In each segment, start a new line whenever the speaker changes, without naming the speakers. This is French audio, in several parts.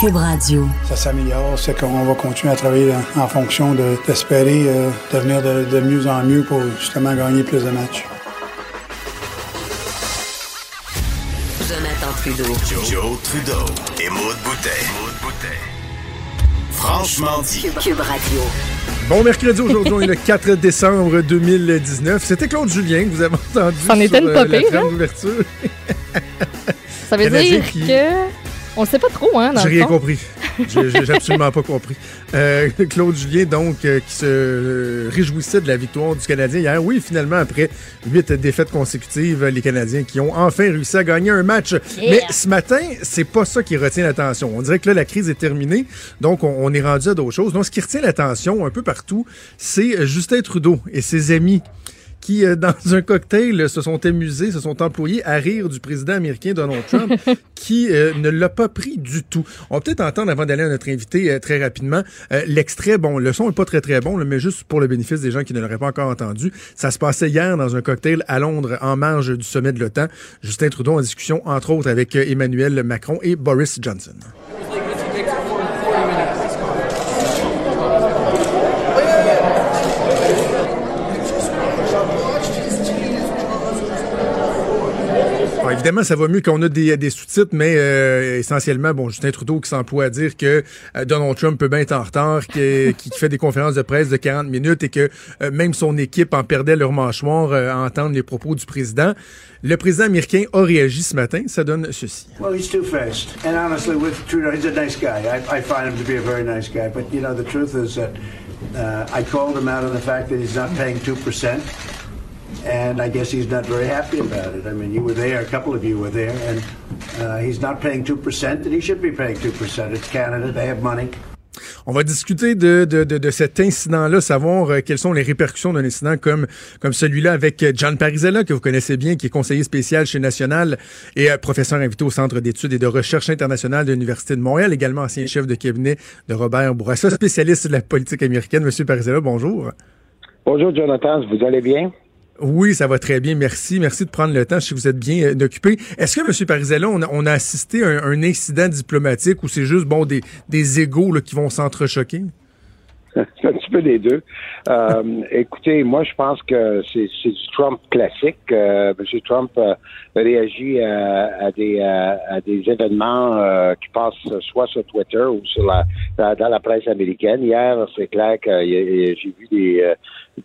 Cube Radio.
Ça s'améliore, c'est qu'on va continuer à travailler en, fonction d'espérer euh, devenir de, mieux en mieux pour justement gagner plus de matchs.
Jonathan Trudeau.
Joe, Trudeau et Maude Boutet. Franchement dit.
Cube Radio.
Bon mercredi, aujourd'hui, on est le 4 décembre 2019. C'était Claude Julien que vous avez entendu
en était une
euh,
popée,
la
hein?
d'ouverture.
Ça veut
Canadien
dire
qui-
que. On sait pas trop, hein,
J'ai rien
fond.
compris. J'ai absolument pas compris. Euh, Claude Julien, donc, euh, qui se euh, réjouissait de la victoire du Canadien hier. Oui, finalement, après huit défaites consécutives, les Canadiens qui ont enfin réussi à gagner un match. Mais ce matin, c'est pas ça qui retient l'attention. On dirait que là, la crise est terminée, donc on, on est rendu à d'autres choses. Donc, ce qui retient l'attention un peu partout, c'est Justin Trudeau et ses amis qui, euh, dans un cocktail, se sont amusés, se sont employés à rire du président américain Donald Trump, qui euh, ne l'a pas pris du tout. On va peut-être entendre, avant d'aller à notre invité euh, très rapidement, euh, l'extrait. Bon, le son n'est pas très très bon, là, mais juste pour le bénéfice des gens qui ne l'auraient pas encore entendu. Ça se passait hier dans un cocktail à Londres, en marge du sommet de l'OTAN. Justin Trudeau en discussion, entre autres, avec Emmanuel Macron et Boris Johnson. Évidemment, ça va mieux qu'on a des, sous-titres, mais euh, essentiellement, bon, Justin Trudeau qui s'emploie à dire que euh, Donald Trump peut bien être en retard, que- qui fait des conférences de presse de 40 minutes et que euh, même son équipe en perdait leur mâchoire à entendre les propos du président. Le président américain a réagi ce matin. Ça donne ceci.
Well, he's. And honestly, with Trudeau, he's a nice guy. I, find him to be a very nice guy. But, you know, the truth is that uh, I called him out the fact that he's not paying 2%. And I guess he's not very happy about it. I mean, you were there, a couple of you were there, and uh, he's not paying 2%, and he should be paying 2%. It's Canada, they have money.
On va discuter de, de, de, de cet incident-là, savoir euh, quelles sont les répercussions d'un incident comme, comme celui-là avec euh, John Parizella, que vous connaissez bien, qui est conseiller spécial chez National et euh, professeur invité au Centre d'études et de recherche internationale de l'Université de Montréal, également ancien chef de cabinet de Robert Bourassa, spécialiste de la politique américaine. Monsieur Parizella, bonjour.
Bonjour Jonathan, vous allez bien?
Oui, ça va très bien. Merci. Merci de prendre le temps. Je sais que vous êtes bien euh, occupé. Est-ce que, M. Parizella, on a, assisté à un, incident diplomatique ou c'est juste bon des, des égaux qui vont s'entrechoquer?
Un petit peu des deux. Euh, écoutez, moi, je pense que c'est du Trump classique. Euh, M. Trump réagit à, des, à, des événements qui passent soit sur Twitter ou sur la, dans, la presse américaine. Hier, c'est clair que j'ai vu des,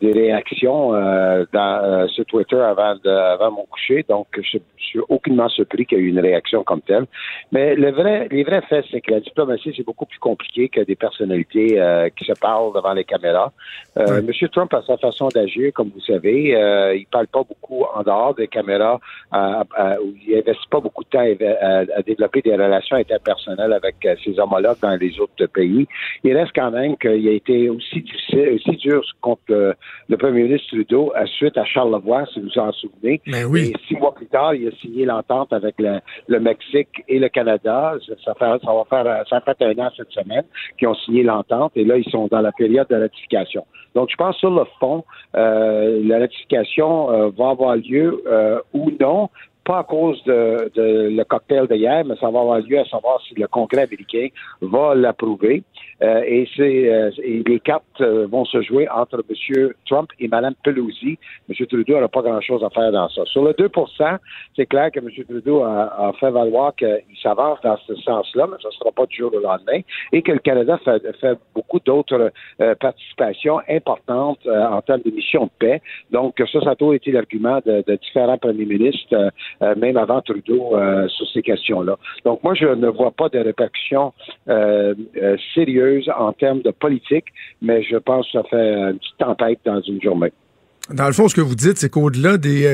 des réactions euh, dans, euh, sur Twitter avant, de, avant mon coucher. Donc, je, je suis aucunement surpris qu'il y ait eu une réaction comme telle. Mais le vrai, les vrais faits, c'est que la diplomatie, c'est beaucoup plus compliqué que des personnalités euh, qui se parlent devant les caméras. Euh, Monsieur Trump a sa façon d'agir, comme vous savez. Euh, il parle pas beaucoup en dehors des caméras, à- à- où il investit pas beaucoup de temps à, à- développer des relations interpersonnelles avec euh, ses homologues dans les autres pays. Il reste quand même qu'il a été aussi difficile, aussi dur contre euh, le premier ministre Trudeau à suite à Charlevoix, si vous vous en souvenez.
Ben oui.
Et six mois plus tard, il a signé l'entente avec le, le Mexique et le Canada. Ça, ça fait, ça va faire, ça fait un an cette semaine qu'ils ont signé l'entente et là, ils sont dans la période de ratification. Donc, je pense sur le fond, euh, la ratification euh, va avoir lieu euh, ou non, pas à cause de, de le cocktail d'hier, mais ça va avoir lieu à savoir si le Congrès américain va l'approuver. Euh, et, euh, et les cartes euh, vont se jouer entre M. Trump et Mme Pelosi. M. Trudeau n'aura pas grand-chose à faire dans ça. Sur le 2% c'est clair que M. Trudeau a, a fait valoir qu'il s'avance dans ce sens-là, mais ça ne sera pas du jour au lendemain, et que le Canada fait, fait beaucoup d'autres euh, participations importantes euh, en termes de missions de paix. Donc, ça, ça a toujours été l'argument de, de différents premiers ministres, même avant Trudeau, euh, sur ces questions-là. Donc, moi, je ne vois pas de répercussions euh, euh, sérieuses en termes de politique, mais je pense que ça fait une petite tempête dans une journée.
Dans le fond, ce que vous dites, c'est qu'au-delà des,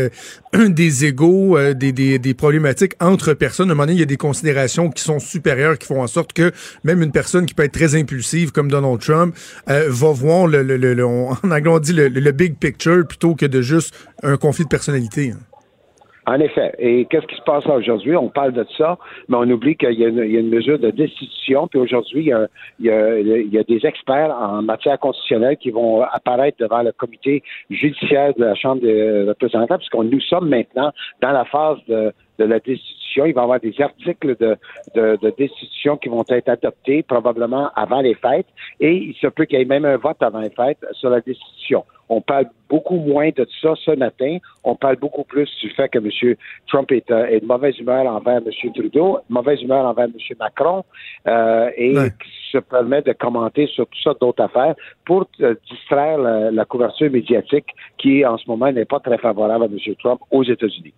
euh, des égaux, euh, des, des, des problématiques entre personnes, à un moment donné, il y a des considérations qui sont supérieures, qui font en sorte que même une personne qui peut être très impulsive, comme Donald Trump, euh, va voir, le, le, le- en anglais, on le big picture plutôt que de juste un conflit de personnalité. hein.
En effet. Et qu'est-ce qui se passe aujourd'hui? On parle de ça, mais on oublie qu'il y, a une- mesure de destitution. Puis aujourd'hui, il y a des experts en matière constitutionnelle qui vont apparaître devant le comité judiciaire de la Chambre des représentants, puisqu'on nous sommes maintenant dans la phase de, de la destitution destitution. Il va y avoir des articles de, de, de destitution qui vont être adoptés probablement avant les fêtes et il se peut qu'il y ait même un vote avant les fêtes sur la destitution. On parle beaucoup moins de ça ce matin. On parle beaucoup plus du fait que M. Trump est, euh, est de mauvaise humeur envers M. Trudeau, mauvaise humeur envers M. Macron, euh, et
Ouais.
qui se permet de commenter sur tout ça d'autres affaires pour euh, distraire la, la couverture médiatique qui, en ce moment, n'est pas très favorable à M. Trump aux États-Unis.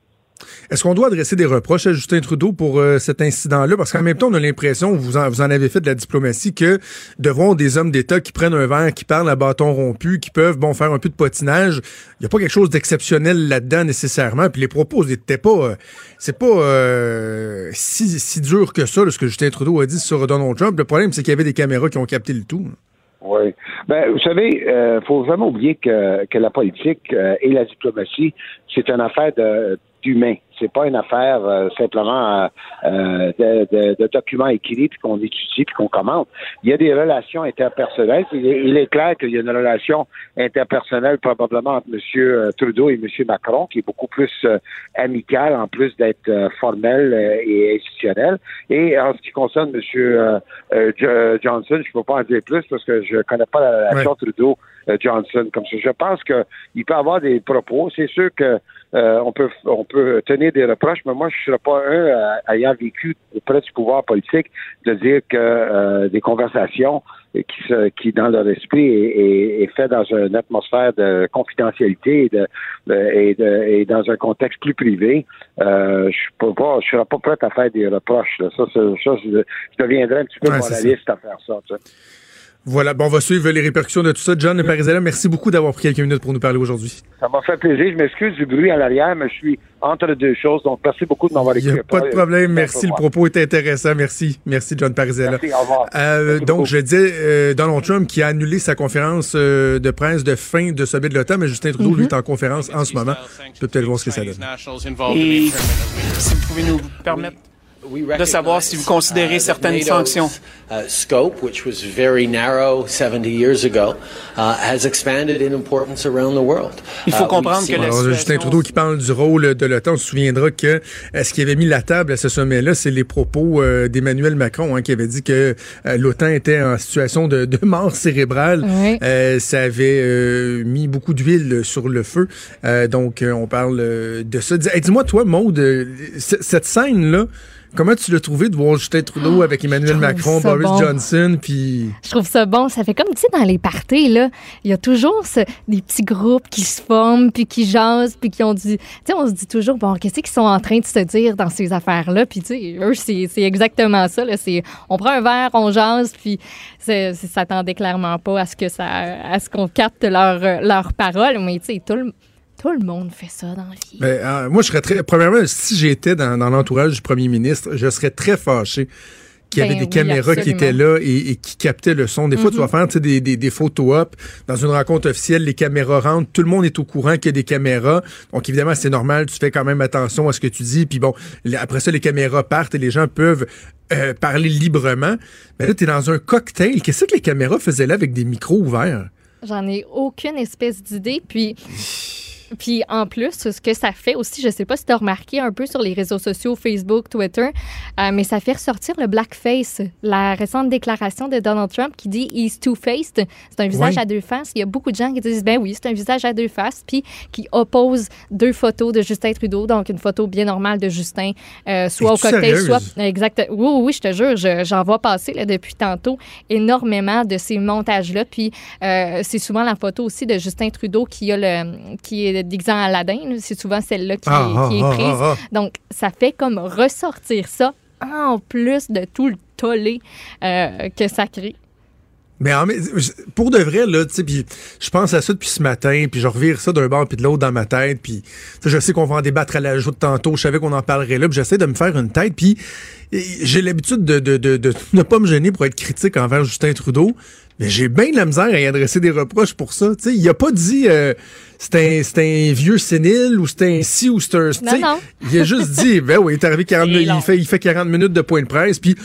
Est-ce qu'on doit adresser des reproches à Justin Trudeau pour euh, cet incident-là? Parce qu'en même temps, on a l'impression, vous en, vous en avez fait de la diplomatie, que devant des hommes d'État qui prennent un verre, qui parlent à bâton rompu, qui peuvent bon faire un peu de potinage, il n'y a pas quelque chose d'exceptionnel là-dedans nécessairement. Puis les propos n'étaient pas... euh, c'est pas euh, si, dur que ça, ce que Justin Trudeau a dit sur Donald Trump. Le problème, c'est qu'il y avait des caméras qui ont capté le tout.
Oui. Ben, vous savez, faut jamais oublier que, la politique et la diplomatie, c'est une affaire de d'humain. C'est pas une affaire euh, simplement euh, de, de- de documents écrits puis qu'on étudie puis qu'on commente. Il y a des relations interpersonnelles. Il est, il est clair qu'il y a une relation interpersonnelle probablement entre M. Trudeau et M. Macron qui est beaucoup plus euh, amicale en plus d'être euh, formelle euh, et institutionnelle. Et en ce qui concerne M. euh, euh, Jo- Johnson, je ne peux pas en dire plus parce que je connais pas la relation Trudeau-Johnson comme ça. Je pense qu'il peut avoir des propos. C'est sûr que euh, on peut on peut tenir des reproches, mais moi je ne serais pas un euh, ayant vécu auprès du pouvoir politique de dire que euh, des conversations qui se, qui dans leur esprit est, est, est fait dans une atmosphère de confidentialité et de, et, de- et dans un contexte plus privé, euh, je peux pas je serais pas prêt à faire des reproches. là. Ça, ça, je, je deviendrais un petit peu
Ouais,
moraliste à faire ça.
Voilà, bon, on va suivre les répercussions de tout ça. John Parizella, merci beaucoup d'avoir pris quelques minutes pour nous parler aujourd'hui.
Ça m'a fait plaisir. Je m'excuse du bruit à l'arrière, mais je suis entre deux choses. Donc, merci beaucoup de m'avoir
Il
écouté.
n'y a pas de problème. Merci. Le propos est intéressant. Merci. Merci, John Parizella.
Merci, au revoir.
Euh,
Merci
donc,
beaucoup.
je disais, euh, Donald Trump qui a annulé sa conférence euh, de presse de fin de sommet de l'OTAN, mais Justin Trudeau, lui, est en conférence en ce moment. Peut-être voir ce que ça donne.
Et si vous pouvez nous permettre de savoir si vous considérez certaines sanctions.
Uh, scope, which was very narrow 70 years ago, has expanded in importance around the world.
Il faut
Uh,
comprendre que la
Alors,
situation-
Justin Trudeau qui parle du rôle de l'OTAN, on se souviendra que euh, ce qui avait mis la table à ce sommet-là, c'est les propos euh, d'Emmanuel Macron, hein, qui avait dit que euh, l'OTAN était en situation de, de mort cérébrale.
Oui.
Euh, ça avait euh, mis beaucoup d'huile sur le feu. Euh, donc, on parle de ça. Hey, Dis-moi, toi, Maude, cette scène-là, comment tu l'as trouvé de voir Justin Trudeau avec Emmanuel Macron, Boris
bon.
Johnson, puis...
Je trouve ça bon. Ça fait comme, tu sais, dans les parties, là, il y a toujours ce- des petits groupes qui se forment, puis qui jasent, puis qui ont dit... Tu sais, on se dit toujours, bon, qu'est-ce qu'ils sont en train de se dire dans ces affaires-là? Puis, tu sais, eux, c'est exactement ça. Là. C'est, on prend un verre, on jase, puis ça s'attendait clairement pas à ce que ça, à ce qu'on capte leurs leurs paroles. Mais, tu sais, tout le, tout le monde fait ça dans la vie.
Ben, euh, moi, je serais très. Premièrement, si j'étais dans, dans l'entourage du premier ministre, je serais très fâché qu'il y avait
Ben
des
oui,
caméras qui étaient là et, et qui captaient le son. Des fois, tu vas faire tu sais, des, des, des photos-op. Dans une rencontre officielle, les caméras rentrent. Tout le monde est au courant qu'il y a des caméras. Donc, évidemment, c'est normal. Tu fais quand même attention à ce que tu dis. Puis bon, après ça, les caméras partent et les gens peuvent euh, parler librement. Mais là, tu es dans un cocktail. Qu'est-ce que les caméras faisaient là avec des micros ouverts?
J'en ai aucune espèce d'idée. Puis, puis en plus, ce que ça fait aussi, je sais pas si tu as remarqué un peu sur les réseaux sociaux, Facebook, Twitter, euh, mais ça fait ressortir le blackface. La récente déclaration de Donald Trump qui dit He's two-faced. C'est un visage à deux faces. Il y a beaucoup de gens qui disent Ben oui, c'est un visage à deux faces. Puis qui opposent deux photos de Justin Trudeau. Donc une photo bien normale de Justin, euh, soit au cocktail,
sérieuse?
soit Exact. Oui, oui, je te jure, je- j'en vois passer là, depuis tantôt énormément de ces montages-là. Puis euh, c'est souvent la photo aussi de Justin Trudeau qui a le qui est en Aladdin. C'est souvent celle-là qui,
Ah,
est- qui est
ah,
prise.
ah, ah.
Donc ça fait comme ressortir ça en plus de tout le tollé euh, que ça crée.
Mais en- pour de vrai, là, tu sais, puis je pense à ça depuis ce matin, puis je revire ça d'un bord puis de l'autre dans ma tête, puis je sais qu'on va en débattre à la joute tantôt, je savais qu'on en parlerait là, puis j'essaie de me faire une tête, puis j'ai l'habitude de, de, de, de ne pas me gêner pour être critique envers Justin Trudeau, Mais j'ai bien de la misère à y adresser des reproches pour ça. il a pas dit euh, c'est un, un, vieux sénile ou c'est un ci ou c'est un.
Non, non.
Il a juste dit ben oui, il est arrivé 40 minutes, il fait, il fait 40 minutes de point de presse. Puis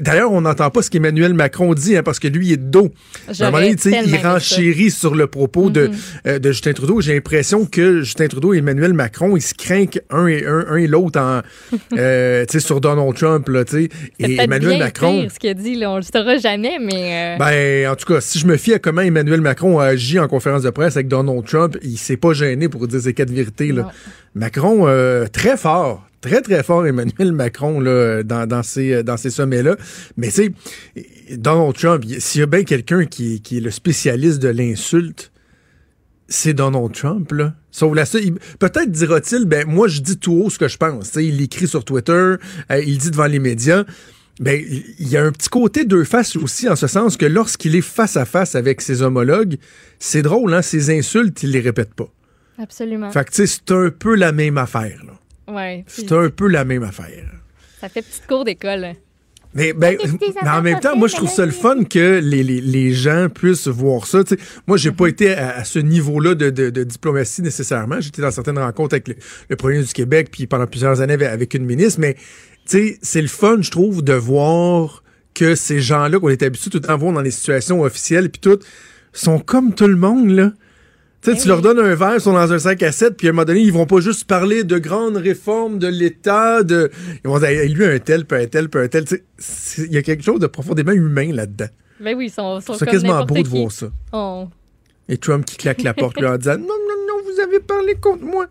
d'ailleurs, on n'entend pas ce qu'Emmanuel Macron dit hein, parce que lui il est de dos. Donné, il renchérit sur le propos de, mm-hmm. euh, de Justin Trudeau. J'ai l'impression que Justin Trudeau et Emmanuel Macron, ils se craignent un et, un, un et l'autre en euh, sur Donald Trump. Là, et
Emmanuel Macron. Pire, ce qu'il dit, là, on le saura jamais, mais.
Ben, en tout cas, si je me fie à comment Emmanuel Macron a agi en conférence de presse avec Donald Trump, il c'est pas gêné pour dire ces quatre vérités. Là. Macron, euh, très fort, très, très fort, Emmanuel Macron, là, dans, dans ces, dans ces sommets-là. Mais c'est Donald Trump, s'il y a bien quelqu'un qui, qui est le spécialiste de l'insulte, c'est Donald Trump, là. Sauf la peut-être dira-t-il, ben moi je dis tout haut ce que je pense. il écrit sur Twitter, euh, il dit devant les médias. Ben, il y a un petit côté deux faces aussi, en ce sens que lorsqu'il est face à face avec ses homologues, c'est drôle, hein, ses insultes, il les répète pas.
Absolument.
Fait que, tu sais, c'est un peu la même affaire, là.
Ouais.
C'est un peu la même affaire.
Ça fait petite cours d'école.
Mais, ben, mais en même temps, moi, je trouve ça le fun que les, les, les gens puissent voir ça. sais, moi, j'ai pas mm-hmm. été à, ce niveau-là de, de, de, diplomatie nécessairement. J'étais dans certaines rencontres avec le, le, premier du Québec, puis pendant plusieurs années avec une ministre. Mais sais, c'est le fun, je trouve, de voir que ces gens-là qu'on est habitué tout le temps à voir dans les situations officielles, puis tout, sont comme tout le monde, là. Tu sais, tu leur donnes un verre, ils sont dans un 5 à 7, puis à un moment donné, ils vont pas juste parler de grandes réformes de l'État, de... Ils vont dire, lui, un tel, puis un tel, puis un tel. Il y a quelque chose de profondément humain là-dedans.
Ben oui, ils sont, sont
C'est quasiment beau de voir ça.
Oh.
Et Trump qui claque la porte, lui, en disant, non, non, non, vous avez parlé contre moi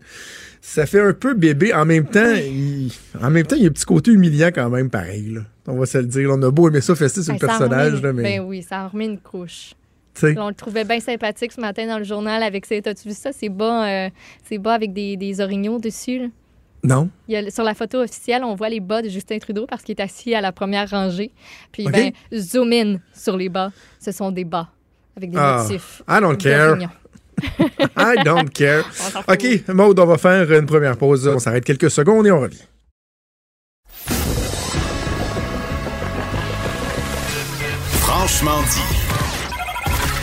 ça fait un peu bébé. En même temps, il, en même temps, il y a un petit côté humiliant quand même, pareil. Là. On va se le dire. On a beau aimer ça, fester sur le personnage.
Là,
mais...
Ben oui, ça a remis une couche. on le trouvait bien sympathique ce matin dans le journal avec ses. T'as-tu vu ça? C'est bas, euh, c'est bas avec des, des orignaux dessus. Là.
Non.
Il sur la photo officielle, on voit les bas de Justin Trudeau parce qu'il est assis à la première rangée. Puis, ben, zoom in sur les bas. Ce sont des bas avec des ah, motifs.
I don't care. I don't care. OK, Maude, on va faire une première pause. On s'arrête quelques secondes et on revient.
Franchement dit.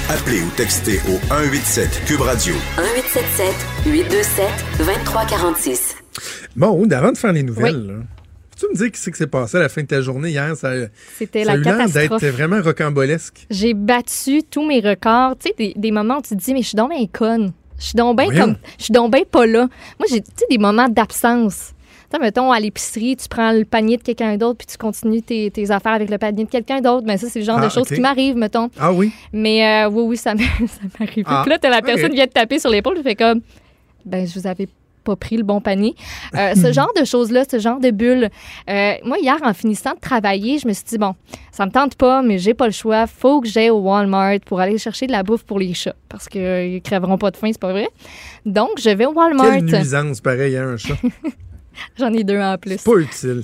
Appelez ou textez au 187 Cube Radio.
1877 827 2346.
Maude, avant de faire les nouvelles, tu me dire ce qui s'est passé à la fin de ta journée hier? Ça,
C'était la catastrophe.
d'être vraiment rocambolesque.
J'ai battu tous mes records. Tu sais, des, moments où tu te dis, mais je suis donc bien conne. Je suis donc bien comme. Je suis donc bien pas là. Moi, j'ai, des moments d'absence. Tu mettons, à l'épicerie, tu prends le panier de quelqu'un d'autre puis tu continues tes, affaires avec le panier de quelqu'un d'autre. Mais ça, c'est le genre de ah, choses qui m'arrivent, mettons.
Ah oui?
Mais euh, oui, oui, ça m'arrive. Ah, puis là, t'as la personne qui vient te taper sur l'épaule, tu fais comme, ben, je vous avais pas pris le bon panier. Euh, ce genre de choses-là, ce genre de bulles. Euh, moi, hier, en finissant de travailler, je me suis dit, bon, ça me tente pas, mais j'ai pas le choix. Faut que j'aille au Walmart pour aller chercher de la bouffe pour les chats. Parce qu'ils euh, crèveront pas de faim, c'est pas vrai. Donc, je vais au Walmart.
Quelle nuisance, pareil, hein, un chat.
J'en ai deux en plus.
Pas utile.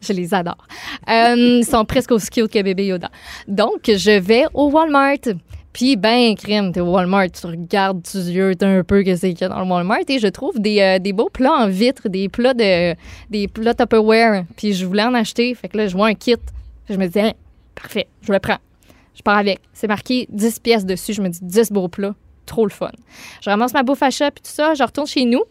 Je les adore. ils sont presque aussi cute que bébé Yoda. Donc, je vais au Walmart. Puis, ben, crème, t'es au Walmart, tu regardes, tu yeux un peu que c'est qu'il y a dans le Walmart et je trouve des, euh, des, beaux plats en vitre, des plats de des plats Tupperware. Puis, je voulais en acheter. Fait que là, je vois un kit. Je me dis, hein, parfait, je le prends. Je pars avec. C'est marqué 10 pièces dessus. Je me dis, 10 beaux plats. Trop le fun. Je ramasse ma bouffe à chat, puis tout ça. Je retourne chez nous.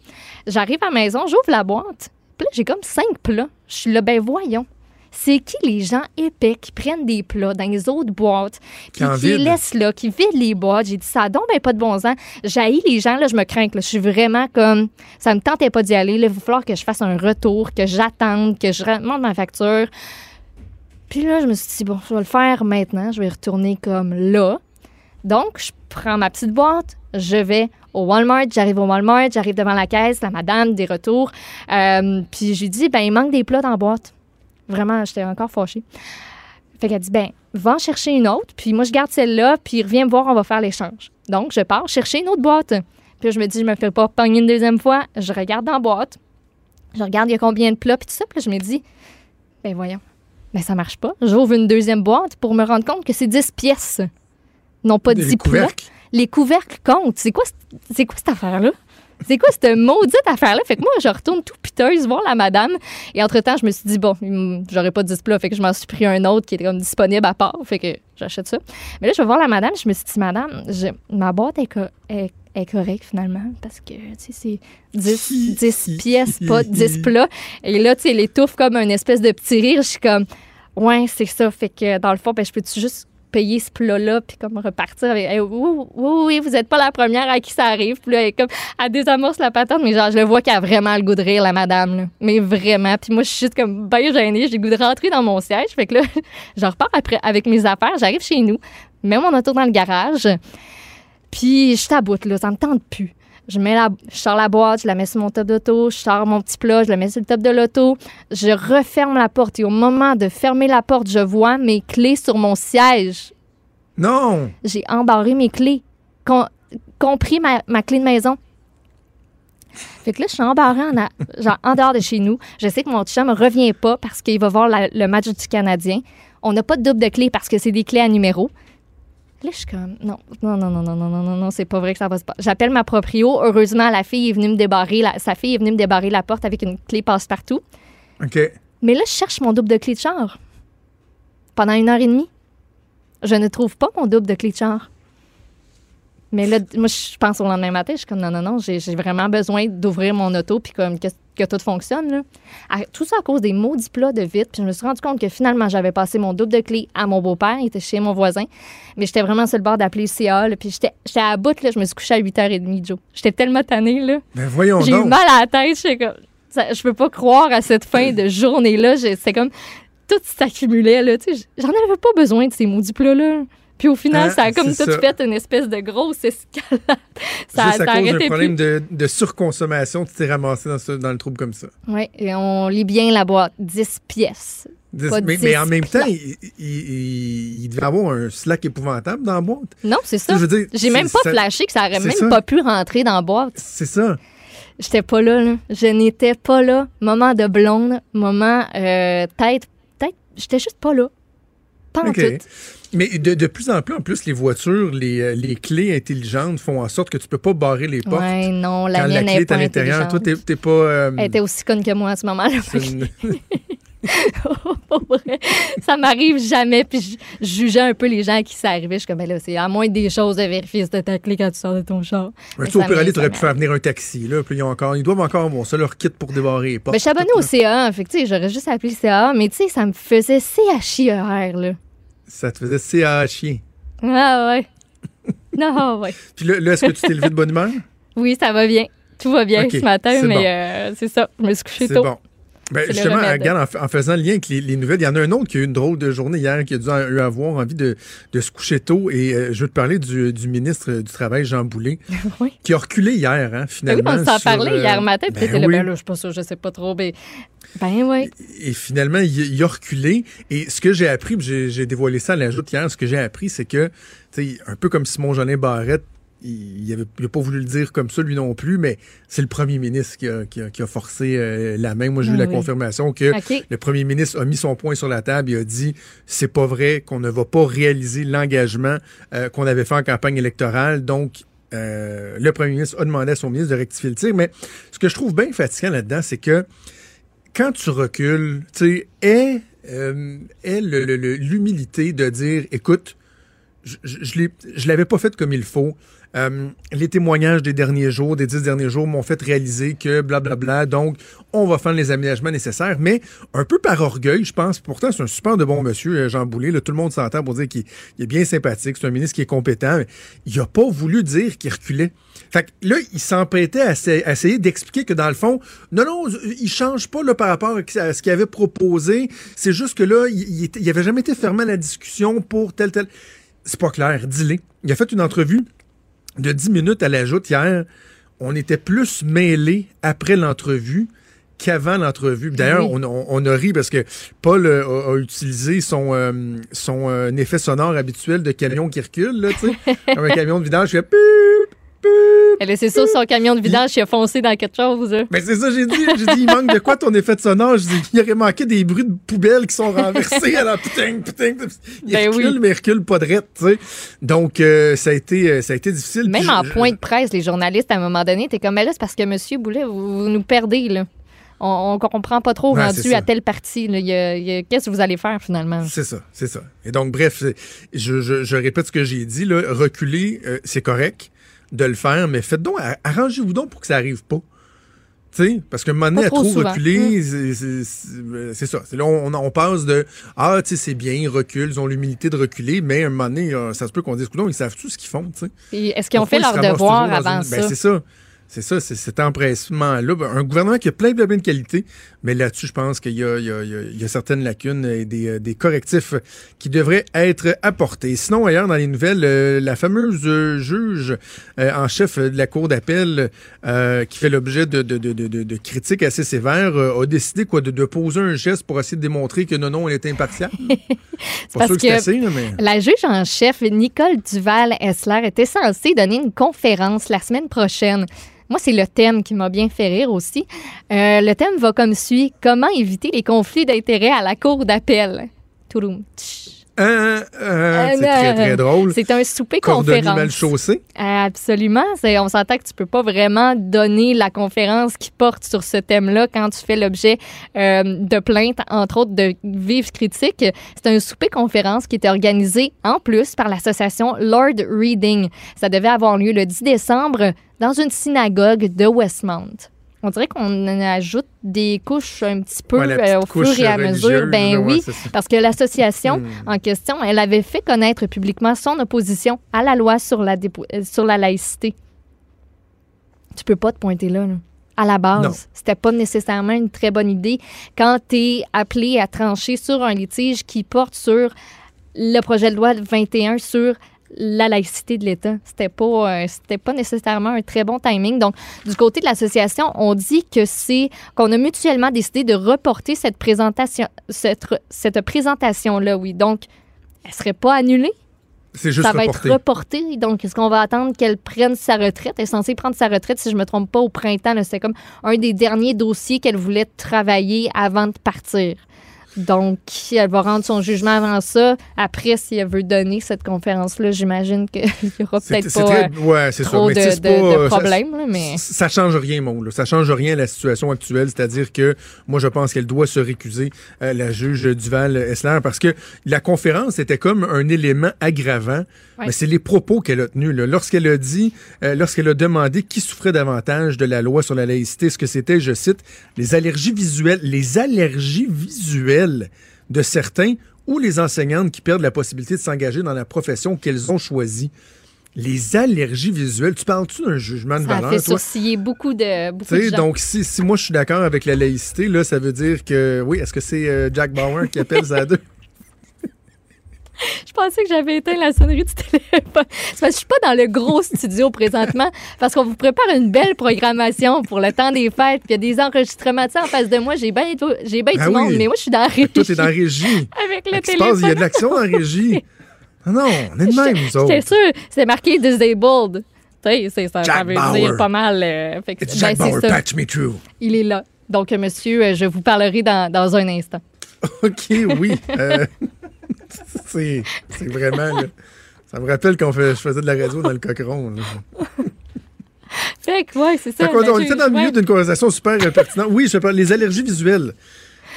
J'arrive à la maison, j'ouvre la boîte. Puis là, j'ai comme 5 plats. Je suis là, ben voyons c'est qui les gens épais qui prennent des plats dans les autres boîtes, puis qui, les laissent là, qui vident les boîtes? J'ai dit ça donc ben pas de bon sens. J'haïs les gens, là, je me crains. Là. Je suis vraiment comme. Ça me tentait pas d'y aller. Là, il va falloir que je fasse un retour, que j'attende, que je remonte ma facture. Puis là, je me suis dit, bon, je vais le faire maintenant. Je vais retourner comme là. Donc, je prends ma petite boîte, je vais au Walmart, j'arrive au Walmart, j'arrive devant la caisse, la madame, des retours. Euh, puis je lui dis, ben, il manque des plats dans la boîte. Vraiment, j'étais encore fâchée. Fait qu'elle dit, ben, va en chercher une autre, puis moi, je garde celle-là, puis reviens me voir, on va faire l'échange. Donc, je pars chercher une autre boîte. Puis je me dis, je me fais pas pogner une deuxième fois. Je regarde dans la boîte. Je regarde, il y a combien de plats, puis tout ça. Puis je me dis, ben voyons, mais ça marche pas. J'ouvre une deuxième boîte pour me rendre compte que c'est 10 pièces, non pas 10 plats. Les couvercles comptent. C'est quoi, c'est quoi cette affaire-là? C'est quoi cette maudite affaire-là? Fait que moi, je retourne tout piteuse voir la madame. Et entre-temps, je me suis dit, bon, j'aurais pas de plat. Fait que je m'en suis pris un autre qui était comme disponible à part. Fait que j'achète ça. Mais là, je vais voir la madame. Je me suis dit, madame, ma boîte est, est, correcte finalement. Parce que, tu sais, c'est 10, 10 pièces, pas 10 plats. Et là, tu sais, elle étouffe comme un espèce de petit rire. Je suis comme, ouais, c'est ça. Fait que dans le fond, ben, je peux-tu juste payer ce plat-là, puis comme repartir avec oui, oui, vous n'êtes pas la première à qui ça arrive. Puis là, elle, comme, elle désamorce la patente, mais genre, je le vois qu'elle a vraiment le goût de rire, la madame. Là. Mais vraiment. Puis moi, je suis juste comme bien gênée. J'ai le goût de rentrer dans mon siège. Fait que là, je repars après avec mes affaires. J'arrive chez nous, mets mon auto dans le garage. Puis je taboute, là. Ça me tente plus. Je, mets la, je sors la boîte, je la mets sur mon top d'auto, je sors mon petit plat, je la mets sur le top de l'auto, je referme la porte et au moment de fermer la porte, je vois mes clés sur mon siège.
Non!
J'ai embarré mes clés, compris ma, clé de maison. Fait que là, je suis embarrée en, genre, en dehors de chez nous. Je sais que mon chum ne revient pas parce qu'il va voir le match du Canadien. On n'a pas de double de clés parce que c'est des clés à numéro. Là, je suis comme, non, non, non, non, non, non, non, non, non, c'est pas vrai que ça va se passer. J'appelle ma proprio. Heureusement, la fille est venue me débarrer, la, sa fille est venue me débarrer la porte avec une clé passe-partout.
OK.
Mais là, je cherche mon double de clé de char. Pendant une heure et demie, je ne trouve pas mon double de clé de char. Mais là, moi, je pense au lendemain matin, je suis comme, non, non, non, j'ai vraiment besoin d'ouvrir mon auto puis comme que, que tout fonctionne. Là. tout ça à cause des maudits plats de vite. Puis je me suis rendu compte que finalement, j'avais passé mon double de clé à mon beau-père. Il était chez mon voisin. Mais j'étais vraiment sur le bord d'appeler le CA. puis j'étais à bout, là, je me suis couchée à 8h30, Joe. J'étais tellement tannée, là.
Ben voyons
J'ai eu mal à la tête. Je comme, je peux pas croire à cette fin de journée-là. C'est comme, tout s'accumulait. J'en avais pas besoin de ces maudits plats-là. Puis au final, hein, ça a comme tout fait une espèce de grosse escalade.
ça, ça cause un problème de, de, surconsommation. Tu t'es ramassé dans, dans, le trouble comme ça.
Oui, et on lit bien la boîte. 10 pièces.
mais, en même temps, il, il, devait avoir un slack épouvantable dans la boîte.
Non, c'est ça. J'ai même pas flashé que ça aurait même pas pu rentrer dans la boîte.
C'est ça.
J'étais pas là, là. Je n'étais pas là. Moment de blonde, moment euh, tête. Tête. J'étais juste pas là. Pas en tout.
Mais de, de, plus en plus, en plus, les voitures, les, euh, les, clés intelligentes font en sorte que tu peux pas barrer les portes.
Ouais, non, la mienne la clé est, à l'intérieur.
Toi, t'es pas. Euh,
Elle était aussi conne que moi à ce moment-là. ça m'arrive jamais. Puis je jugeais un peu les gens qui s'arrivaient. Je suis comme, ben là, c'est à moins des choses de vérifier si ta clé quand tu sors de ton char.
Ouais, tu au tu aurais pu faire venir un taxi. Là, puis ils, ont encore, ils doivent encore ça, leur kit pour débarrer les portes.
Ben, je suis abonné au CA. Fait que, j'aurais juste appelé le CA. Mais tu sais, ça me faisait CHIER. Là.
Ça te faisait CA chien.
Ah ouais. non, ouais.
Puis là, est-ce que tu t'es levé de bonne humeur?
Oui, ça va bien. Tout va bien ce matin, mais euh, c'est ça. Je me suis couché tôt.
Bon. Ben, justement, regarde, en, faisant le lien avec les, nouvelles, il y en a un autre qui a eu une drôle de journée hier, qui a dû avoir envie de, se coucher tôt. Et euh, je veux te parler du, ministre du Travail, Jean Boulet, qui a reculé hier, hein, finalement.
Ben oui, on s'en parlait hier euh, matin, peut-être ben, oui. ben là, je sais pas sûr, je sais pas trop, mais ben oui.
Et, finalement, il, a reculé. Et ce que j'ai appris, j'ai dévoilé ça à l'ajout hier, ce que j'ai appris, c'est que, un peu comme Simon Jolin Barrette, il n'a pas voulu le dire comme ça, lui non plus, mais c'est le premier ministre qui a, forcé euh, la main. Moi, j'ai eu la confirmation que le premier ministre a mis son point sur la table et a dit c'est pas vrai qu'on ne va pas réaliser l'engagement euh, qu'on avait fait en campagne électorale. Donc, euh, le premier ministre a demandé à son ministre de rectifier le tir. Mais ce que je trouve bien fatigant là-dedans, c'est que quand tu recules, tu sais, est l'humilité de dire, écoute, je, je, je l'avais pas fait comme il faut. Euh, les témoignages des derniers jours, des dix derniers jours, m'ont fait réaliser que blablabla. Bla, bla, donc, on va faire les aménagements nécessaires. Mais un peu par orgueil, je pense. Pourtant, c'est un super de bon monsieur, euh, Jean Boulet. Tout le monde s'entend pour dire qu'il est bien sympathique. C'est un ministre qui est compétent. Mais il n'a pas voulu dire qu'il reculait. Fait que là, il s'empêtait à, essayer d'expliquer que dans le fond, non, non, il change pas là, par rapport à ce qu'il avait proposé. C'est juste que là, il, il, avait jamais été fermé à la discussion pour tel, tel. C'est pas clair, dis-le. Il a fait une entrevue de 10 minutes à l'ajout hier. On était plus mêlés après l'entrevue qu'avant l'entrevue. D'ailleurs, on, a ri parce que Paul a, utilisé son, euh, son euh, effet sonore habituel de camion qui recule, là, comme un camion de vidange qui fait
Elle c'est ça, son camion de vidange qui a foncé dans quelque chose.
Mais ben, c'est ça, j'ai dit. J'ai dit, il manque de quoi ton effet de sonore? J'ai dit, il aurait manqué des bruits de poubelles qui sont renversés. Alors, putain, putain. Il ben recule, oui. mais il recule pas de tu sais. Donc, euh, ça, a été, euh, ça a été difficile.
Même en point de presse, les journalistes, à un moment donné, t'es comme, mais là, c'est parce que Monsieur Boulet, vous, nous perdez, là on, ne comprend pas trop rendu à telle partie. Qu'est-ce que vous allez faire finalement?
C'est ça, c'est ça. Et donc, bref, je, je, répète ce que j'ai dit. Là, reculer, euh, c'est correct de le faire, mais faites donc, arrangez-vous donc pour que ça arrive pas. parce que un moment donné, à trop, reculer, hum. c'est ça. Là, on, on, passe de Ah, tu sais, c'est bien, ils reculent, ils ont l'humilité de reculer, mais à un moment donné, euh, ça se peut qu'on dise, ils savent tout ce qu'ils font.
Est-ce qu'ils ont fait leur devoir avant ben,
ça? c'est ça. C'est ça, c'est cet empressement-là. Ben, un gouvernement qui a plein de bonnes qualités, mais là-dessus, je pense qu'il y, a certaines lacunes et des, euh, correctifs qui devraient être apportés. Sinon, ailleurs, dans les nouvelles, euh, la fameuse juge euh, en chef de la Cour d'appel qui fait l'objet de, critiques assez sévères a décidé quoi, de, poser un geste pour essayer de démontrer que non, non, elle est impartiale.
Parce que, la juge en chef, Nicole Duval-Essler, était censée donner une conférence la semaine prochaine. Moi, c'est le thème qui m'a bien fait rire aussi. Euh, le thème va comme suit Comment éviter les conflits d'intérêts à la cour d'appel? Touloum.
Euh, euh, c'est très, très drôle.
C'est un souper conférence.
mal chaussé.
Absolument. On s'entend que tu peux pas vraiment donner la conférence qui porte sur ce thème-là quand tu fais l'objet euh, de plaintes, entre autres de vives critiques. C'est un souper conférence qui était organisé en plus par l'association Lord Reading. Ça devait avoir lieu le 10 décembre dans une synagogue de Westmount. On dirait qu'on ajoute des couches un petit peu euh, au fur et à mesure. Ben oui, parce que l'association hmm. en question, elle avait fait connaître publiquement son opposition à la loi sur la, euh, sur la laïcité. Tu peux pas te pointer là. À la base, c'était pas nécessairement une très bonne idée quand tu es appelé à trancher sur un litige qui porte sur le projet de loi 21 sur la laïcité de l'État. C'était pas, euh, c'était pas nécessairement un très bon timing. Donc, du côté de l'association, on dit que c'est qu'on a mutuellement décidé de reporter cette présentation, cette, cette présentation-là, oui. Donc, elle serait pas annulée?
C'est juste
ça va être reporté. Donc, est-ce qu'on va attendre qu'elle prenne sa retraite? Elle est censée prendre sa retraite, si je me trompe pas, au printemps. C'est comme un des derniers dossiers qu'elle voulait travailler avant de partir. Donc, elle va rendre son jugement avant ça. Après, si elle veut donner cette conférence-là, j'imagine qu'il n'y aura peut-être pas trop de, problèmes. Ça, mais...
ça change rien, mon. Là. Ça change rien à la situation actuelle. C'est-à-dire que moi, je pense qu'elle doit se récuser, euh, la juge Duval-Essler, parce que la conférence était comme un élément aggravant. Mais c'est les propos qu'elle a tenus. Lorsqu'elle a dit, euh, lorsqu'elle a demandé qui souffrait davantage de la loi sur la laïcité, ce que c'était, je cite, les allergies visuelles, les allergies visuelles de certains ou les enseignantes qui perdent la possibilité de s'engager dans la profession qu'elles ont choisie. Les allergies visuelles, tu parles-tu d'un jugement de valeur?
Ça fait sourciller beaucoup de, beaucoup de
Donc, si, si, moi je suis d'accord avec la laïcité, là, ça veut dire que, oui, est-ce que c'est euh, Jack Bauer qui appelle ça à deux?
Je pensais que j'avais éteint la sonnerie du téléphone. C'est parce que je suis pas dans le gros studio présentement parce qu'on vous prépare une belle programmation pour le temps des fêtes. Puis il y a des enregistrements. en face de moi, j'ai bien j'ai bien du ah monde, mais moi, je suis dans la régie.
Toi, t'es dans la régie.
Avec le téléphone.
Il y a de l'action dans la régie. Ah non, on est de même, nous autres.
C'est sûr, c'est marqué disabled. Tu sais, ça, ça veut dire pas mal. Euh,
fait It's Jack ben, Bauer, patch me through.
Il est là. Donc, monsieur, euh, je vous parlerai dans, dans un instant.
OK, oui. Euh, c'est vraiment. ça me rappelle quand je faisais de la radio dans le cochon.
fait que, ouais, c'est ça.
on, était dans le milieu d'une conversation super pertinente. Oui, je parle les allergies visuelles.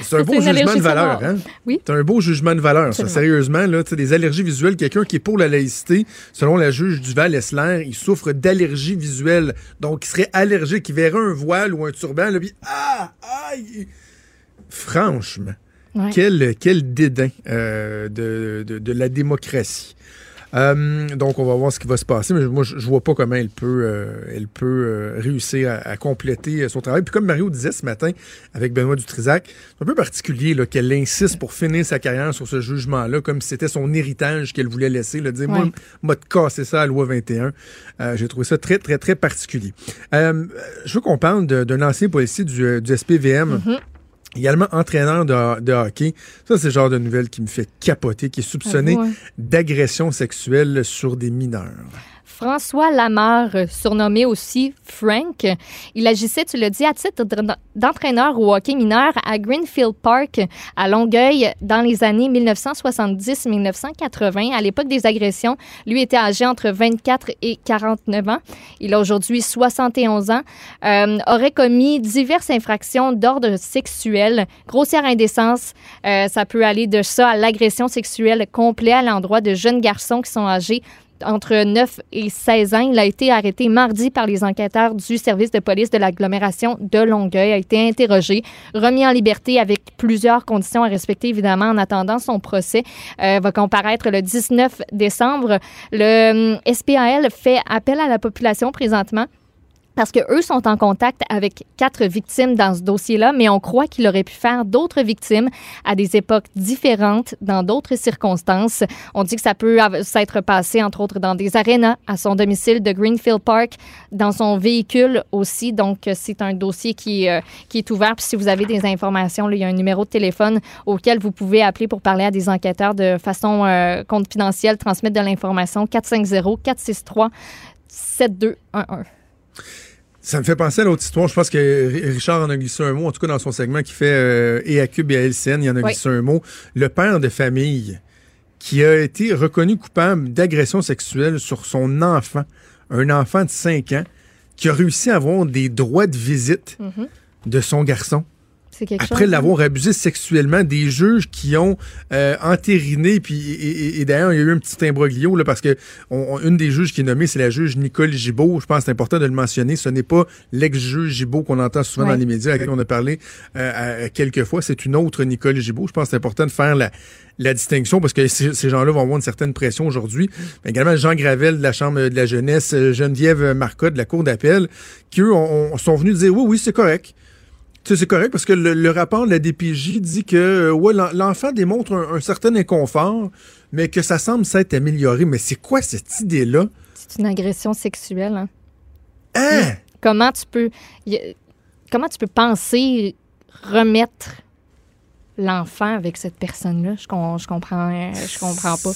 C'est un beau jugement de valeur, hein?
Oui.
C'est un beau jugement de valeur, ça. Sérieusement, là, des allergies visuelles, quelqu'un qui est pour la laïcité, selon la juge Duval-Essler, il souffre d'allergies visuelles. Donc, il serait allergique, il verrait un voile ou un turban, là, puis ah, aïe! Franchement. Quel, quel dédain euh, de, de, la démocratie. Euh, donc, on va voir ce qui va se passer, mais moi, je, vois pas comment elle peut, euh, elle peut réussir à, compléter son travail. Puis comme Mario disait ce matin avec Benoît Dutrisac, c'est un peu particulier qu'elle insiste pour finir sa carrière sur ce jugement-là, comme si c'était son héritage qu'elle voulait laisser. Là, dire, moi, m'a cassé ça à loi 21. J'ai trouvé ça très, très, très particulier. je veux qu'on parle d'un ancien policier du, du SPVM. Mm-hmm. Également entraîneur de, hockey. Ça, c'est le genre de nouvelle qui me fait capoter, qui est soupçonné ah d'agression sexuelle sur des mineurs.
François Lamarre, surnommé aussi Frank. Il agissait, tu l'as dit, à titre d'entraîneur au hockey mineur à Greenfield Park à Longueuil dans les années 1970-1980. À l'époque des agressions, lui était âgé entre 24 et 49 ans. Il a aujourd'hui 71 ans. Euh, aurait commis diverses infractions d'ordre sexuel, grossière indécence. Euh, ça peut aller de ça à l'agression sexuelle complète à l'endroit de jeunes garçons qui sont âgés entre 9 et 16 ans. Il a été arrêté mardi par les enquêteurs du service de police de l'agglomération de Longueuil, a été interrogé, remis en liberté avec plusieurs conditions à respecter, évidemment, en attendant son procès. Euh, va comparaître le 19 décembre. Le euh, SPAL fait appel à la population présentement parce que eux sont en contact avec quatre victimes dans ce dossier-là, mais on croit qu'il aurait pu faire d'autres victimes à des époques différentes, dans d'autres circonstances. On dit que ça peut s'être passé, entre autres, dans des arénas, à son domicile de Greenfield Park, dans son véhicule aussi. Donc, c'est un dossier qui, euh, qui est ouvert. Puis si vous avez des informations, il y a un numéro de téléphone auquel vous pouvez appeler pour parler à des enquêteurs de façon euh, confidentielle, transmettre de l'information 450 463 7211.
Ça me fait penser à l'autre histoire. Je pense que Richard en a glissé un mot, en tout cas dans son segment qui fait euh, et à Cube et à LCN, il en a glissé un mot. Le père de famille qui a été reconnu coupable d'agression sexuelle sur son enfant, un enfant de 5 ans, qui a réussi à avoir des droits de visite mm-hmm. de son garçon. Après l'avoir abusé sexuellement, des juges qui ont euh, entériné, puis et, d'ailleurs, il y a eu un petit imbroglio, là, parce que une des juges qui est nommée, c'est la juge Nicole Gibault. Je pense que c'est important de le mentionner. Ce n'est pas l'ex-juge Gibault qu'on entend souvent dans les médias, à qui on a parlé euh, quelques fois. C'est une autre Nicole Gibault. Je pense que c'est important de faire la, la distinction parce que ces, gens-là vont avoir une certaine pression aujourd'hui. également Jean Gravel de la Chambre de la jeunesse, Geneviève Marcotte de la Cour d'appel, qui eux sont venus dire oui, oui, c'est correct c'est correct parce que le, rapport de la DPJ dit que euh, ouais, l'enfant démontre un, certain inconfort, mais que ça semble s'être amélioré. Mais c'est quoi cette idée-là?
C'est une agression sexuelle. Hein?
hein?
Comment tu peux comment tu peux penser remettre l'enfant avec cette personne-là? Je, je comprends je comprends pas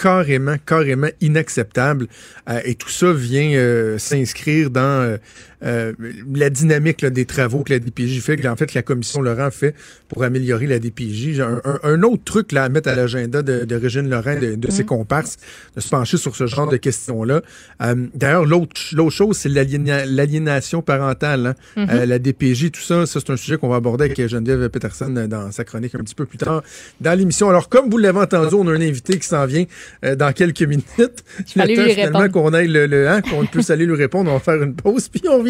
carrément, carrément inacceptable. Euh, et tout ça vient euh, s'inscrire dans euh, la dynamique des travaux que la DPJ fait, que en fait la commission Laurent fait pour améliorer la DPJ. Un, autre truc là, à mettre à l'agenda de, de, Régine Laurent, de, de ses mm. comparses, de se pencher sur ce genre de questions-là. D'ailleurs, l'autre chose, c'est l'aliénation parentale. Hein. Mm-hmm. la DPJ, tout ça, ça c'est un sujet qu'on va aborder avec Geneviève Peterson dans sa chronique un petit peu plus tard dans l'émission. Alors, comme vous l'avez entendu, on a un invité qui s'en vient euh, dans quelques minutes.
Je le temps finalement
qu'on aille le, hein, qu'on puisse aller lui répondre. On va faire une pause, puis on revient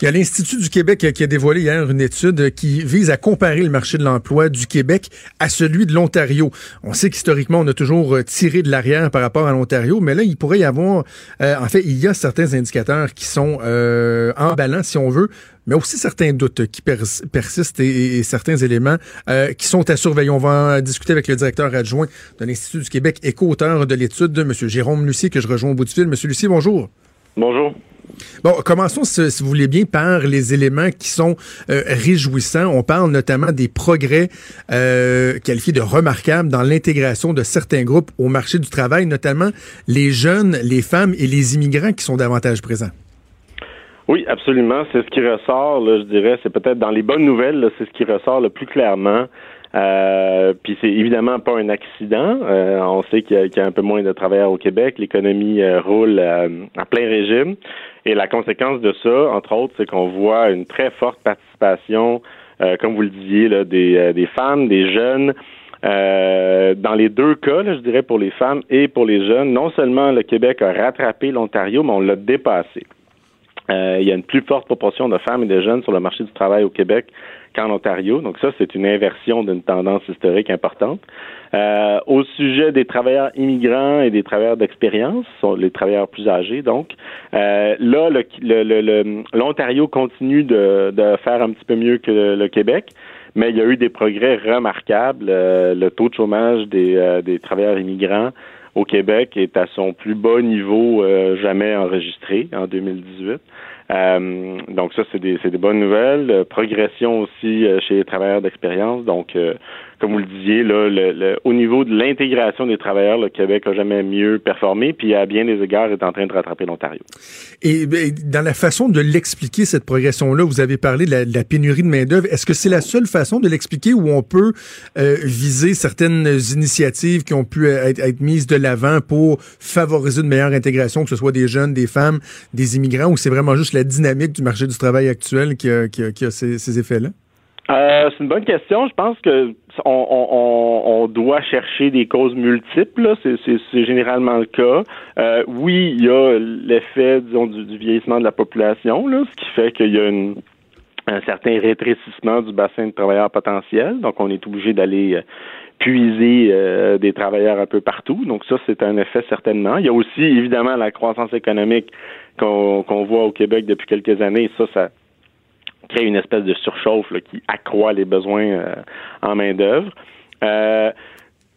Il y a l'Institut du Québec qui a dévoilé hier une étude qui vise à comparer le marché de l'emploi du Québec à celui de l'Ontario. On sait qu'historiquement, on a toujours euh, tiré de l'arrière par rapport à l'Ontario, mais là, il pourrait y avoir, euh, en fait, il y a certains indicateurs qui sont euh, en balance, si on veut, mais aussi certains doutes qui persistent et, certains éléments qui sont à surveiller. On va discuter avec le directeur adjoint de l'Institut du Québec et co-auteur de l'étude, M. Jérôme Lucier, que je rejoins au bout du fil. M. Lucier, bonjour.
Bonjour.
Bon, commençons, si vous voulez bien, par les éléments qui sont euh, réjouissants. On parle notamment des progrès euh, qualifiés de remarquables dans l'intégration de certains groupes au marché du travail, notamment les jeunes, les femmes et les immigrants qui sont davantage présents.
Oui, absolument. C'est ce qui ressort, je dirais, c'est peut-être dans les bonnes nouvelles, c'est ce qui ressort le plus clairement. Euh, puis c'est évidemment pas un accident. On sait qu'il y, a un peu moins de travailleurs au Québec. L'économie roule à plein régime. Et la conséquence de ça, entre autres, c'est qu'on voit une très forte participation, euh, comme vous le disiez, des, euh, des femmes, des jeunes. Euh, dans les deux cas, je dirais pour les femmes et pour les jeunes, non seulement le Québec a rattrapé l'Ontario, mais on l'a dépassé. Il y a une plus forte proportion de femmes et de jeunes sur le marché du travail au Québec qu'en Ontario. Donc ça, c'est une inversion d'une tendance historique importante. Euh, au sujet des travailleurs immigrants et des travailleurs d'expérience, les travailleurs plus âgés, donc, euh, là, l'Ontario le, continue de, de, faire un petit peu mieux que le, Québec, mais il y a eu des progrès remarquables. Euh, le taux de chômage des, des travailleurs immigrants au Québec est à son plus bas niveau jamais enregistré en 2018. Euh, donc ça, c'est des, des, bonnes nouvelles. progression aussi chez les travailleurs d'expérience. Donc, comme vous le disiez, là, le, au niveau de l'intégration des travailleurs, le Québec a jamais mieux performé, puis à bien des égards est en train de rattraper l'Ontario.
Et ben, dans la façon de l'expliquer, cette progression-là, vous avez parlé de la, pénurie de main-d'œuvre. Est-ce que c'est la seule façon de l'expliquer où on peut euh, viser certaines initiatives qui ont pu être, être mises de l'avant pour favoriser une meilleure intégration, que ce soit des jeunes, des femmes, des immigrants, ou c'est vraiment juste la dynamique du marché du travail actuel qui a, qui a, qui a ces, ces effets-là?
Euh, c'est une bonne question. Je pense que on, on, on doit chercher des causes multiples. C'est généralement le cas. Euh, oui, il y a l'effet, disons, du, vieillissement de la population, là, ce qui fait qu'il y a une, un certain rétrécissement du bassin de travailleurs potentiels. Donc, on est obligé d'aller euh, puiser euh, des travailleurs un peu partout. Donc, ça, c'est un effet certainement. Il y a aussi, évidemment, la croissance économique qu'on voit au Québec depuis quelques années. Ça, ça crée une espèce de surchauffe qui accroît les besoins euh, en main-d'œuvre. Euh,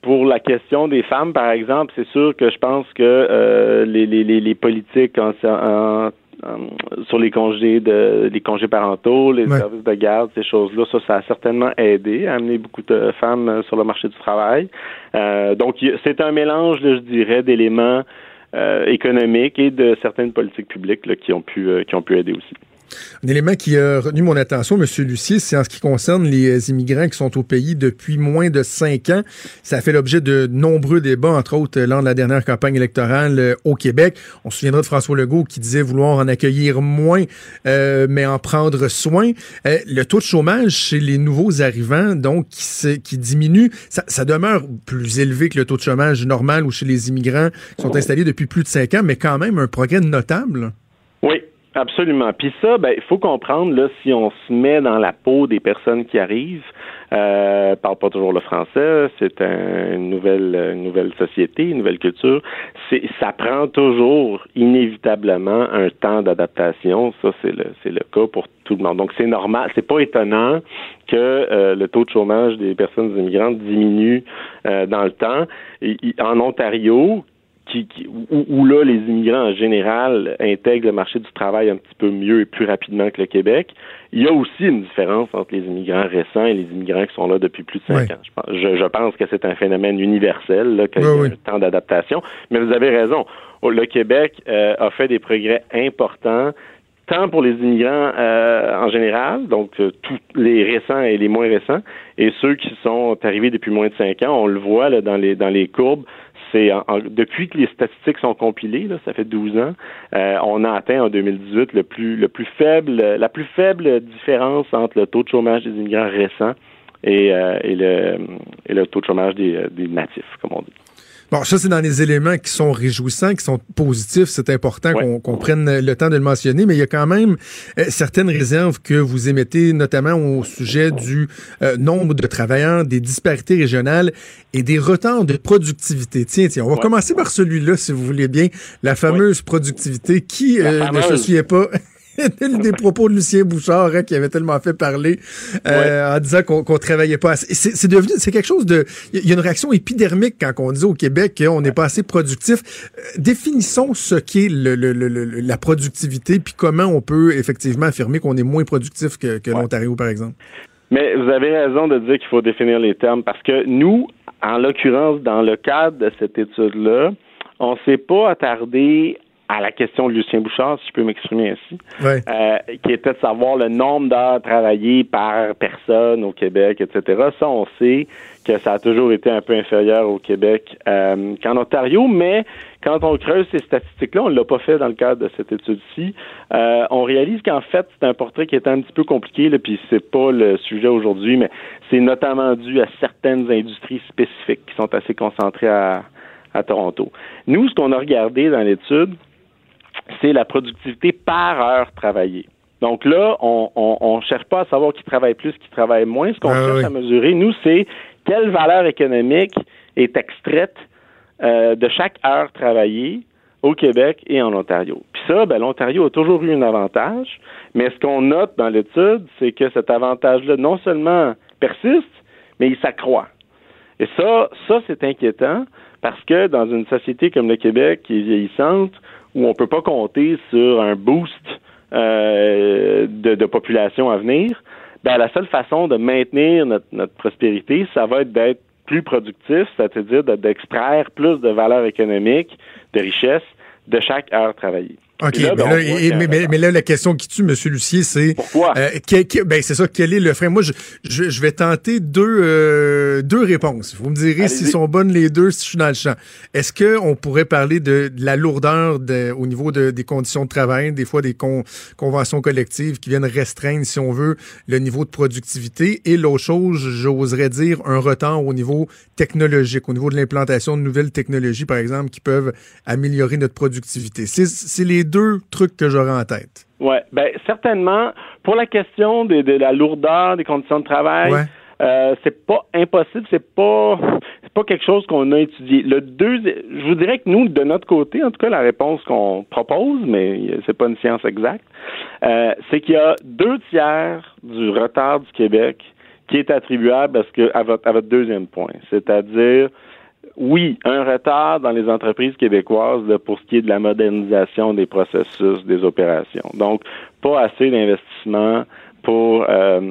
pour la question des femmes, par exemple, c'est sûr que je pense que euh, les, les, les, politiques sur les congés de les congés parentaux, les services de garde, ces choses-là, ça, ça a certainement aidé à amener beaucoup de femmes sur le marché du travail. donc, c'est un mélange, je dirais, d'éléments économiques et de certaines politiques publiques qui ont pu qui ont pu aider aussi.
Un élément qui a retenu mon attention, M. Lucier, c'est en ce qui concerne les immigrants qui sont au pays depuis moins de cinq ans. Ça a fait l'objet de nombreux débats, entre autres lors de la dernière campagne électorale euh, au Québec. On se souviendra de François Legault qui disait vouloir en accueillir moins, euh, mais en prendre soin. Euh, le taux de chômage chez les nouveaux arrivants, donc, qui, qui diminue, ça, demeure plus élevé que le taux de chômage normal ou chez les immigrants qui sont installés depuis plus de cinq ans, mais quand même un progrès notable.
Absolument. Puis ça, ben, il faut comprendre là, si on se met dans la peau des personnes qui arrivent, euh, parle pas toujours le français, c'est une nouvelle, une nouvelle société, une nouvelle culture. C'est, ça prend toujours inévitablement un temps d'adaptation. Ça, c'est le, c'est le cas pour tout le monde. Donc, c'est normal. C'est pas étonnant que euh, le taux de chômage des personnes immigrantes diminue euh, dans le temps. en Ontario, qui, où, là, les immigrants en général intègrent le marché du travail un petit peu mieux et plus rapidement que le Québec. Il y a aussi une différence entre les immigrants récents et les immigrants qui sont là depuis plus de cinq ans. Je pense, que c'est un phénomène universel, là, qu'il y a un temps d'adaptation. Mais vous avez raison. Le Québec euh, a fait des progrès importants tant pour les immigrants euh, en général, donc euh, tous les récents et les moins récents, et ceux qui sont arrivés depuis moins de cinq ans, on le voit là, dans les dans les courbes, c'est depuis que les statistiques sont compilées, ça fait 12 ans, euh, on a atteint en 2018 le plus le plus faible la plus faible différence entre le taux de chômage des immigrants récents et, euh, et le et le taux de chômage des, des natifs, comme on dit.
Bon, ça, c'est dans les éléments qui sont réjouissants, qui sont positifs. C'est important qu'on prenne le temps de le mentionner, mais il y a quand même euh, certaines réserves que vous émettez, notamment au sujet du euh, nombre de travailleurs, des disparités régionales et des retards de productivité. Tiens, tiens, on va commencer par celui-là, si vous voulez bien, la fameuse productivité. Qui euh, ne se souvient pas des propos de Lucien Bouchard hein, qui avait tellement fait parler euh, en disant qu'on travaillait pas assez. C'est devenu, c'est quelque chose de, il y a une réaction épidermique quand on dit au Québec qu'on n'est pas assez productif. Euh, définissons ce qu'est le, la productivité puis comment on peut effectivement affirmer qu'on est moins productif que, que l'Ontario par exemple.
Mais vous avez raison de dire qu'il faut définir les termes parce que nous, en l'occurrence, dans le cadre de cette étude-là, on s'est pas attardé à la question de Lucien Bouchard, si je peux m'exprimer ainsi, euh, qui était de savoir le nombre d'heures travaillées par personne au Québec, etc. Ça, on sait que ça a toujours été un peu inférieur au Québec euh, qu'en Ontario, mais quand on creuse ces statistiques-là, on ne l'a pas fait dans le cadre de cette étude-ci, euh, on réalise qu'en fait, c'est un portrait qui est un petit peu compliqué, là, puis c'est pas le sujet aujourd'hui, mais c'est notamment dû à certaines industries spécifiques qui sont assez concentrées à, à Toronto. Nous, ce qu'on a regardé dans l'étude, c'est la productivité par heure travaillée. Donc là, on ne cherche pas à savoir qui travaille plus, qui travaille moins. Ce qu'on ah cherche à mesurer, nous, c'est quelle valeur économique est extraite euh, de chaque heure travaillée au Québec et en Ontario. Puis ça, ben, l'Ontario a toujours eu un avantage, mais ce qu'on note dans l'étude, c'est que cet avantage-là non seulement persiste, mais il s'accroît. Et ça, ça c'est inquiétant Parce que dans une société comme le Québec qui est vieillissante, où on peut pas compter sur un boost euh, de, population à venir, ben la seule façon de maintenir notre, notre prospérité, ça va être d'être plus productif, c'est-à-dire d'extraire plus de valeur économique, de richesse de chaque heure travaillée.
OK, mais, là, la question qui tue, M. Lucier, c'est...
Pourquoi?
Euh, ben, c'est ça, quel est le frein? Moi, je, je, vais tenter deux, euh, deux réponses. Vous me direz s'ils sont bonnes les deux, si je suis dans le champ. Est-ce qu'on pourrait parler de, la lourdeur de, au niveau de, des conditions de travail, des fois des conventions collectives qui viennent restreindre, si on veut, le niveau de productivité? Et l'autre chose, j'oserais dire un retard au niveau technologique, au niveau de l'implantation de nouvelles technologies, par exemple, qui peuvent améliorer notre productivité. C'est les deux trucs que j'aurais en tête.
Oui, ben certainement. Pour la question de, la lourdeur des conditions de travail, euh, c'est pas impossible, c'est pas pas quelque chose qu'on a étudié. Le deux, je vous dirais que nous, de notre côté, en tout cas, la réponse qu'on propose, mais c'est pas une science exacte, euh, c'est qu'il y a deux tiers du retard du Québec qui est attribuable à, ce que, à, votre, à votre deuxième point, c'est-à-dire oui, un retard dans les entreprises québécoises pour ce qui est de la modernisation des processus, des opérations. Donc, pas assez d'investissement pour euh,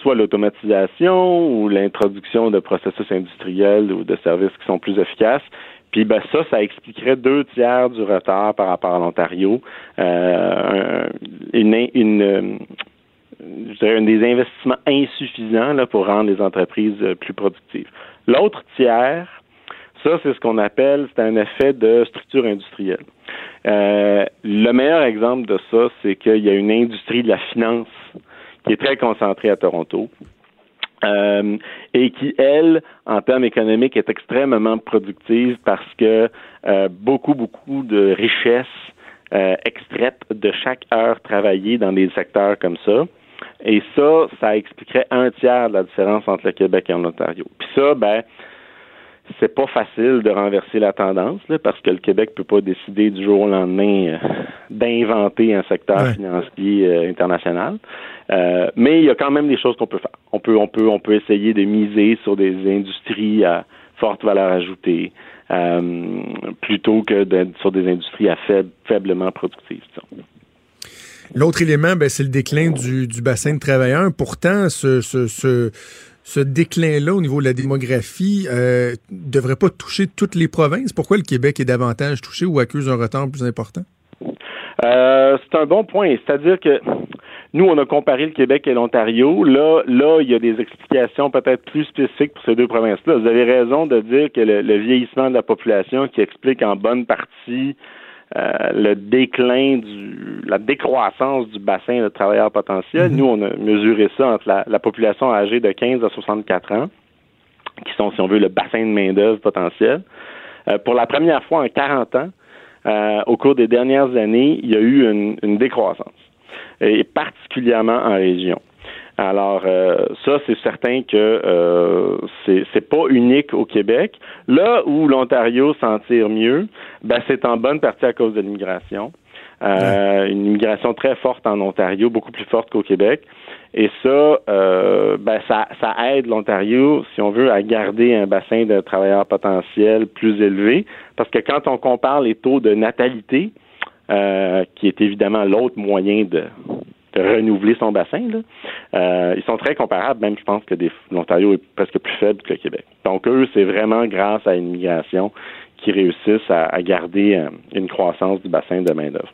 soit l'automatisation ou l'introduction de processus industriels ou de services qui sont plus efficaces. Puis ben ça, ça expliquerait deux tiers du retard par rapport à l'Ontario. Euh, une, une je dirais, des investissements insuffisants là, pour rendre les entreprises plus productives. L'autre tiers, ça, c'est ce qu'on appelle, c'est un effet de structure industrielle. Euh, le meilleur exemple de ça, c'est qu'il y a une industrie de la finance qui est très concentrée à Toronto. Euh, et qui, elle, en termes économiques, est extrêmement productive parce que euh, beaucoup, beaucoup de richesses euh, extraites de chaque heure travaillée dans des secteurs comme ça. Et ça, ça expliquerait un tiers de la différence entre le Québec et l'Ontario. Puis ça, ben, c'est pas facile de renverser la tendance parce que le Québec peut pas décider du jour au lendemain euh, d'inventer un secteur financier euh, international. Euh, mais il y a quand même des choses qu'on peut faire. On peut, on peut, on peut essayer de miser sur des industries à forte valeur ajoutée plutôt que sur des industries à faible, faiblement productives.
L'autre élément, ben, c'est le déclin du, du bassin de travailleurs. Pourtant, ce, ce, ce ce déclin-là au niveau de la démographie euh, devrait pas toucher toutes les provinces? Pourquoi le Québec est davantage touché ou accuse un retard plus important?
Euh, c'est un bon point. C'est-à-dire que nous, on a comparé le Québec et l'Ontario. Là, là, il y a des explications peut-être plus spécifiques pour ces deux provinces-là. Vous avez raison de dire que le vieillissement de la population qui explique en bonne partie euh, le déclin du la décroissance du bassin de travailleurs potentiels. Mhm. Nous, on a mesuré ça entre la, population âgée de 15 à 64 ans, qui sont, si on veut, le bassin de main-d'œuvre potentiel. Euh, pour la première fois en 40 ans, euh, au cours des dernières années, il y a eu une, une décroissance, et particulièrement en région. Alors euh, ça, c'est certain que euh, c'est pas unique au Québec. Là où l'Ontario s'en tire mieux, ben c'est en bonne partie à cause de l'immigration. Euh, Une immigration très forte en Ontario, beaucoup plus forte qu'au Québec. Et ça, euh, ben ça, ça aide l'Ontario, si on veut, à garder un bassin de travailleurs potentiels plus élevé. Parce que quand on compare les taux de natalité, euh, qui est évidemment l'autre moyen de, renouveler son bassin. Euh, ils sont très comparables, même je pense que l'Ontario est presque plus faible que le Québec. Donc eux, c'est vraiment grâce à l'immigration qu'ils réussissent à, garder euh, une croissance du bassin de main-d'œuvre.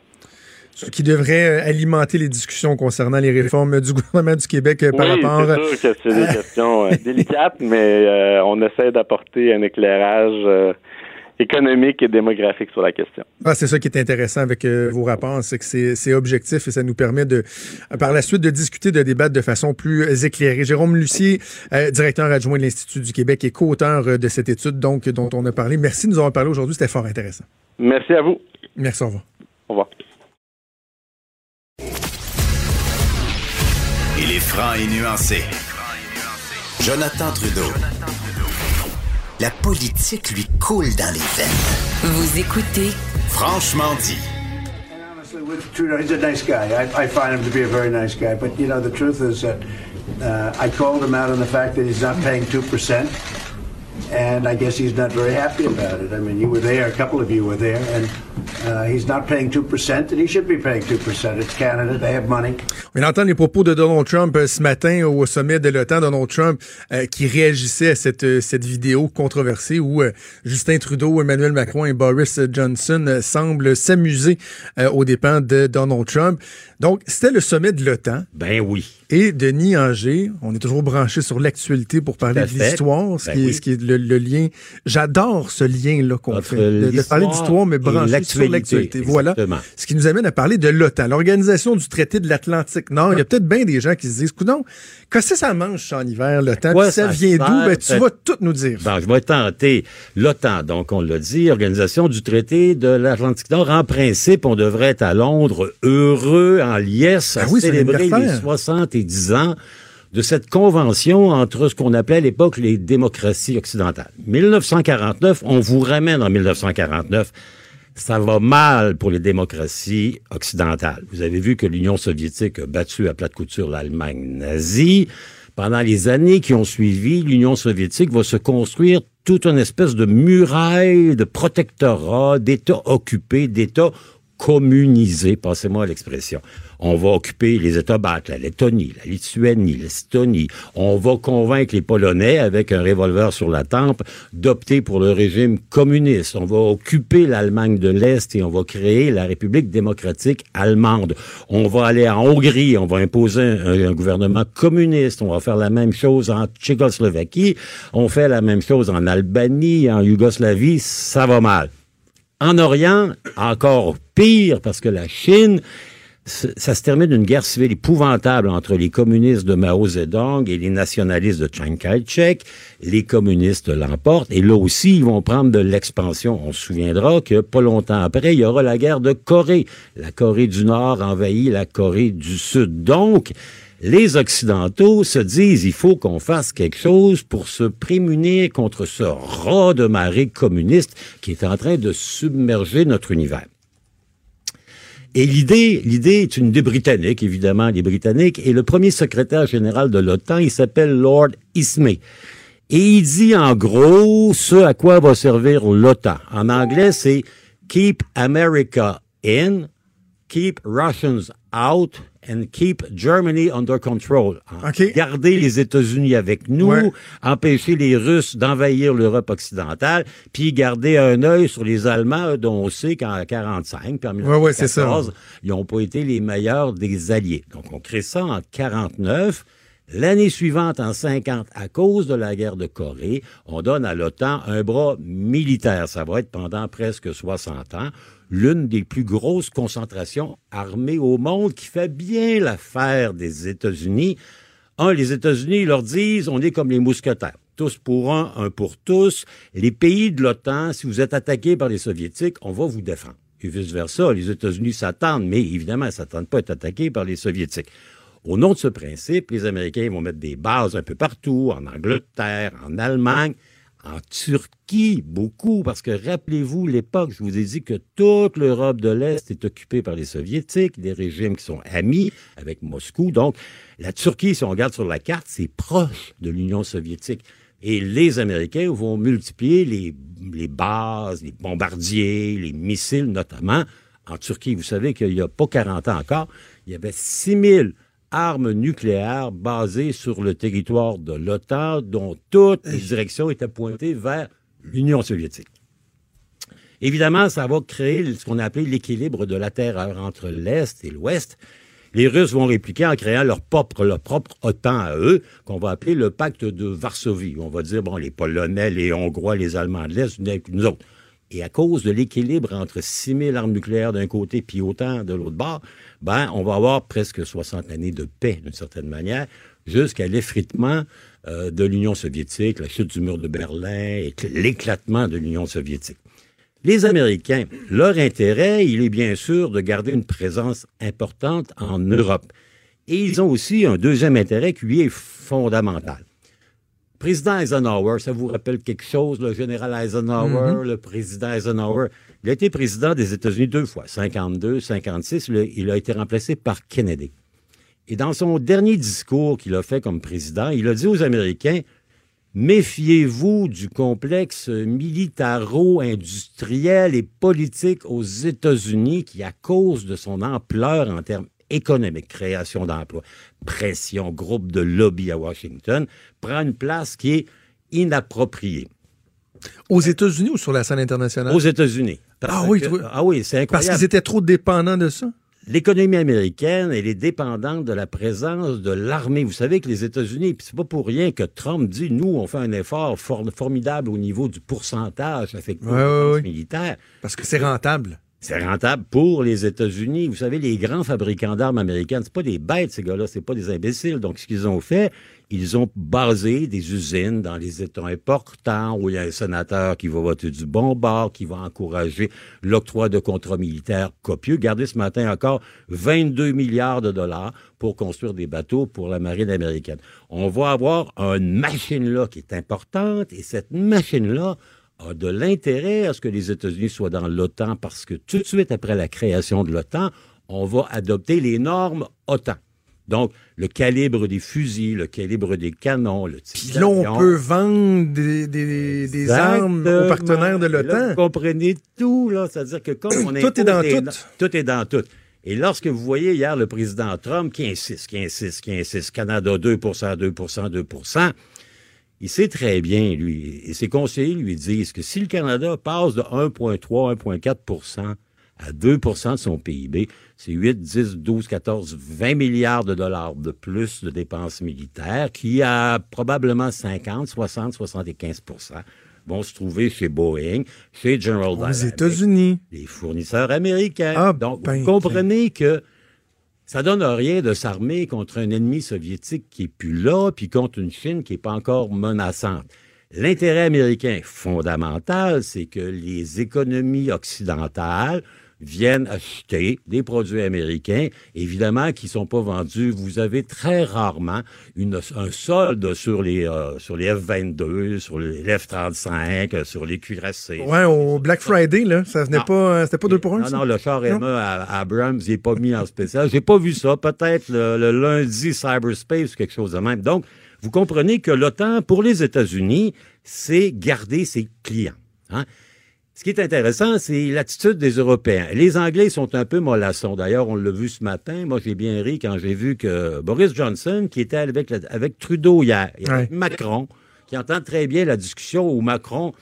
Ce qui devrait euh, alimenter les discussions concernant les réformes du gouvernement du Québec par rapport.
C'est sûr que c'est des questions délicates, mais on essaie d'apporter un éclairage économique et démographique sur la question.
Ah, c'est ça qui est intéressant avec euh, vos rapports, c'est que c'est objectif et ça nous permet de, par la suite, de discuter, de débattre de façon plus éclairée. Jérôme Lucier, euh, directeur adjoint de l'Institut du Québec et co-auteur euh, de cette étude donc dont on a parlé. Merci de nous avoir parlé aujourd'hui, c'était fort intéressant.
Merci à vous.
Merci, au revoir.
Au revoir.
Il est franc et nuancé. Jonathan Trudeau. La politique lui coule dans les veines.
Vous écoutez
Franchement dit.
with Trudeau, he's a nice guy. I, I, find him to be a very nice guy. But you know, the truth is that uh, I called him out on the fact that he's not paying two percent, and I guess he's not very happy about it. I mean, you were there, a couple of you were there, and uh, he's not paying 2%, and he should be paying 2%. It's Canada, they have money.
On entend les propos de Donald Trump euh, ce matin au sommet de l'OTAN. Donald Trump euh, qui réagissait à cette, euh, cette vidéo controversée où euh, Justin Trudeau, Emmanuel Macron et Boris Johnson euh, semblent s'amuser aux dépens de Donald Trump. Donc, c'était le sommet de l'OTAN.
Ben oui.
Et Denis Anger, on est toujours branché sur l'actualité pour parler de l'histoire, ce,
Ben
qui est-
oui.
ce qui est le, le lien. J'adore ce lien-là qu'on fait. De, parler d'histoire, mais branché sur
l'actualité.
Voilà. Ce qui nous amène à parler de l'OTAN, l'organisation du traité de l'Atlantique Nord. Il y a peut-être bien des gens qui se disent, coudon, qu'est-ce que ça mange en hiver, l'OTAN? Puis ça
ça
vient d'où? Ben, tu vas tout nous dire.
Bon, je vais tenter. L'OTAN, donc on l'a dit, Organisation du traité de l'Atlantique Nord. En principe, on devrait être à Londres heureux, en liesse, à
Ben oui,
célébrer les 70 ans de cette convention entre ce qu'on appelait à l'époque les démocraties occidentales. 1949, on vous ramène en 1949. Ça va mal pour les démocraties occidentales. Vous avez vu que l'Union soviétique a battu à plate couture l'Allemagne nazie. Pendant les années qui ont suivi, l'Union soviétique va se construire toute une espèce de muraille de protectorat, d'États occupés, d'États communisés, passez-moi l'expression. On va occuper les États baltes, la Lettonie, la Lituanie, l'Estonie. On va convaincre les Polonais, avec un revolver sur la tempe, d'opter pour le régime communiste. On va occuper l'Allemagne de l'Est et on va créer la République démocratique allemande. On va aller en Hongrie, on va imposer un, un gouvernement communiste. On va faire la même chose en Tchécoslovaquie. On fait la même chose en Albanie, en Yougoslavie. Ça va mal. En Orient, encore pire, parce que la Chine, ça se termine d'une guerre civile épouvantable entre les communistes de Mao Zedong et les nationalistes de Chiang Kai-shek. Les communistes l'emportent et là aussi, ils vont prendre de l'expansion. On se souviendra que pas longtemps après, il y aura la guerre de Corée. La Corée du Nord envahit la Corée du Sud. Donc, les Occidentaux se disent il faut qu'on fasse quelque chose pour se prémunir contre ce rat de marée communiste qui est en train de submerger notre univers. Et l'idée, l'idée est une des Britanniques, évidemment, les Britanniques, et le premier secrétaire général de l'OTAN, il s'appelle Lord Ismay. Et il dit en gros ce à quoi va servir l'OTAN. En anglais, c'est Keep America in, Keep Russians out, and Keep Germany under control. Garder les États-Unis avec nous,
Ouais.
empêcher les Russes d'envahir l'Europe occidentale, puis garder un œil sur les Allemands, dont on sait qu'en 45, puis en
Ouais, ouais, c'est ça.
1914, ils n'ont pas été les meilleurs des alliés. Donc, on crée ça en 49. L'année suivante, en 50, à cause de la guerre de Corée, on donne à l'OTAN un bras militaire. Ça va être pendant presque 60 ans l'une des plus grosses concentrations armées au monde qui fait bien l'affaire des États-Unis. Un, les États-Unis leur disent, on est comme les mousquetaires. Tous pour un, un pour tous. Les pays de l'OTAN, si vous êtes attaqués par les Soviétiques, on va vous défendre. Et vice-versa, les États-Unis s'attendent, mais évidemment, ils s'attendent pas à être attaqués par les Soviétiques. Au nom de ce principe, les Américains vont mettre des bases un peu partout, en Angleterre, en Allemagne, en Turquie, beaucoup, parce que rappelez-vous l'époque, je vous ai dit que toute l'Europe de l'Est est occupée par les Soviétiques, des régimes qui sont amis avec Moscou. Donc, la Turquie, si on regarde sur la carte, c'est proche de l'Union soviétique. Et les Américains vont multiplier les, bases, les bombardiers, les missiles notamment. En Turquie, vous savez qu'il n'y a pas 40 ans encore, il y avait 6000 armes nucléaires basées sur le territoire de l'OTAN, dont toutes les directions étaient pointées vers l'Union soviétique. Évidemment, ça va créer ce qu'on a appelé l'équilibre de la terreur entre l'Est et l'Ouest. Les Russes vont répliquer en créant leur propre, leur propre OTAN à eux, qu'on va appeler le pacte de Varsovie. On va dire, bon, les Polonais, les Hongrois, les Allemands de l'Est, nous autres. Et à cause de l'équilibre entre 6 000 armes nucléaires d'un côté puis autant de l'autre bord, ben, on va avoir presque 60 années de paix, d'une certaine manière, jusqu'à l'effritement euh, de l'Union soviétique, la chute du mur de Berlin et l'éclatement de l'Union soviétique. Les Américains, leur intérêt, il est bien sûr de garder une présence importante en Europe. Et ils ont aussi un deuxième intérêt qui lui est fondamental. Président Eisenhower, ça vous rappelle quelque chose, le général Eisenhower,
Mhm.
le président Eisenhower? Il a été président des États-Unis deux fois, 52, 56. Il a, il a été remplacé par Kennedy. Et dans son dernier discours qu'il a fait comme président, il a dit aux Américains, Méfiez-vous du complexe militaro-industriel et politique aux États-Unis qui, à cause de son ampleur en termes économiques, création d'emplois, pression, groupe de lobby à Washington, prend une place qui est inappropriée.
Aux États-Unis ou sur la scène internationale?
Aux États-unis.
Ah oui,
ah oui, c'est incroyable.
Parce qu'ils étaient trop dépendants de ça?
L'économie américaine, elle est dépendante de la présence de l'armée. Vous savez que les États-Unis, puis c'est pas pour rien que Trump dit, nous, on fait un effort formidable au niveau du pourcentage militaires.
Parce que c'est rentable.
C'est rentable pour les États-Unis. Vous savez, les grands fabricants d'armes américaines, c'est pas des bêtes, ces gars-là, c'est pas des imbéciles. Donc, ce qu'ils ont fait, ils ont basé des usines dans les États importants où il y a un sénateur qui va voter du bon bord, qui va encourager l'octroi de contrats militaires copieux. Gardez ce matin encore 22 milliards de dollars pour construire des bateaux pour la marine américaine. On va avoir une machine-là qui est importante et cette machine-là a de l'intérêt à ce que les États-Unis soient dans l'OTAN parce que tout de suite après la création de l'OTAN, on va adopter les normes OTAN. Donc, le calibre des fusils, le calibre des canons, le
type Puis là, on peut vendre des, armes aux partenaires de l'OTAN.
Vous comprenez tout, là. C'est-à-dire que comme on est...
tout est dans tout.
Tout est dans tout. Et lorsque vous voyez hier le président Trump qui insiste, qui insiste, qui insiste, Canada 2% 2% 2 il sait très bien, lui, et ses conseillers lui disent que si le Canada passe de 1,3, 1,4% à 2% de son PIB, c'est 8, 10, 12, 14, 20 milliards de dollars de plus de dépenses militaires qui, à probablement 50, 60, 75% vont se trouver chez Boeing, chez General Dynamics.
Aux États-Unis.
Les fournisseurs américains.
Ah,
Donc,
ben,
vous comprenez que ça donne rien de s'armer contre un ennemi soviétique qui est plus là, puis contre une Chine qui n'est pas encore menaçante. L'intérêt américain fondamental, c'est que les économies occidentales viennent acheter des produits américains, évidemment, qui ne sont pas vendus. Vous avez très rarement une, un solde sur les, euh, sur les F-22, sur les F-35, sur les cuirassés.
Ouais, au Black Friday, là, ça venait pas, c'était pas deux pour un.
Non, non, le char Emma à, Abrams, il n'est pas mis en spécial. J'ai pas vu ça. Peut-être le, le lundi Cyberspace ou quelque chose de même. Donc, vous comprenez que l'OTAN, pour les États-Unis, c'est garder ses clients. Hein? Ce qui est intéressant, c'est l'attitude des Européens. Les Anglais sont un peu mollassons. D'ailleurs, on l'a vu ce matin. Moi, j'ai bien ri quand j'ai vu que Boris Johnson, qui était avec, avec Trudeau hier, et avec Macron, qui entend très bien la discussion où Macron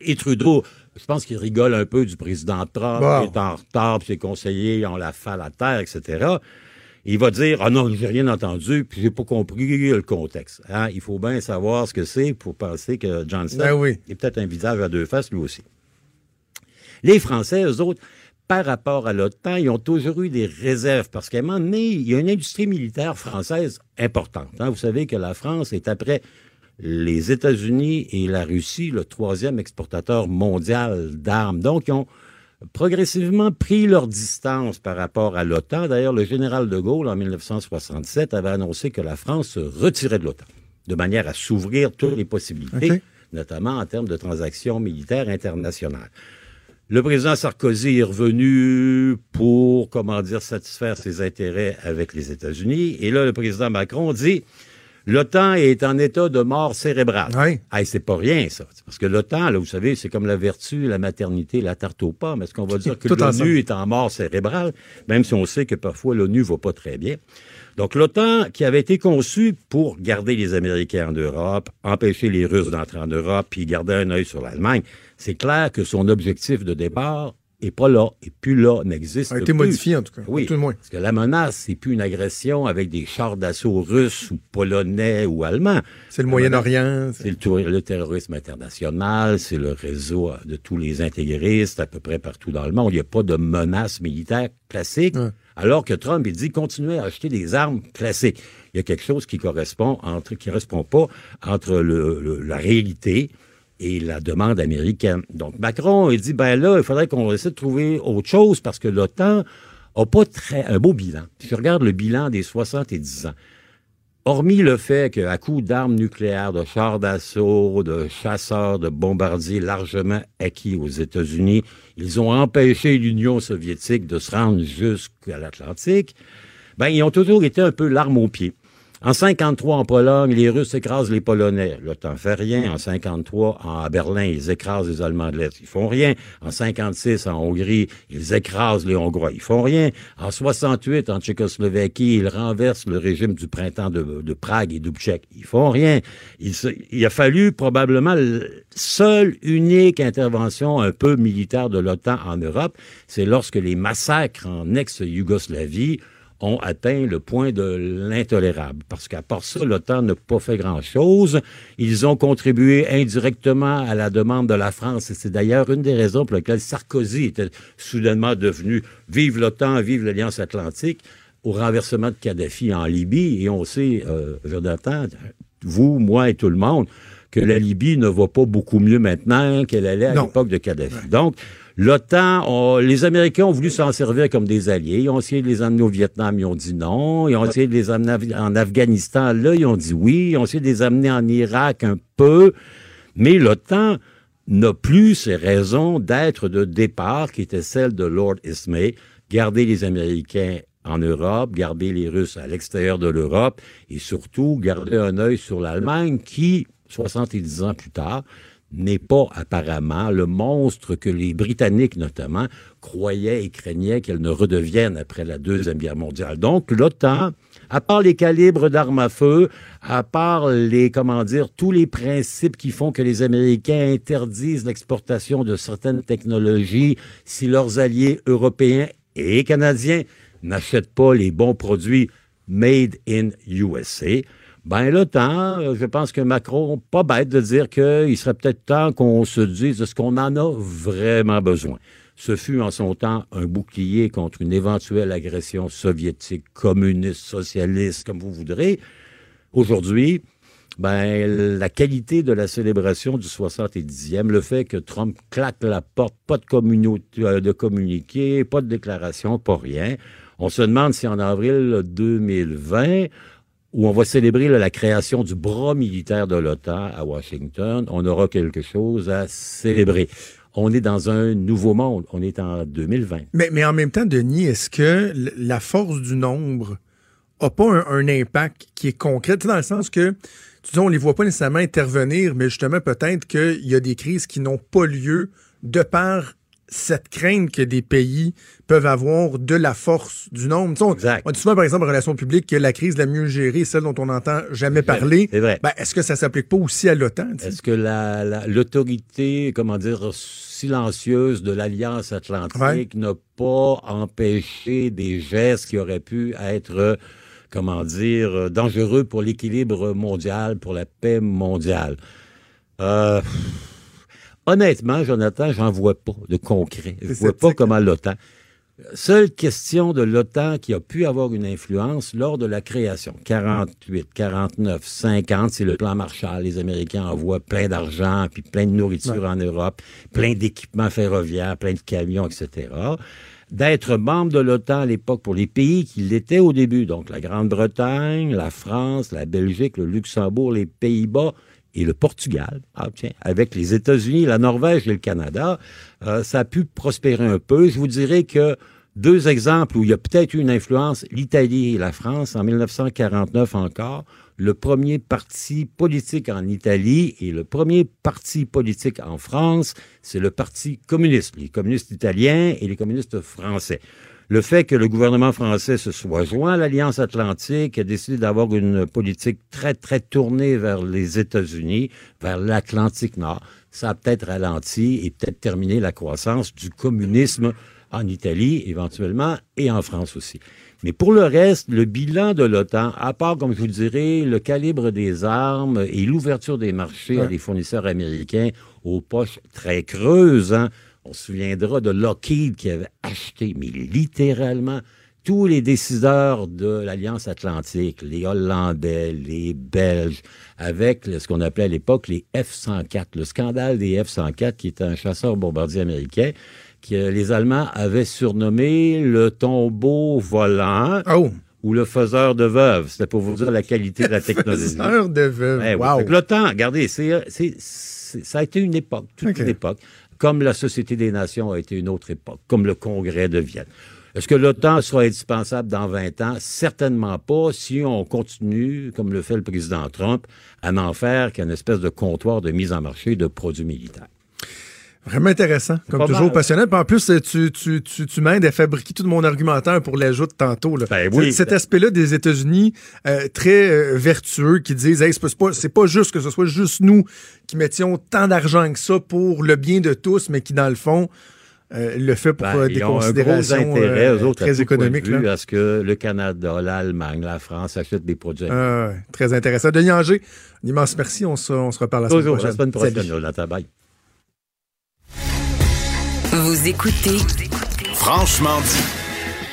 et Trudeau, je pense qu'il rigole un peu du président Trump, qui est en retard, puis ses conseillers ont la falle à terre, etc. Il va dire Ah non, j'ai rien entendu, puis j'ai pas compris le contexte. Hein? Il faut bien savoir ce que c'est pour penser que Johnson
ben
est peut-être un visage à deux faces lui aussi. Les Français, eux autres, par rapport à l'OTAN, ils ont toujours eu des réserves parce qu'à un moment donné, il y a une industrie militaire française importante. Hein? Vous savez que la France est après les États-Unis et la Russie le troisième exportateur mondial d'armes. Donc, ils ont progressivement pris leur distance par rapport à l'OTAN. D'ailleurs, le général de Gaulle, en 1967, avait annoncé que la France se retirait de l'OTAN, de manière à s'ouvrir toutes les possibilités, notamment en termes de transactions militaires internationales. Le président Sarkozy est revenu pour, comment dire, satisfaire ses intérêts avec les États-Unis. Et là, le président Macron dit, L'OTAN est en état de mort cérébrale.
Oui.
Hey, c'est pas rien, ça. Parce que l'OTAN, là, vous savez, c'est comme la vertu, la maternité, la tarte aux pommes. Est-ce qu'on va dire que l'ONU est en mort cérébrale, même si on sait que parfois l'ONU va pas très bien? Donc, l'OTAN, qui avait été conçu pour garder les Américains en Europe, empêcher les Russes d'entrer en Europe, puis garder un œil sur l'Allemagne, c'est clair que son objectif de départ est pas là, et plus là, n'existe plus.
A été modifié, en tout cas.
Oui.
Tout le moins.
Parce que la menace, c'est plus une agression avec des chars d'assaut russes ou polonais ou allemands.
C'est le Moyen-Orient.
C'est le, le, terrorisme international, c'est le réseau de tous les intégristes à peu près partout dans le monde. Il n'y a pas de menace militaire classique. Alors que Trump, il dit continuez à acheter des armes classiques. Il y a quelque chose qui correspond entre, qui correspond pas entre le, la réalité et la demande américaine. Donc Macron, il dit, ben là, il faudrait qu'on essaie de trouver autre chose parce que l'OTAN n'a pas très, un beau bilan. Si je regarde le bilan des 70 ans, hormis le fait qu'à coup d'armes nucléaires, de chars d'assaut, de chasseurs, de bombardiers largement acquis aux États-Unis, ils ont empêché l'Union soviétique de se rendre jusqu'à l'Atlantique, ben, ils ont toujours été un peu l'arme au pied. En 53, en Pologne, les Russes écrasent les Polonais. L'OTAN fait rien. En 53, à Berlin, ils écrasent les Allemands de l'Est. Ils font rien. En 56, en Hongrie, ils écrasent les Hongrois. Ils font rien. En 68, en Tchécoslovaquie, ils renversent le régime du printemps de, Prague et d'Ubček. Ils font rien. Il, il, a fallu probablement seule, unique intervention un peu militaire de l'OTAN en Europe, c'est lorsque les massacres en ex-Yougoslavie ont atteint le point de l'intolérable. Parce qu'à part ça, l'OTAN n'a pas fait grand-chose. Ils ont contribué indirectement à la demande de la France. Et c'est d'ailleurs une des raisons pour lesquelles Sarkozy était soudainement devenu vive l'OTAN, vive l'Alliance Atlantique au renversement de Kadhafi en Libye. Et on sait, euh, Jonathan, vous, moi et tout le monde, que la Libye ne va pas beaucoup mieux maintenant qu'elle allait à l'époque de Kadhafi. Donc, L'OTAN, les Américains ont voulu s'en servir comme des alliés. Ils ont essayé de les amener au Vietnam, ils ont dit non. Ils ont essayé de les amener en Afghanistan, là, ils ont dit oui. Ils ont essayé de les amener en Irak un peu. Mais l'OTAN n'a plus ses raisons d'être de départ, qui étaient celles de Lord Ismay, garder les Américains en Europe, garder les Russes à l'extérieur de l'Europe et surtout garder un œil sur l'Allemagne qui, 70 ans plus tard, n'est pas apparemment le monstre que les Britanniques notamment croyaient et craignaient qu'elle ne redevienne après la Deuxième Guerre mondiale. Donc l'OTAN, à part les calibres d'armes à feu, à part les, comment tous les principes qui font que les Américains interdisent l'exportation de certaines technologies si leurs alliés européens et canadiens n'achètent pas les bons produits made in USA, ben tant, euh, je pense que Macron, pas bête de dire qu'il serait peut-être temps qu'on se dise de ce qu'on en a vraiment besoin. Ce fut en son temps un bouclier contre une éventuelle agression soviétique, communiste, socialiste, comme vous voudrez. Aujourd'hui, ben, la qualité de la célébration du 70e, le fait que Trump claque la porte, pas de, euh, de communiqué, pas de déclaration, pas rien. On se demande si en avril 2020, où on va célébrer la création du bras militaire de l'OTAN à Washington, on aura quelque chose à célébrer. On est dans un nouveau monde. On est en 2020.
Mais, en même temps, Denis, est-ce que la force du nombre n'a pas un, impact qui est concret, dans le sens que, tu on les voit pas nécessairement intervenir, mais justement, peut-être qu'il y a des crises qui n'ont pas lieu de par cette crainte que des pays peuvent avoir de la force du nombre. On,
exact.
on dit souvent, par exemple, en relations publiques, que la crise la mieux gérée, celle dont on n'entend jamais parler.
C'est vrai.
Ben, est-ce que ça s'applique pas aussi à l'OTAN?
Est-ce que l'autorité, comment dire, silencieuse de l'Alliance atlantique n'a pas empêché des gestes qui auraient pu être comment dire, dangereux pour l'équilibre mondial, pour la paix mondiale? Euh, Honnêtement, Jonathan, j'en vois pas de concret. Je vois pas comment l'OTAN. Seule question de l'OTAN qui a pu avoir une influence lors de la création. 48, 49, 50, c'est le plan Marshall. Les Américains envoient plein d'argent, puis plein de nourriture en Europe, plein d'équipements ferroviaires, plein de camions, etc. D'être membre de l'OTAN à l'époque pour les pays qui l'étaient au début, donc la Grande-Bretagne, la France, la Belgique, le Luxembourg, les Pays-Bas, et le Portugal, ah, tiens, avec les États-Unis, la Norvège et le Canada, euh, ça a pu prospérer un peu. Je vous dirais que deux exemples où il y a peut-être eu une influence, l'Italie et la France, en 1949 encore, le premier parti politique en Italie et le premier parti politique en France, c'est le Parti communiste, les communistes italiens et les communistes français le fait que le gouvernement français se soit joint à l'Alliance atlantique, a décidé d'avoir une politique très, très tournée vers les États-Unis, vers l'Atlantique Nord, ça a peut-être ralenti et peut-être terminé la croissance du communisme en Italie éventuellement et en France aussi. Mais pour le reste, le bilan de l'OTAN, à part, comme je vous dirais, le calibre des armes et l'ouverture des marchés à des fournisseurs américains aux poches très creuses, hein, on se souviendra de Lockheed qui avait acheté, mais littéralement, tous les décideurs de l'Alliance Atlantique, les Hollandais, les Belges, avec ce qu'on appelait à l'époque les F-104, le scandale des F-104, qui était un chasseur bombardier américain, que les Allemands avaient surnommé le tombeau volant.
Oh.
Ou le faiseur de veuves. C'était pour vous dire la qualité de la technologie.
Le faiseur de veuves.
Eh
wow.
L'OTAN, regardez, c'est, ça a été une époque, toute une époque comme la Société des Nations a été une autre époque, comme le Congrès de Vienne. Est-ce que l'OTAN sera indispensable dans 20 ans? Certainement pas si on continue, comme le fait le président Trump, à n'en faire qu'une espèce de comptoir de mise en marché de produits militaires.
Vraiment intéressant, comme toujours passionnant. en plus, tu, tu, tu, tu m'aides à fabriquer tout mon argumentaire pour l'ajout de tantôt. Là.
Ben oui.
Cet aspect-là des États-Unis, euh, très euh, vertueux, qui disent hey, c'est pas, pas juste que ce soit juste nous qui mettions tant d'argent que ça pour le bien de tous, mais qui, dans le fond, euh, le fait pour ben, des considérations très économiques.
Là. À ce que le Canada, l'Allemagne, la France achètent des produits.
Ah, très intéressant. Denis Anger, un immense merci. On se, on se reparle la semaine prochaine. La
semaine prochaine, Jonathan. Bye.
Vous écoutez
Franchement dit.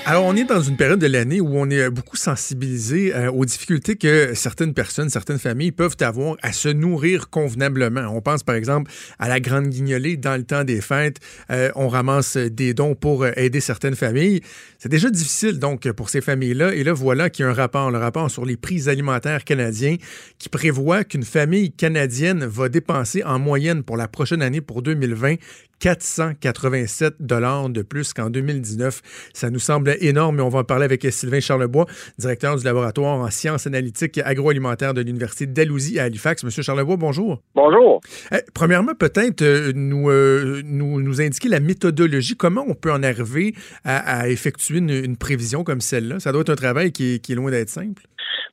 Alors, on est dans une période de l'année où on est beaucoup sensibilisé euh, aux difficultés que certaines personnes, certaines familles peuvent avoir à se nourrir convenablement. On pense par exemple à la grande guignolée dans le temps des fêtes. Euh, on ramasse des dons pour euh, aider certaines familles. C'est déjà difficile donc pour ces familles-là. Et là, voilà qu'il y a un rapport, le rapport sur les prix alimentaires canadiens qui prévoit qu'une famille canadienne va dépenser en moyenne pour la prochaine année, pour 2020, 487 dollars de plus qu'en 2019. Ça nous semble énorme, mais on va en parler avec Sylvain Charlebois, directeur du laboratoire en sciences analytiques agroalimentaires de l'Université d'Alousie à Halifax. Monsieur Charlebois, bonjour.
Bonjour.
Eh, premièrement, peut-être euh, nous, euh, nous, nous, indiquer la méthodologie, comment on peut en arriver à, effectuer une, prévision comme celle-là? Ça doit être un travail qui est, loin d'être simple.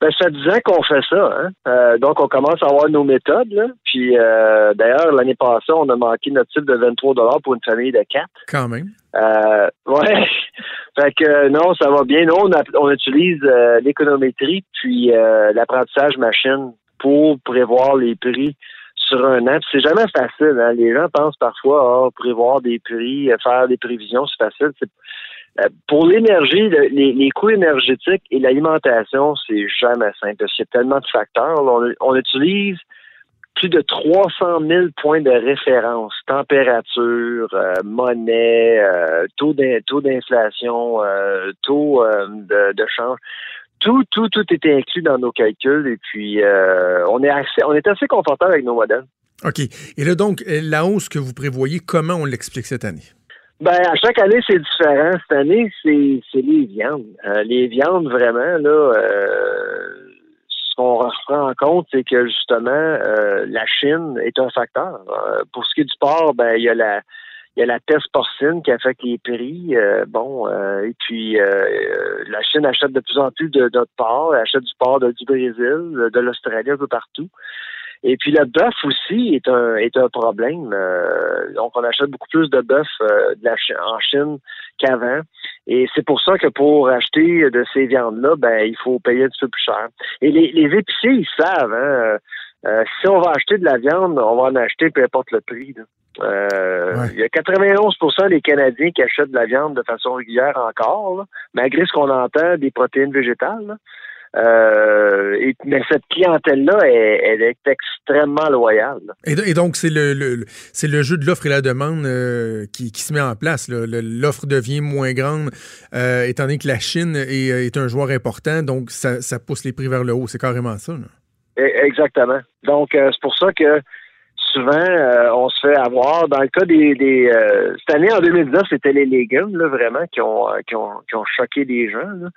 Ben, ça disait qu'on fait ça. Hein. Euh, donc, on commence à avoir nos méthodes. Puis, d'ailleurs, l'année passée, on a manqué notre type de 23 pour une famille de quatre.
Quand même.
Euh, ouais. fait que non, ça va bien. Nous, on, utilise euh, l'économétrie puis euh, l'apprentissage machine pour prévoir les prix sur un an. C'est jamais facile. Hein. Les gens pensent parfois, ah, prévoir des prix, faire des prévisions, c'est facile. Pour l'énergie, les, coûts énergétiques et l'alimentation, c'est jamais simple. Il y a tellement de facteurs. on utilise plus de 300 000 points de référence, température, euh, monnaie, euh, taux d'inflation, euh, taux de, change. Tout, tout, tout était inclus dans nos calculs et puis on est assez, on est assez confortable avec nos modèles.
OK. Et là, donc, la hausse que vous prévoyez, comment on l'explique cette année?
Ben, à chaque année, c'est différent. Cette année, c'est les viandes. les viandes, vraiment, là, qu'on reprend en compte, c'est que justement, euh, la Chine est un facteur. Euh, pour ce qui est du porc, ben il y a la il y a la peste porcine qui affecte les prix. Euh, bon, et puis la Chine achète de plus en plus de notre porc, elle achète du porc du Brésil, de l'Australie, un peu partout. Et puis le bœuf aussi est un est un problème. Euh, donc on achète beaucoup plus de bœuf euh, en Chine qu'avant. Et c'est pour ça que pour acheter de ces viandes-là, ben il faut payer un petit peu plus cher. Et les, les épiciers, ils savent, hein, euh, si on va acheter de la viande, on va en acheter peu importe le prix. Il y a 91% des Canadiens qui achètent de la viande de façon régulière encore, malgré ce qu'on entend des protéines végétales. Euh, et, mais cette clientèle-là, elle, est extrêmement loyale.
Et, donc, c'est le, c'est le jeu de l'offre et la demande euh, qui, se met en place. L'offre devient moins grande, euh, étant donné que la Chine est, un joueur important, donc ça, pousse les prix vers le haut. C'est carrément ça.
E, exactement. Donc, c'est pour ça que souvent, on se fait avoir. Dans le cas des... cette année, en 2019, c'était les légumes, là, vraiment, qui ont, qui ont, qui ont choqué les gens. Là.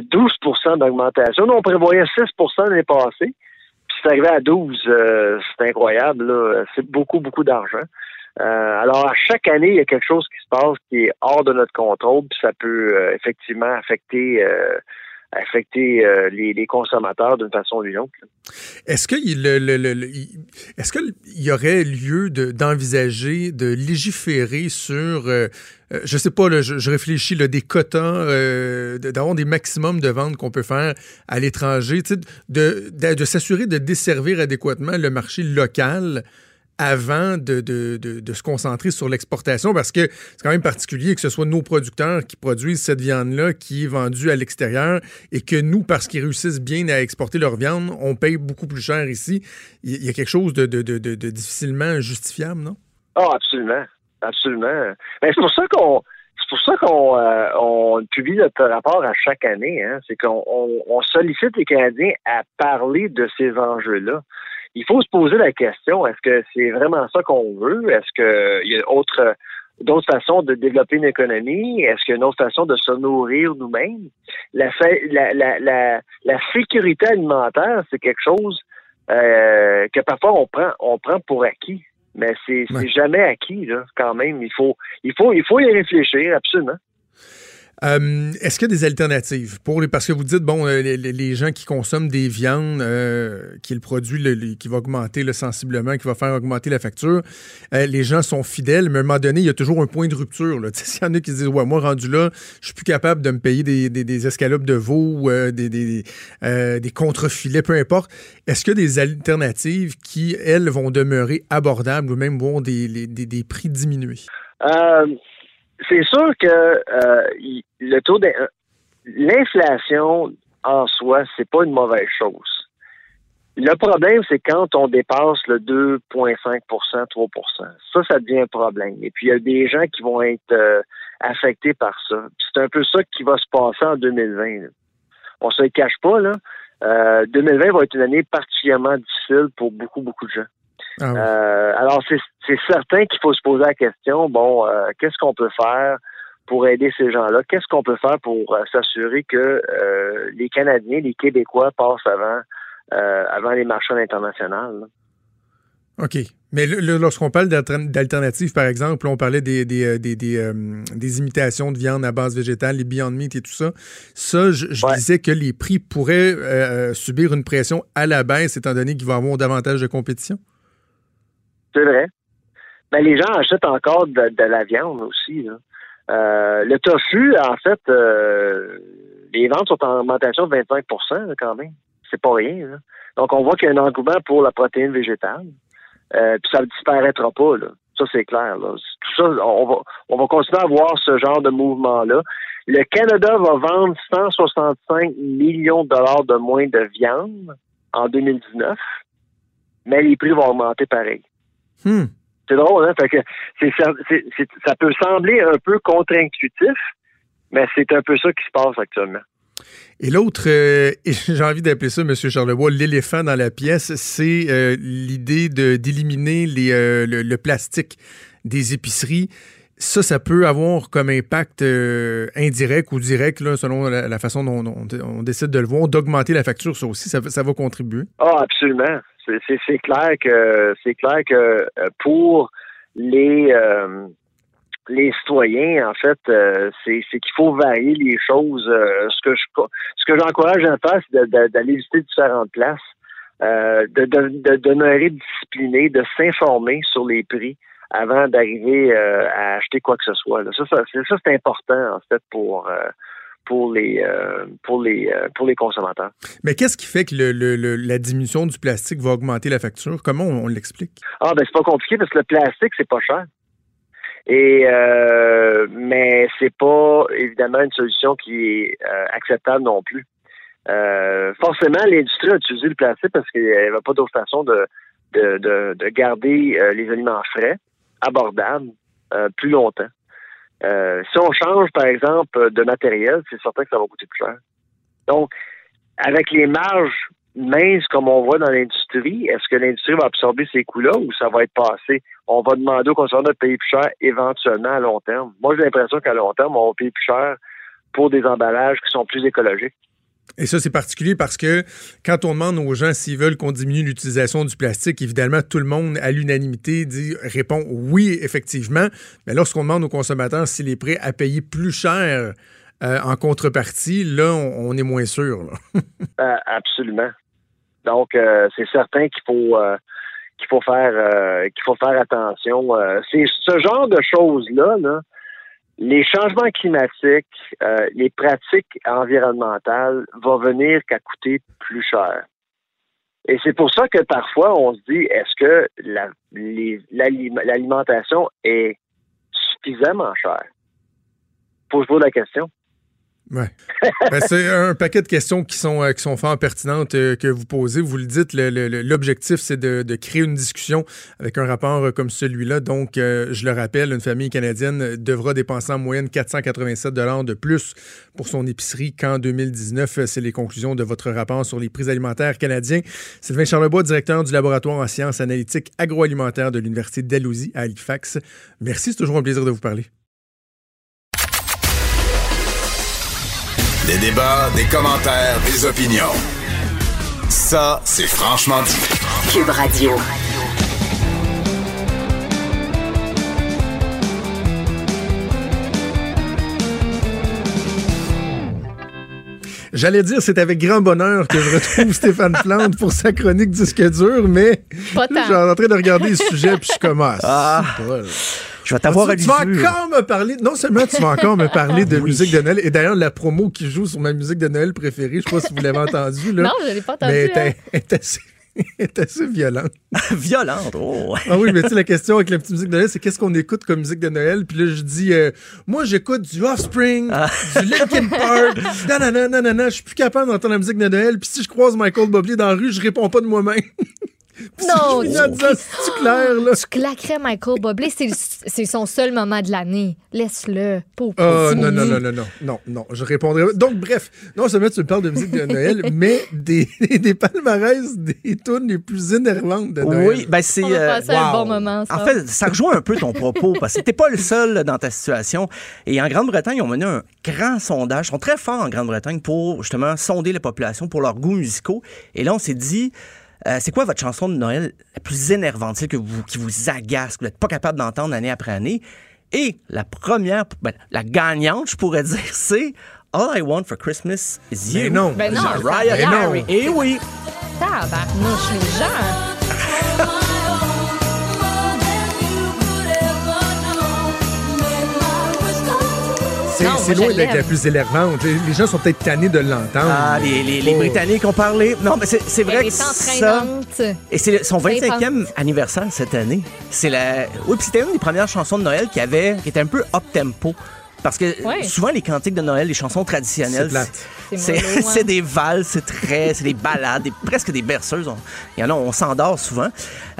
12% d'augmentation. Nous, on prévoyait 6% l'année passée. Puis c'est arrivé à 12. Euh, c'est incroyable. C'est beaucoup, beaucoup d'argent. Euh, alors, à chaque année, il y a quelque chose qui se passe qui est hors de notre contrôle, puis ça peut euh, effectivement affecter affecter les, consommateurs d'une façon ou d'une autre.
Est-ce que le, est-ce qu'il y aurait lieu d'envisager de, légiférer sur euh, je sais pas, je, réfléchis, des quotas, euh, d'avoir des maximums de ventes qu'on peut faire à l'étranger, de, de, s'assurer de desservir adéquatement le marché local avant de, de, se concentrer sur l'exportation parce que c'est quand même particulier que ce soit nos producteurs qui produisent cette viande-là qui est vendue à l'extérieur et que nous, parce qu'ils réussissent bien à exporter leur viande, on paye beaucoup plus cher ici. Il y a quelque chose de, difficilement justifiable, non?
Ah, absolument absolument. Mais c'est pour ça qu'on c'est pour ça qu'on euh, publie notre rapport à chaque année. Hein. C'est qu'on on, sollicite les Canadiens à parler de ces enjeux-là. Il faut se poser la question est-ce que c'est vraiment ça qu'on veut? Est-ce qu'il y a autre d'autres façons de développer une économie? Est-ce qu'il y a une autre façon de se nourrir nous-mêmes? La, la, la, la, sécurité alimentaire, c'est quelque chose euh, que parfois on prend, on prend pour acquis. Mais c'est jamais acquis, là, quand même. Il faut, il faut, il faut y réfléchir, absolument.
Euh, est-ce qu'il y a des alternatives pour les parce que vous dites bon euh, les, gens qui consomment des viandes euh, qui est le produit qui va augmenter le sensiblement qui va faire augmenter la facture les gens sont fidèles mais à un moment donné il y a toujours un point de rupture s'il y en a qui disent ouais moi rendu là je suis plus capable de me payer des, escalopes de veau des des, contrefilets peu importe. Est-ce qu'il y a des alternatives qui elles vont demeurer abordables ou même vont des, des prix diminuer
c'est sûr que euh, le taux de l'inflation en soi, c'est pas une mauvaise chose. Le problème, c'est quand on dépasse le 2,5% 3% Ça, ça devient un problème. Et puis, il y a des gens qui vont être euh, affectés par ça. C'est un peu ça qui va se passer en 2020. On se le cache pas, là. 2020 euh, va être une année particulièrement difficile pour beaucoup, beaucoup de gens. Ah euh, alors, c'est certain qu'il faut se poser la question, bon, euh, qu'est-ce qu'on peut faire pour aider ces gens-là? Qu'est-ce qu'on peut faire pour euh, s'assurer que les Canadiens, les Québécois passent avant, avant les marchands internationaux?
OK. Mais lorsqu'on parle d'alternatives, par exemple, on parlait des, des, des, imitations de viande à base végétale, les Beyond Meat et tout ça. Ça, je, disais que les prix pourraient subir une pression à la baisse, étant donné qu'ils vont avoir davantage de compétition?
C'est vrai. Mais les gens achètent encore de, la viande aussi. Euh, le tofu, en fait, euh, les ventes sont en augmentation de 25% quand même. C'est pas rien. Donc, on voit qu'il y a un engouement pour la protéine végétale. Euh, puis ça ne disparaîtra pas. Là. Ça, c'est clair. Tout ça, on va, on va continuer à voir ce genre de mouvement-là. Le Canada va vendre 165 millions de dollars de moins de viande en 2019, mais les prix vont augmenter pareil. Hmm. C'est drôle, hein? que ça peut sembler un peu contre-intuitif, mais c'est un peu ça qui se passe actuellement.
Et l'autre, euh, j'ai envie d'appeler ça, M. Charlebois, l'éléphant dans la pièce, c'est euh, l'idée d'éliminer euh, le, plastique des épiceries. Ça, ça peut avoir comme impact indirect ou direct, selon la, façon dont on, décide de le voir, d'augmenter la facture. Ça aussi, ça, va contribuer.
Ah, absolument. C'est clair que c'est clair que euh, pour les euh, les citoyens, en fait, euh, c'est qu'il faut varier les choses. ce que ce que j'encourage à faire, c'est d'aller visiter différentes places, de, de, de demeurer discipliné, de s'informer sur les prix avant d'arriver à acheter quoi que ce soit. Ça, ça c'est important, en fait, pour pour les euh, pour les euh, pour les consommateurs.
Mais qu'est-ce qui fait que le, la diminution du plastique va augmenter la facture? Comment on, l'explique?
Ah ben c'est pas compliqué parce que le plastique c'est pas cher. Et euh, mais c'est pas évidemment une solution qui est euh, acceptable non plus. forcément, l'industrie a utilisé le plastique parce qu'il n'y avait pas d'autre façon de, de, de, de garder les aliments frais, abordables, plus longtemps. Euh, si on change, par exemple, de matériel, c'est certain que ça va coûter plus cher. Donc, avec les marges minces comme on voit dans l'industrie, est-ce que l'industrie va absorber ces coûts-là ou ça va être passé? On va demander aux consommateurs de payer plus cher éventuellement à long terme. Moi, j'ai l'impression qu'à long terme, on va payer plus cher pour des emballages qui sont plus écologiques.
Et ça, c'est particulier parce que quand on demande aux gens s'ils veulent qu'on diminue l'utilisation du plastique, évidemment, tout le monde, à l'unanimité, dit, répond oui, effectivement. Mais lorsqu'on demande aux consommateurs s'il est prêt à payer plus cher euh, en contrepartie, là, on, est moins sûr.
Euh, absolument. Donc, euh, c'est certain qu'il faut qu'il faut faire qu'il faut faire attention. c'est ce genre de choses-là, là les changements climatiques, euh, les pratiques environnementales vont venir qu'à coûter plus cher. Et c'est pour ça que parfois on se dit, est-ce que l'alimentation est suffisamment chère? Faut poser la question.
Ouais. Ben, c'est un paquet de questions qui sont, euh, qui sont fort pertinentes euh, que vous posez. Vous le dites, l'objectif, c'est de, créer une discussion avec un rapport euh, comme celui-là. Donc, je le rappelle, une famille canadienne devra dépenser en moyenne 487 de plus pour son épicerie qu'en 2019. C'est les conclusions de votre rapport sur les prix alimentaires canadiens. Sylvain Charlebois, directeur du laboratoire en sciences analytiques agroalimentaires de l'Université Dalhousie à Halifax. Merci, c'est toujours un plaisir de vous parler.
Des débats, des commentaires, des opinions. Ça, c'est franchement dit.
Cube Radio.
J'allais dire, c'est avec grand bonheur que je retrouve Stéphane Plante pour sa chronique disque dur, mais
Pas
je suis en train de regarder le sujet puis je commence.
Ah. Je vais t'avoir à
Tu vas encore me parler, non seulement tu vas encore me parler de musique de Noël, et d'ailleurs, la promo qui joue sur ma musique de Noël préférée, je sais pas si vous l'avez entendu, là.
Non, je l'ai pas entendu.
Mais elle est assez, est assez violente.
Violente, oh.
Ah oui, mais tu sais, la question avec la petite musique de Noël, c'est qu'est-ce qu'on écoute comme musique de Noël? Puis là, je dis, euh, moi, j'écoute du Offspring,
Ah.
du Linkin Park, nanana, nanana, je suis plus capable d'entendre la musique de Noël. Puis si je croise Michael Bublé dans la rue, je réponds pas de moi-même.
Non,
c'est-tu clair, là?
Tu claquerais Michael Bublé, c'est son seul moment de l'année. Laisse-le. Pauvre petit
non, non, non, non, non, non, non, je répondrai. Donc, bref, non seulement tu me parles de musique de Noël, mais des, des palmarès des tunes les plus énervantes de Noël.
Oui, ben c'est.
On va
euh,
passer un bon moment, ça.
En fait, ça rejoint un peu ton propos parce que t'es pas le seul dans ta situation. Et en Grande-Bretagne, ils ont mené un grand sondage. Ils sont très forts en Grande-Bretagne pour justement sonder la population pour leurs goûts musicaux. Et là, on s'est dit. Euh, c'est quoi votre chanson de Noël la plus énervante, celle que vous, qui vous agace, que vous n'êtes pas capable d'entendre année après année? Et la première, ben, la gagnante, je pourrais dire, c'est All I Want for Christmas is You.
Mais non.
Ben non,
Mariah. Carey. Et oui.
Tabarnouche, les gens.
C'est
Non,
c'est
moi,
loin d'être la plus énervante. Les, gens sont peut-être tannés de l'entendre.
Ah, les, les, les
Oh.
Britanniques ont parlé. Non, mais c'est c'est vrai
Elle
que
est
ça... Et c'est son
C'est
25e anniversaire cette année. C'est la. Oui, puis c'était une des premières chansons de Noël qui avait, qui était un peu up tempo. Parce que
Ouais.
souvent les cantiques de Noël, les chansons traditionnelles,
C'est
hein.
des valses, c'est très, c'est des balades, des- presque des berceuses. On- Il y en a, on s'endort souvent.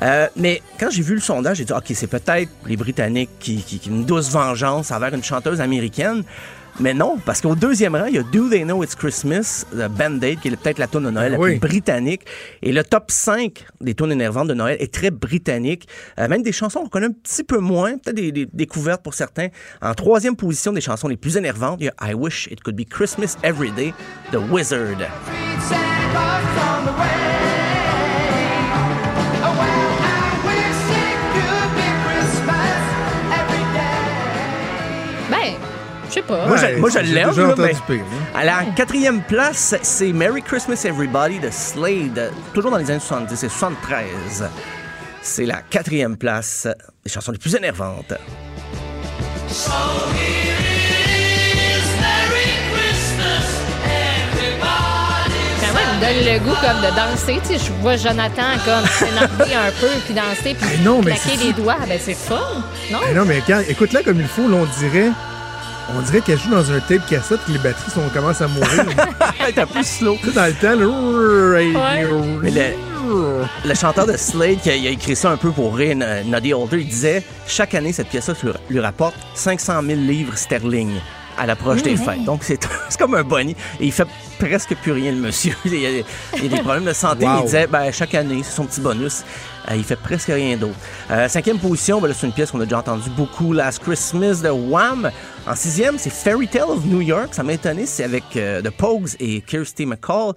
Euh, mais quand j'ai vu le sondage, j'ai dit ok, c'est peut-être les Britanniques qui, qui, qui ont une douce vengeance envers une chanteuse américaine. Mais non, parce qu'au deuxième rang, il y a Do They Know It's Christmas de Band-Aid, qui est peut-être la tune de Noël la
Oui.
plus britannique. Et le top 5 des tunes énervantes de Noël est très britannique. Euh, même des chansons qu'on connaît un petit peu moins, peut-être des, des découvertes pour certains. En troisième position des chansons les plus énervantes, il y a I Wish It Could Be Christmas Every Day de Wizard.
Pas.
Moi, je, moi, je
j'ai
l'aime.
déjà
là,
entendu
mais
pire.
À la quatrième place, c'est Merry Christmas Everybody de Slade, toujours dans les années 70 et 73. C'est la quatrième place des chansons les plus énervantes.
Quand même, me donne le goût comme de danser. Tu sais, je vois Jonathan comme s'énerver un peu, puis danser, puis
Mais non, mais
claquer
c'est-
les doigts. Ben, c'est fun, non?
Mais non, mais quand, écoute-la comme il faut, là, on dirait. On dirait qu'elle joue dans un tape cassette que les batteries sont, commencent à mourir.
Un peu slow.
dans le temps, là.
Mais le, le chanteur de Slade, qui a, a écrit ça un peu pour rire, Noddy Holder, il disait chaque année, cette pièce-là lui- lui rapporte 500 000 livres sterling à l'approche des fêtes. Donc, c'est c'est comme un bonnie. Et il fait presque plus rien, le monsieur. Il y a, il y a des problèmes de santé.
Wow.
Il disait, ben, chaque année, c'est son petit bonus. Euh, il fait presque rien d'autre. Euh, cinquième position, ben c'est une pièce qu'on a déjà entendu beaucoup, Last Christmas de Wham. En sixième, c'est Fairy Tale of New York. Ça m'a étonné, c'est avec euh, The Pogues et Kirsty McCall.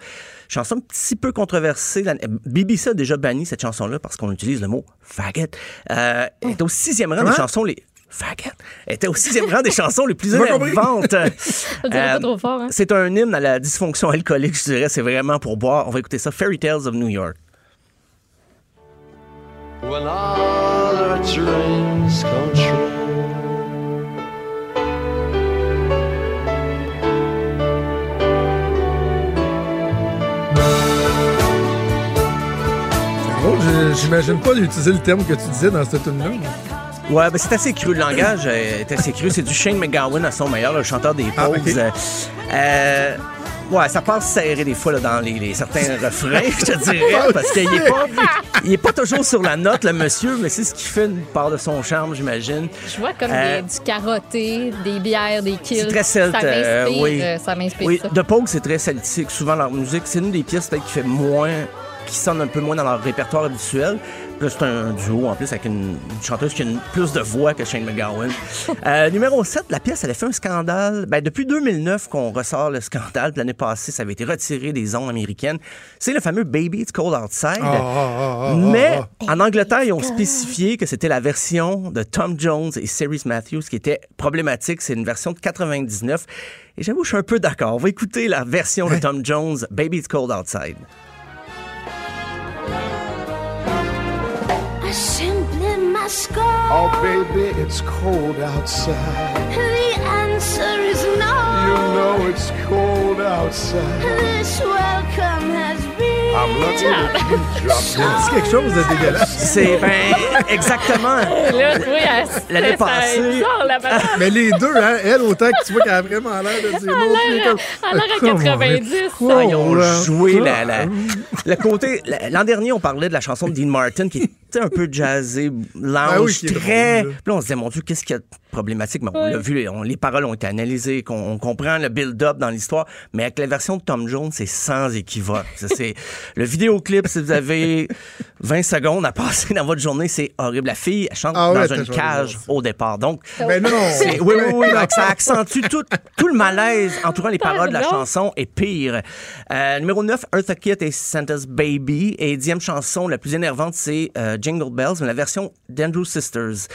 Chanson un petit peu controversée. La- BBC a déjà banni cette chanson-là parce qu'on utilise le mot faggot. Euh, elle est au sixième rang des chansons les... Faggot. Elle était au sixième rang des chansons les plus énervantes.
Fort, hein?
C'est un hymne à la dysfonction alcoolique, je dirais. C'est vraiment pour boire. On va écouter ça. Fairy Tales of New York.
When all our dreams come true.
C'est drôle, je- j'imagine pas d'utiliser le terme que tu disais dans cette tune-là.
Ouais, ben c'est assez cru. Le langage euh, est assez cru. C'est du Shane McGowan à son meilleur, le chanteur des
Ah,
pauses.
ok.
Euh, euh, ouais, ça passe serré des fois là, dans les, les- certains refrains, je te dirais, parce qu'il est pas, il est pas toujours sur la note, le monsieur, mais c'est ce qui fait une part de son charme, j'imagine.
Je vois comme
Euh,
des- du carotté, des bières, des kills.
C'est très celte.
Ça
euh,
m'inspire,
oui.
euh, ça m'inspire
Oui,
ça.
c'est très celtique. Souvent, leur musique, c'est une des pièces peut-être qui fait moins, qui sonne un peu moins dans leur répertoire habituel. Là, c'est un duo en plus avec une, une chanteuse qui a une- plus de voix que Shane McGowan. Euh, numéro 7, la pièce, elle a fait un scandale. Ben, depuis 2009 qu'on ressort le scandale. L'année passée, ça avait été retiré des ondes américaines. C'est le fameux Baby It's Cold Outside.
Ah, ah, ah,
Mais en Angleterre, ils ont spécifié que c'était la version de Tom Jones et Cerise Matthews qui était problématique. C'est une version de 99. Et j'avoue, je suis un peu d'accord. On va écouter la version de Tom Jones, Baby It's Cold Outside.
Go.
Oh, baby, it's cold outside.
The answer is no.
You know it's cold outside.
This welcome has been.
I'm lucky that you
quelque chose de dégueulasse.
C'est, ben, exactement.
Là, oui, elle-
L'année passée-
sort, la.
Mais les deux, hein, elle, autant que tu vois qu'elle a vraiment l'air de dire non.
Elle a l'air- elle a l'air à 90.
Ah, ils ont joué la, la- le côté. la- L'an dernier, on parlait de la chanson de Dean Martin qui était un peu jazzée, lounge,
Ah oui, est
très.
drôle, là.
Puis là, on se disait, mon Dieu, qu'est-ce qu'il y a de problématique? Mais on l'a vu, on- les paroles ont été analysées, qu'on on comprend le build-up dans l'histoire. Mais avec la version de Tom Jones, c'est sans équivoque. Ça, c'est le vidéoclip, si vous avez 20 secondes à passer dans votre journée, c'est horrible. La fille, elle chante
Ah ouais,
dans une cage au départ. Donc,
Ben non.
c'est- oui, oui, oui. donc ça accentue tout, tout le malaise entourant les paroles de la chanson est pire. Euh, numéro 9, Eartha Kitt et Santa's Baby. Et dixième chanson, la plus énervante, c'est euh, Jingle Bells, mais la version d'Andrew Sisters.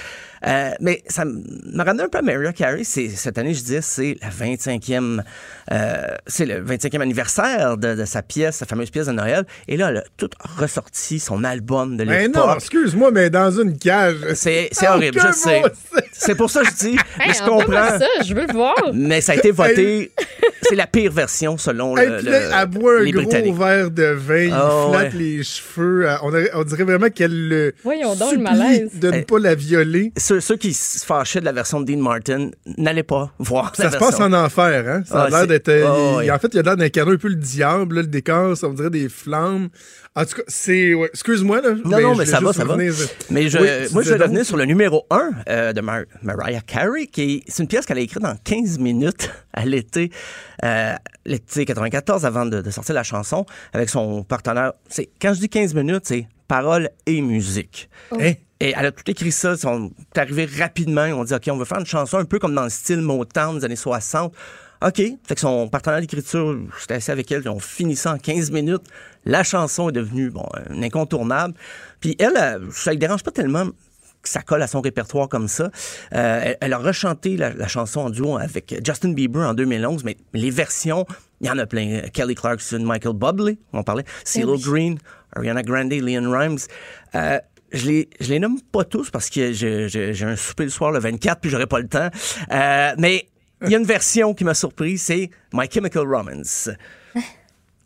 Euh, mais ça m'a ramené un peu à Mariah Carey. C'est- Cette année, je disais, c'est la 25e, euh, c'est le 25e anniversaire de, de sa pièce, sa fameuse pièce de Noël. Et là, elle a tout ressorti son album de
Mais
l'époque.
non, excuse-moi, mais dans une cage.
C'est c'est
Ah,
horrible, je sais.
c'est-
C'est pour ça que je dis, mais
Hey,
je comprends.
ça, je veux le voir.
Mais ça a été voté. C'est la pire version selon
Hey,
le,
puis là, elle boit un
les
gros verre de vin, il
Ah,
flatte
ouais.
les cheveux. euh, On, dirait vraiment qu'elle le
Voyons donc le malaise.
de ne
Hey.
pas la violer.
Ceux, ceux qui se fâchaient de la version de Dean Martin, n'allez pas voir
Ça
la
se
version.
passe en enfer, hein? Ça a
Ah,
l'air d'être. euh,
Ah.
En fait, il y a l'air d'incarner un peu le diable, là, le décor, ça on dirait des flammes. En tout cas, c'est. ouais, Excuse-moi, là.
Non,
mais
non,
je
mais
vais
ça va, ça va.
revenir-
Mais je,
Oui, tu
moi, je vais revenir sur le numéro 1 de Mar- Mariah Carey, qui est, c'est une pièce qu'elle a écrite en 15 minutes à l'été, euh, l'été 94, avant de, de sortir la chanson, avec son partenaire. C'est, quand je dis 15 minutes, c'est paroles et musique.
Hein?
Et elle a tout écrit ça. Ils sont arrivés rapidement. Ont dit, OK, on veut faire une chanson un peu comme dans le style Motown des années 60. OK. Fait que son partenaire d'écriture, j'étais assis avec elle, ils ont fini ça en 15 minutes. La chanson est devenue, bon, un incontournable. Puis elle, euh, ça ne dérange pas tellement que ça colle à son répertoire comme ça. Euh, elle, elle a rechanté la, la chanson en duo avec Justin Bieber en 2011, mais les versions, il y en a plein. Kelly Clarkson, Michael Bublé, on parlait, CeeLo Green, Ariana Grande, Leon Rimes. Euh, je les, je les nomme pas tous parce que j'ai un souper le soir le 24 puis j'aurai pas le temps. Euh, mais il y a une version qui m'a surpris, c'est My Chemical Romance.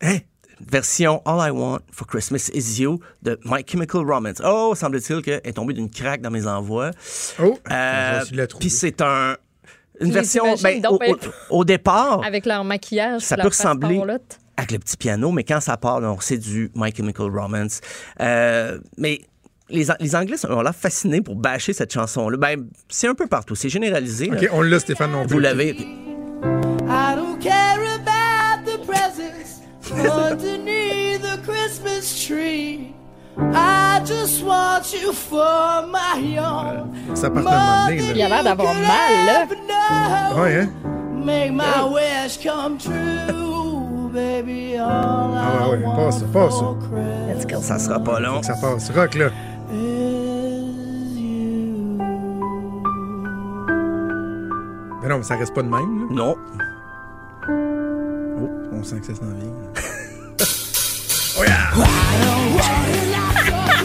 Hein? Version All I Want for Christmas Is You de My Chemical Romance. Oh, semble-t-il qu'elle est tombée d'une craque dans mes envois.
Oh,
Euh. Puis c'est un, une version. ben,
donc
au, au- au départ,
Avec leur maquillage.
Ça peut ressembler- avec le petit piano, mais quand ça part, c'est du My Chemical Romance. Euh, mais les, An- les Anglais sont- ont l'air fascinés pour bâcher cette chanson-là. Ben, c'est un peu partout. C'est généralisé. là.
OK, on l'a, Stéphane, non plus.
Vous l'avez.
I don't care about the presents underneath the Christmas tree. I just want you for my own.
Ça part un moment donné,
Il a l'air d'avoir mal, là.
Ouais, hein?
Make my wish come true, baby. All
Ah ouais, ouais, passe, passe.
Ça sera pas long.
Ça passe. Rock, là. Mais non, mais ça reste pas de même, là.
Non.
Oh, on sent que ça s'en vient.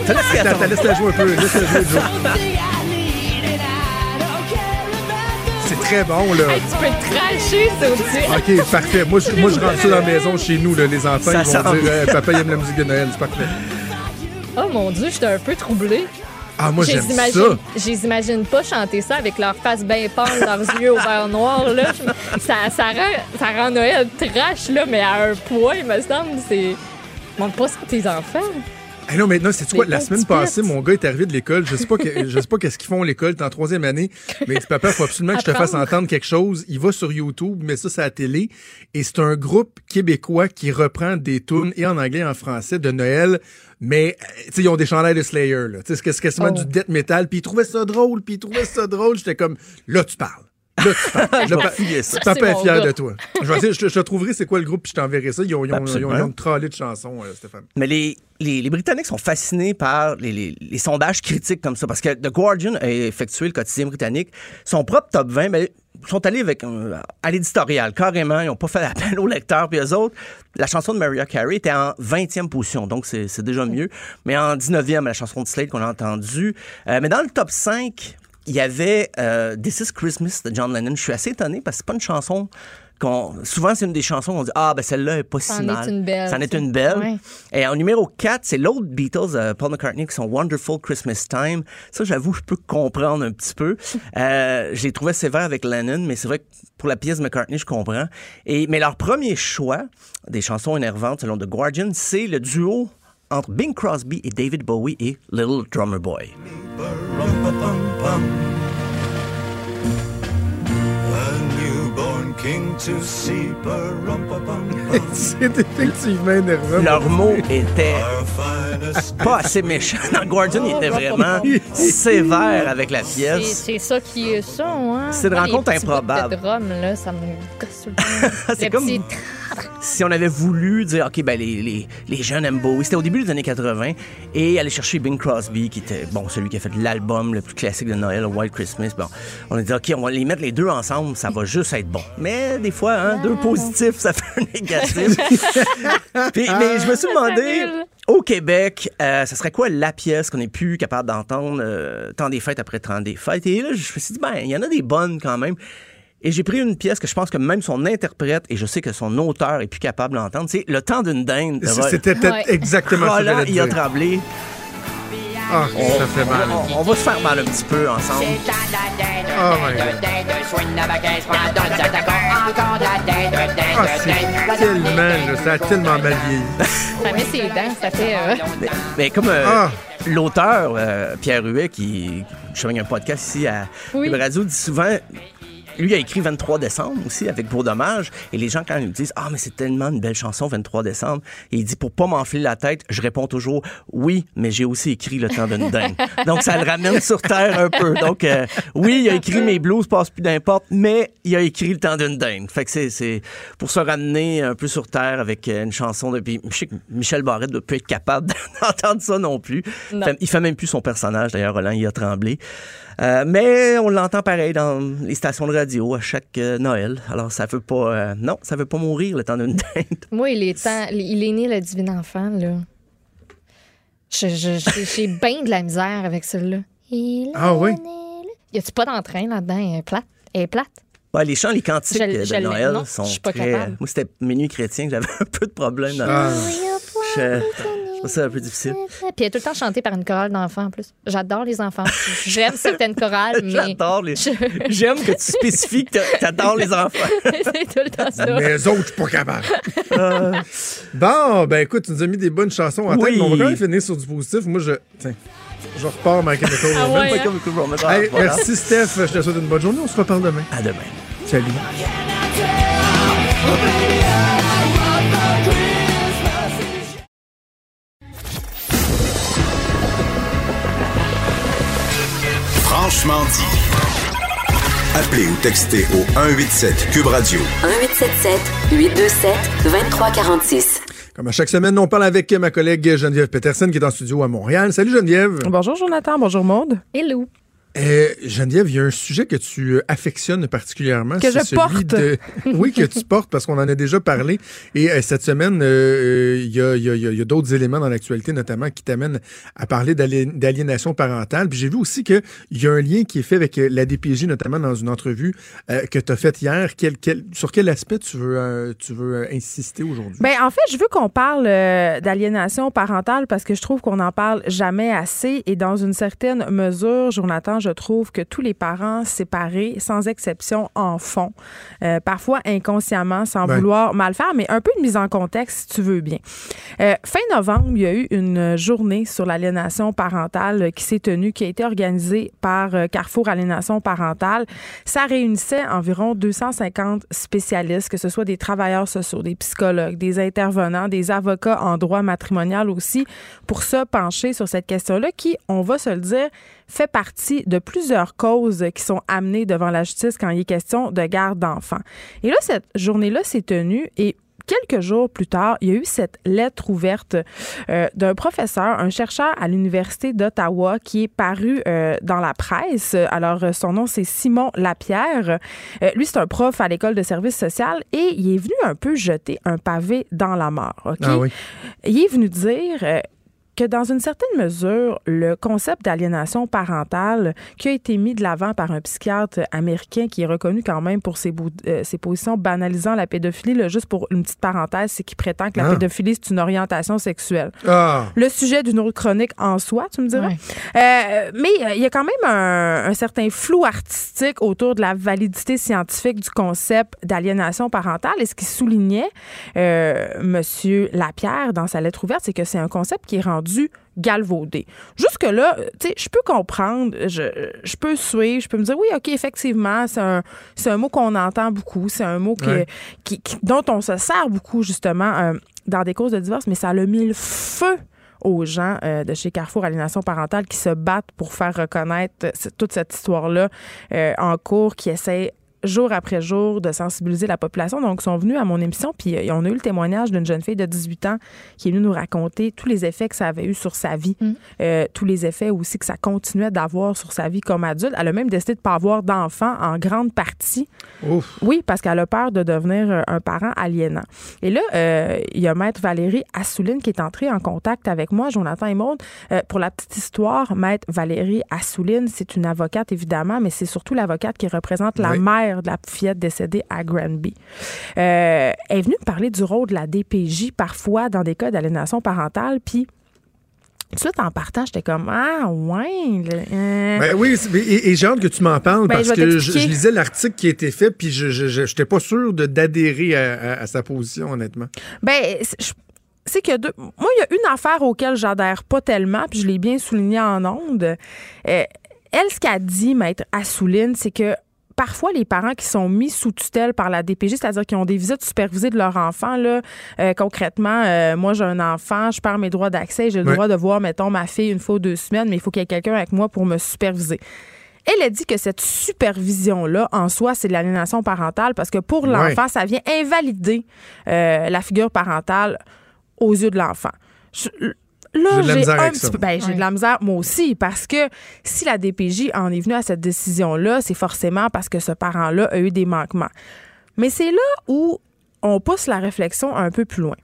Ça laisse
Attends, attends, laisse-la jouer un peu. Laisse-la jouer, Joe. C'est très bon, là.
Hey, tu peux le cracher, ça aussi.
OK, parfait. Moi, je, moi, je rentre ça dans la maison chez nous, là. Les enfants,
Ça
ils vont dire euh, Papa, il aime la musique de Noël. C'est parfait.
Oh mon Dieu, j'étais un peu troublée.
Ah, moi, j'aime ça.
Je les imagine pas chanter ça avec leur face bien pâle, leurs yeux au vert noir. Là. Ça, ça, rend, ça rend Noël trash, là, mais à un point, il me semble. C'est. Montre pas ça à tes enfants.
Eh non, maintenant, c'est quoi? La semaine passée, mon gars est arrivé de l'école. Je sais pas, que- je sais pas qu'est-ce qu'ils font à l'école. T'es en troisième année. Mais il dit, papa, faut absolument que je te fasse entendre quelque chose. Il va sur YouTube, met ça sur la télé. Et c'est un groupe québécois qui reprend des tunes et en anglais et en français de Noël. Mais, euh, tu sais, ils ont des chandails de Slayer, là. Tu sais, c'est quasiment
Oh.
du death metal. Puis ils trouvaient ça drôle, puis ils trouvaient ça drôle. J'étais comme, là, tu parles. Là, tu Là, pa-
ça.
Papa
C'est
est fier
gars.
de toi. Je vais essayer, je, te- je te trouverai c'est quoi le groupe, puis je t'enverrai ça. Ils ont, ils ont, ils ont,
Absolument.
ils ont une tralée de chansons, euh, Stéphane.
Mais les, les, les Britanniques sont fascinés par les, les- les sondages critiques comme ça. Parce que The Guardian a effectué, le quotidien britannique, son propre top 20, mais ils sont allés avec un- à l'éditorial, carrément. Ils n'ont pas fait appel aux lecteurs. Puis eux autres, la chanson de Mariah Carey était en 20e position, donc c'est c'est déjà mieux. Mais en 19e, la chanson de Slade qu'on a entendue. Euh, mais dans le top 5, il y avait euh, This is Christmas de John Lennon. Je suis assez étonné parce que c'est pas une chanson. Souvent, c'est une des chansons qu'on dit Ah, ben celle-là est pas si
C'en est
mal.
une belle,
C'en est
tu sais.
une belle.
Ouais.
Et en numéro 4, c'est l'autre Beatles, euh, Paul McCartney, qui sont Wonderful Christmas Time. Ça, j'avoue, je peux comprendre un petit peu. Euh, je les trouvais sévères avec Lennon, mais c'est vrai que pour la pièce de McCartney, je comprends. Et, mais leur premier choix des chansons énervantes, selon The Guardian, c'est le duo entre Bing Crosby et David Bowie et Little Drummer Boy.
A newborn king to see.
c'est effectivement énervant.
Leur mot était pas assez méchant. Dans Guardian, il était vraiment sévère avec la
C'est
pièce.
c'est ça qui est ça, hein?
C'est de
Moi, les
rencontres
petits bouts
improbables.
De drum, là, ça me gosse tout le temps.
C'est
Les
comme
petits-
si on avait voulu dire, OK, ben les, les, les jeunes aiment Bowie. C'était au début des années 80. Et aller chercher Bing Crosby, qui était, bon, celui qui a fait l'album le plus classique de Noël, White Christmas. Bon, on a dit, OK, on va les mettre les deux ensemble, ça va juste être bon. Mais des fois, hein, deux positifs, ça fait un négatif. Puis, mais je me suis demandé, au Québec, euh, ça serait quoi la pièce qu'on n'est plus capable d'entendre euh, tant des fêtes après tant des fêtes? Et là, je me suis dit, ben, il y en a des bonnes quand même. Et j'ai pris une pièce que je pense que même son interprète, et je sais que son auteur est plus capable d'entendre, c'est Le temps d'une dinde.
C'était peut-être exactement ça te
il a tremblé.
Ah, ça fait mal.
On, on va se faire mal un petit peu ensemble.
Oh my God. Ah, c'est tellement, là, ça a tellement mal vieilli.
Ça met ses dents, ça fait. euh,
Mais, mais comme euh,
Ah.
l'auteur, euh, Pierre Huet, qui je fais un podcast ici à
Oui.
Radio, dit souvent. Lui a écrit 23 décembre aussi avec Beau Dommage. Et les gens, quand ils me disent Ah, mais c'est tellement une belle chanson, 23 décembre, et il dit Pour pas m'enfler la tête, je réponds toujours Oui, mais j'ai aussi écrit Le temps d'une dingue. Donc, ça le ramène sur terre un peu. Donc, euh, oui, il a écrit Mes blues passent plus d'importe, mais il a écrit Le temps d'une dingue. Fait que c'est- pour se ramener un peu sur terre avec euh, une chanson de. Puis je sais que Michel Barrette ne doit plus être capable d'entendre ça non plus.
Non.
Il fait même plus son personnage, d'ailleurs, Roland, il a tremblé. Euh, mais on l'entend pareil dans les stations de radio à chaque euh, Noël. Alors, ça veut pas. euh, non, ça veut pas mourir le temps d'une dinde.
Moi, il est, temps, il est né le divin enfant, là. J'ai bien de la misère avec est
Ah oui?
Y a-tu pas d'entrain là-dedans? Elle est plate. Elle est plate.
Ouais, les chants, les cantiques
Je- je
de Noël
non,
sont
je suis pas
très.
capable.
Moi, c'était Minuit chrétien que j'avais un peu de problème. Dans...
Ah.
Je... ça un peu difficile.
Puis elle est tout le temps chantée par une chorale d'enfants en plus. J'adore les enfants. J'aime certaines chorales, mais.
J'adore les. J'aime que tu spécifies que t'a- t'adores les enfants.
C'est tout le temps ça.
Mais eux autres, je suis pas capable. Bon, ben écoute, tu nous as mis des bonnes chansons en tête,
Oui.
mais on va quand même finir sur du positif. Moi, je. Tiens. Je repars ma Chemical
Ah ouais, hein?
Ah,
Hey,
voilà.
Merci, Steph. Je te souhaite une bonne journée. On se reparle demain.
À demain.
Salut.
Franchement dit. Appelez ou textez au 187 Cube Radio
1877 827 2346.
Comme à chaque semaine, on parle avec ma collègue Geneviève Peterson qui est en studio à Montréal. Salut Geneviève.
Bonjour Jonathan, bonjour Maude.
Hello.
Euh, Geneviève, il y a un sujet que tu euh, affectionnes particulièrement.
Que je
celui
porte.
de- oui, que tu portes parce qu'on en a déjà parlé. Et euh, cette semaine, euh, il y a, d'autres éléments dans l'actualité, notamment qui t'amènent à parler d'ali- d'aliénation parentale. Puis j'ai vu aussi qu'il y a un lien qui est fait avec euh, la DPJ, notamment dans une entrevue que tu as faite hier. Quel- quel- sur quel aspect tu veux, tu veux insister aujourd'hui?
Ben, en fait, je veux qu'on parle d'aliénation parentale parce que je trouve qu'on n'en parle jamais assez. Et dans une certaine mesure, Jonathan, je trouve que tous les parents séparés, sans exception, en font. Euh, parfois inconsciemment, sans
Ben.
vouloir mal faire, mais un peu de mise en contexte, si tu veux bien. Euh, fin novembre, il y a eu une journée sur l'aliénation parentale qui s'est tenue, qui a été organisée par euh, Carrefour Aliénation parentale. Ça réunissait environ 250 spécialistes, que ce soit des travailleurs sociaux, des psychologues, des intervenants, des avocats en droit matrimonial aussi, pour se pencher sur cette question-là qui, on va se le dire, fait partie de plusieurs causes qui sont amenées devant la justice quand il est question de garde d'enfants. Et là, cette journée-là s'est tenue et quelques jours plus tard, il y a eu cette lettre ouverte euh, d'un professeur, un chercheur à l'Université d'Ottawa qui est paru euh, dans la presse. Alors, son nom, c'est Simon Lapierre. Euh, lui, c'est un prof à l'école de service social et il est venu un peu jeter un pavé dans la mort.
Ah oui.
Il est venu dire que dans une certaine mesure, le concept d'aliénation parentale qui a été mis de l'avant par un psychiatre américain qui est reconnu quand même pour ses, euh, ses positions banalisant la pédophilie, là, juste pour une petite parenthèse, c'est qu'il prétend que la
Ah.
pédophilie, c'est une orientation sexuelle.
Ah!
Le sujet d'une autre chronique en soi, tu me dirais. Euh, mais euh, il y a quand même un, un certain flou artistique autour de la validité scientifique du concept d'aliénation parentale. Et ce qui soulignait euh, Monsieur Lapierre dans sa lettre ouverte, c'est que c'est un concept qui est rendu galvaudé. Jusque-là, euh, tu sais, je peux comprendre, je, je peux suivre, je peux me dire, oui, OK, effectivement, c'est un, c'est un mot qu'on entend beaucoup, c'est un mot qui-
Ouais.
qui- qui- dont on se sert beaucoup, justement, euh, dans des causes de divorce, mais ça a mis le feu aux gens euh, de chez Carrefour Aliénation parentale qui se battent pour faire reconnaître toute cette histoire-là euh, en cours, qui essaient jour après jour de sensibiliser la population. Donc, ils sont venus à mon émission, puis euh, on a eu le témoignage d'une jeune fille de 18 ans qui est venue nous raconter tous les effets que ça avait eu sur sa vie, euh, tous les effets aussi que ça continuait d'avoir sur sa vie comme adulte. Elle a même décidé de ne pas avoir d'enfant en grande partie. Oui, parce qu'elle a peur de devenir euh, un parent aliénant. Et là, euh, il y a Maître Valérie Assouline qui est entrée en contact avec moi, Jonathan et Maude. Euh, pour la petite histoire, Maître Valérie Assouline, c'est une avocate évidemment, mais c'est surtout l'avocate qui représente la
Oui.
mère de la fillette décédée à Granby. Euh, elle est venue me parler du rôle de la DPJ parfois dans des cas d'aliénation parentale, puis tout de suite en partant, j'étais comme ah ouais. euh.
Ben oui, et, et j'ai hâte que tu m'en parles
Ben,
parce
je
que je, lisais l'article qui a été fait, puis je n'étais pas sûr de- d'adhérer à, à- à sa position, honnêtement.
Ben, je- c'est que deux. Moi, il y a une affaire auquel j'adhère pas tellement, puis je l'ai bien souligné en ondes. Euh, elle, ce qu'a dit, maître Assouline, c'est que parfois les parents qui sont mis sous tutelle par la DPJ, c'est-à-dire qui ont des visites supervisées de leur enfant, là, euh, concrètement, euh, moi j'ai un enfant, je perds mes droits d'accès, j'ai le droit de voir, mettons, ma fille une fois ou deux semaines, mais il faut qu'il y ait quelqu'un avec moi pour me superviser. Elle a dit que cette supervision-là, en soi, c'est de l'aliénation parentale parce que pour l'enfant, ça vient invalider euh, la figure parentale aux yeux de l'enfant. Là,
J'ai
un petit peu. Ben, j'ai de la misère, moi aussi, parce que si la DPJ en est venue à cette décision-là, c'est forcément parce que ce parent-là a eu des manquements. Mais c'est là où on pousse la réflexion un peu plus loin.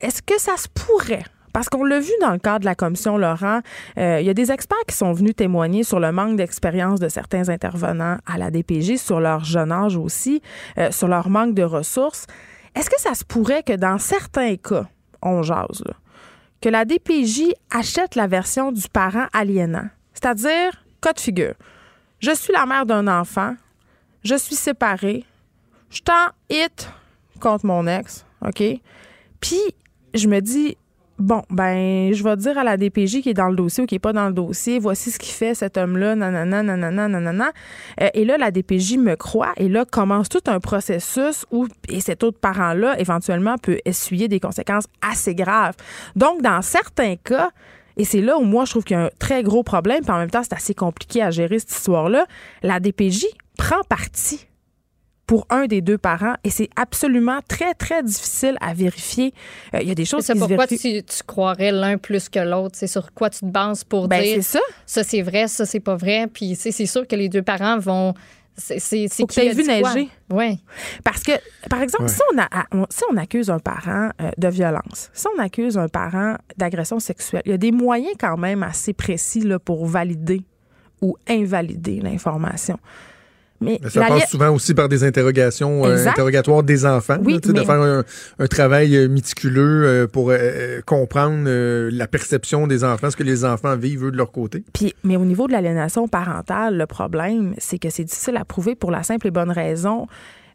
Est-ce que ça se pourrait? Parce qu'on l'a vu dans le cadre de la commission Laurent, euh, il y a des experts qui sont venus témoigner sur le manque d'expérience de certains intervenants à la DPJ, sur leur jeune âge aussi, euh, sur leur manque de ressources. Est-ce que ça se pourrait que dans certains cas, on jase, là, que la DPJ achète la version du parent aliénant? C'est-à-dire, cas de figure. Je suis la mère d'un enfant, je suis séparée, je suis en hit contre mon ex, OK? Puis, je me dis, bon, ben, je vais dire à la DPJ qui est dans le dossier ou qui n'est pas dans le dossier, voici ce qu'il fait, cet homme-là, nanana, nanana, nanana. Euh, et là, la DPJ me croit et là, commence tout un processus où et cet autre parent-là, éventuellement, peut essuyer des conséquences assez graves. Donc, dans certains cas, et c'est là où moi, je trouve qu'il y a un très gros problème, puis en même temps, c'est assez compliqué à gérer cette histoire-là, la DPJ prend parti pour un des deux parents et c'est absolument très, très difficile à vérifier. Euh, Il y a des choses
C'est
qui se
pourquoi
vérifient.
tu, tu croirais l'un plus que l'autre. C'est sur quoi tu te bases pour
Ben,
dire
c'est ça.
ça c'est vrai, ça c'est pas vrai. Puis c'est sûr que les deux parents vont. C'est c'est c'est
Faut que
qui a
vu neiger.
Ouais.
Parce que, par exemple,
Ouais.
si, on a, on- si on accuse un parent euh, de violence, si on accuse un parent d'agression sexuelle, il y a des moyens quand même assez précis là, pour valider ou invalider l'information. Mais
Mais ça passe souvent aussi par des interrogations euh, interrogatoires des enfants,
Oui,
là, tu sais, de faire un, un travail euh, méticuleux euh, pour euh, euh, comprendre euh, la perception des enfants, ce que les enfants vivent eux de leur côté.
Puis, mais au niveau de l'aliénation parentale, le problème, c'est que c'est difficile à prouver pour la simple et bonne raison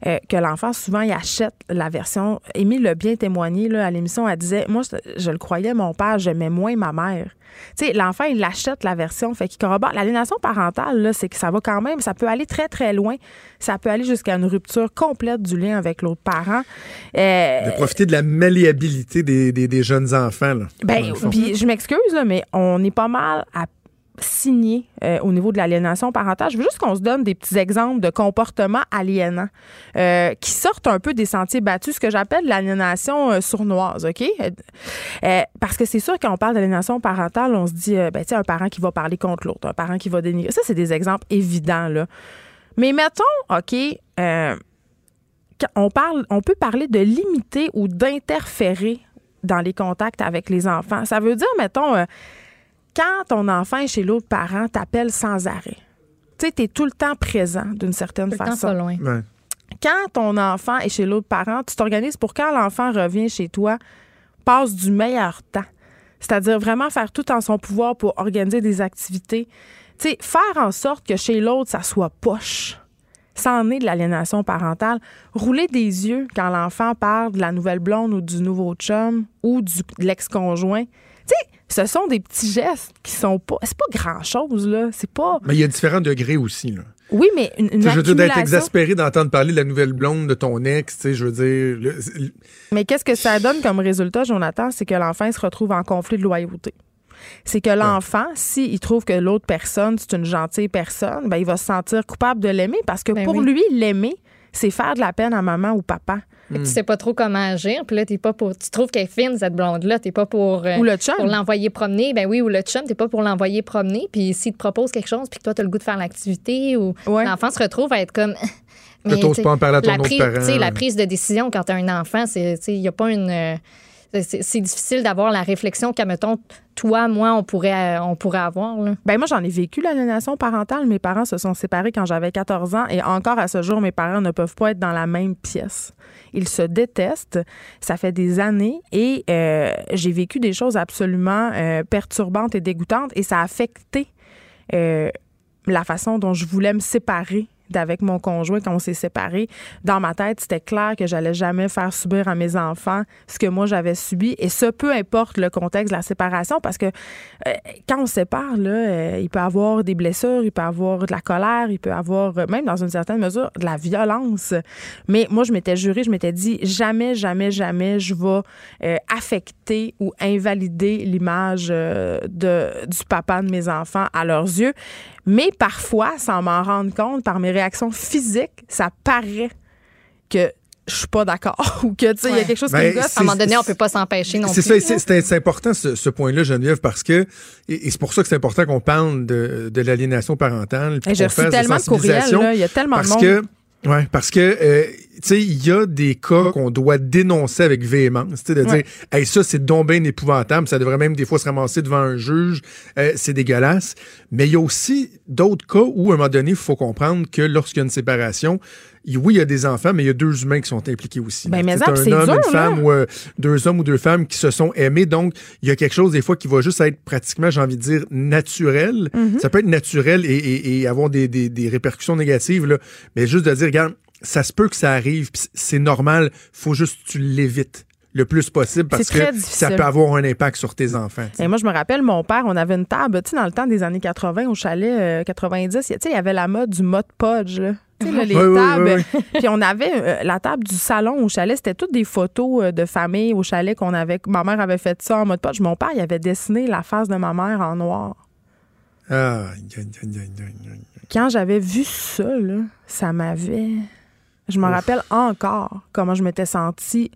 euh, que l'enfant, souvent, il achète la version. Émile l'a bien témoigné là, à l'émission. Elle disait Moi, je, je le croyais, mon père, j'aimais moins ma mère. Tu sais, l'enfant, il achète la version, fait qu'il corrobore. L'aliénation parentale, là, c'est que ça va quand même, ça peut aller très, très loin. Ça peut aller jusqu'à une rupture complète du lien avec l'autre parent. Euh,
De profiter de la malléabilité des, des, des jeunes enfants. Là,
ben,
le
puis je m'excuse, mais on est pas mal à signer euh, au niveau de l'aliénation parentale. Je veux juste qu'on se donne des petits exemples de comportements aliénants euh, qui sortent un peu des sentiers battus, ce que j'appelle l'aliénation euh, sournoise, OK? Parce que c'est sûr, quand on parle d'aliénation parentale, on se dit, ben, tu un parent qui va parler contre l'autre, un parent qui va dénigrer. Ça, c'est des exemples évidents, là. Mais mettons, OK, on, parle, on peut parler de limiter ou d'interférer dans les contacts avec les enfants. Ça veut dire, mettons, quand ton enfant est chez l'autre parent, t'appelles sans arrêt. Tu sais, t'es tout le temps présent d'une certaine
Tout le temps
façon.
pas loin.
Ouais.
Quand ton enfant est chez l'autre parent, tu t'organises pour quand l'enfant revient chez toi, passe du meilleur temps. C'est-à-dire vraiment faire tout en son pouvoir pour organiser des activités. Tu sais, faire en sorte que chez l'autre, ça soit poche. Ça en est de l'aliénation parentale. Rouler des yeux quand l'enfant parle de la nouvelle blonde ou du nouveau chum ou du, de l'ex-conjoint. Tu sais, ce sont des petits gestes qui sont pas. C'est pas grand-chose, là. C'est pas.
Mais il y a différents degrés aussi. Là.
Oui, mais une,
je veux dire, d'être exaspéré d'entendre parler de la nouvelle blonde de ton ex, tu sais, je veux dire. le-
Mais qu'est-ce que ça donne comme résultat, Jonathan? C'est que l'enfant se retrouve en conflit de loyauté. C'est que l'enfant, s'il trouve que l'autre personne, c'est une gentille personne, ben, il va se sentir coupable de l'aimer parce que
Ben
pour
oui.
lui, l'aimer, c'est faire de la peine à maman ou papa.
Que Tu sais pas trop comment agir, puis là, t'es pas pour. Tu trouves qu'elle est fine, cette blonde-là, t'es pas pour. euh,
Ou le chum.
Pour l'envoyer promener. Ben oui, ou le chum, t'es pas pour l'envoyer promener. Puis s'il te propose quelque chose, puis que toi, t'as le goût de faire l'activité, ou l'enfant se retrouve à être comme. T'sais,
pas en parler à ton
la
autre
prise- La prise de décision quand t'as un enfant, c'est. Il n'y a pas une. euh, c'est difficile d'avoir la réflexion qu'à, mettons, toi, moi, on pourrait, euh, on pourrait avoir. Là.
Ben moi, j'en ai vécu l'aliénation parentale. Mes parents se sont séparés quand j'avais 14 ans et encore à ce jour, mes parents ne peuvent pas être dans la même pièce. Ils se détestent. Ça fait des années et euh, j'ai vécu des choses absolument euh, perturbantes et dégoûtantes et ça a affecté la façon dont je voulais me séparer d'avec mon conjoint quand on s'est séparés. Dans ma tête, c'était clair que j'allais jamais faire subir à mes enfants ce que moi j'avais subi et ce peu importe le contexte de la séparation parce que euh, quand on se sépare là, euh, il peut avoir des blessures, il peut avoir de la colère, il peut avoir euh, même dans une certaine mesure de la violence. Mais moi je m'étais juré, je m'étais dit jamais jamais jamais je vais affecter ou invalider l'image du papa de mes enfants à leurs yeux. Mais parfois, sans m'en rendre compte, par mes réactions physiques, ça paraît que je suis pas d'accord ou que, tu sais, il y a quelque chose qui
Ben,
me gosse.
À un moment donné, on peut pas s'empêcher non plus.
ça, c'est- c'est c'est important ce, ce point-là, Geneviève, parce que, et, et c'est pour ça que c'est important qu'on parle de, de l'aliénation parentale.
reçu
fasse
tellement de courriels. Il y a tellement de
parce
monde.
Que, ouais, parce que, euh, tu sais, il y a des cas qu'on doit dénoncer avec véhémence, tu sais, de
Ouais.
dire, hey, ça, c'est donc bien épouvantable, ça devrait même des fois se ramasser devant un juge, euh, c'est dégueulasse. Mais il y a aussi d'autres cas où, à un moment donné, il faut comprendre que lorsqu'il y a une séparation, oui, il y a des enfants, mais il y a deux humains qui sont impliqués aussi.
Ben, ça, c'est
un homme,
dur,
une femme ou euh, deux hommes ou deux femmes qui se sont aimés. Donc, il y a quelque chose des fois qui va juste être pratiquement, j'ai envie de dire, naturel.
Mhm.
Ça peut être naturel et, et- et avoir des, des- des répercussions négatives, là. mais juste de dire, regarde, ça se peut que ça arrive, c'est normal, faut juste que tu l'évites le plus possible parce que ça
difficile.
peut avoir un impact sur tes enfants.
Et moi, je me rappelle, mon père, on avait une table, tu sais, dans le temps des années 80, au chalet euh, 90, tu sais, il y avait la mode du mode podge, là. Tu sais, là, les
Oui, oui,
tables.
oui,
Puis on avait euh, la table du salon au chalet, c'était toutes des photos euh, de famille au chalet qu'on avait. Ma mère avait fait ça en mode podge. Mon père, il avait dessiné la face de ma mère en noir.
Ah.
Quand j'avais vu ça, là, ça m'avait. Je me rappelle encore comment je m'étais sentie.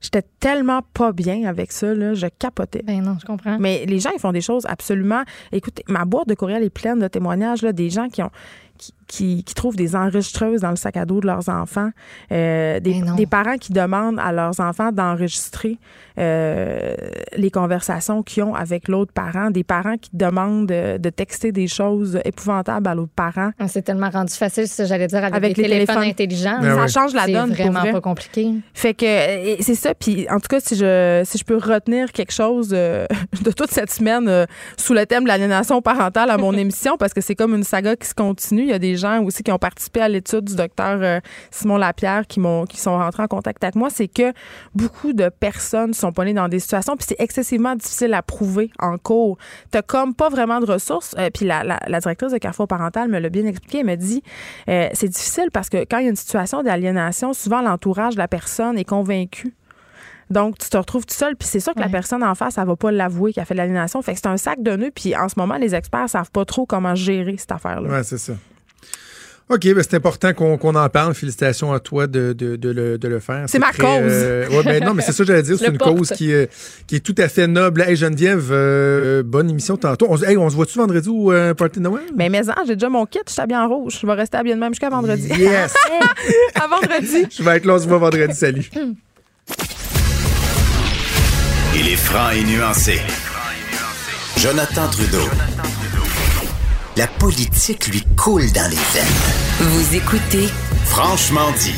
J'étais tellement pas bien avec ça, là, je capotais.
Ben non, je comprends.
Mais les gens, ils font des choses absolument. Écoutez, ma boîte de courriel est pleine de témoignages là, des gens qui ont qui, qui, qui trouvent des enregistreuses dans le sac à dos de leurs enfants, euh, des, des parents qui demandent à leurs enfants d'enregistrer euh, les conversations qu'ils ont avec l'autre parent, des parents qui demandent de, de texter des choses épouvantables à l'autre parent.
Ah, c'est tellement rendu facile, ça, j'allais dire, avec,
Avec
les,
les
téléphones,
téléphones.
intelligents.
Ben Ça oui. change la donne,
C'est
pour
vraiment
vrai.
pas compliqué.
Fait que euh, c'est ça. Puis en tout cas, si je si je peux retenir quelque chose euh, de toute cette semaine euh, sous le thème de l'aliénation parentale à mon émission, parce que c'est comme une saga qui se continue. Il y a des gens aussi qui ont participé à l'étude du docteur euh, Simon Lapierre qui m'ont qui sont rentrés en contact avec moi. C'est que beaucoup de personnes sont pas nées dans des situations, puis c'est excessivement difficile à prouver en cours. T'as comme pas vraiment de ressources. Euh, puis la, la, la directrice de Carrefour parental me l'a bien expliqué. Elle me dit euh, c'est difficile parce que quand il y a une situation d'aliénation, souvent l'entourage de la personne est convaincu. Donc, tu te retrouves tout seul, puis c'est sûr que la personne en face, elle va pas l'avouer qu'elle fait de l'aliénation. Fait que c'est un sac de nœuds, puis en ce moment, les experts savent pas trop comment gérer cette affaire-là.
Ouais, c'est ça. OK, ben c'est important qu'on qu'on en parle. Félicitations à toi de, de, de le, de le faire.
C'est ma
très,
cause.
euh, ouais, ben non, mais c'est ça que j'allais dire. C'est une
porte.
cause qui, euh, qui est tout à fait noble. Hey Geneviève, euh, bonne émission tantôt. On, se- hey, on se voit-tu vendredi au euh, Party de Noël?
Mais mais j'ai déjà mon kit, je suis habillée en rouge. Je vais rester habillée de même jusqu'à vendredi.
Yes!
à vendredi.
Je vais être là, on se voit vendredi. Salut.
Il est franc et nuancé. Jonathan Trudeau. La politique lui coule dans les veines.
Vous écoutez
Franchement dit.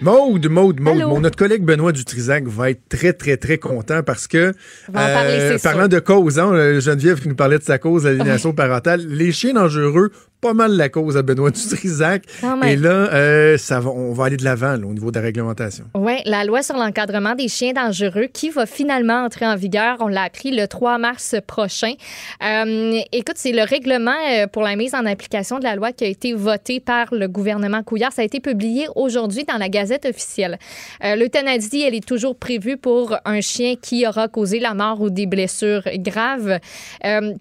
Maude, Maude, Maude.
Allô?
Mon, notre collègue Benoît Dutrisac va être très, très, très content parce que, euh,
On va en parler, c'est
parlant
sûr.
de cause, hein, euh, Geneviève qui nous parlait de sa cause, l'aliénation parentale, les chiens dangereux, pas mal la cause à Benoît Dutrisac.
Même.
Et là, euh, ça va, on va aller de l'avant au niveau de la réglementation.
Oui, la loi sur l'encadrement des chiens dangereux qui va finalement entrer en vigueur, on l'a appris le 3 mars prochain. Euh, écoute, c'est le règlement euh, pour la mise en application de la loi qui a été voté par le gouvernement Couillard. Ça a été publié aujourd'hui dans la Gazette officielle. Euh, L'euthanasie, elle est toujours prévue pour un chien qui aura causé la mort ou des blessures graves.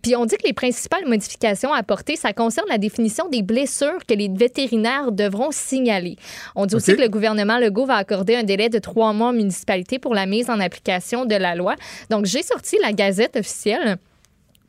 Puis on dit que les principales modifications apportées, ça concerne la définition des blessures que les vétérinaires devront signaler. On dit aussi que le gouvernement Legault va accorder un délai de trois mois aux municipalités pour la mise en application de la loi. Donc, j'ai sorti la Gazette officielle.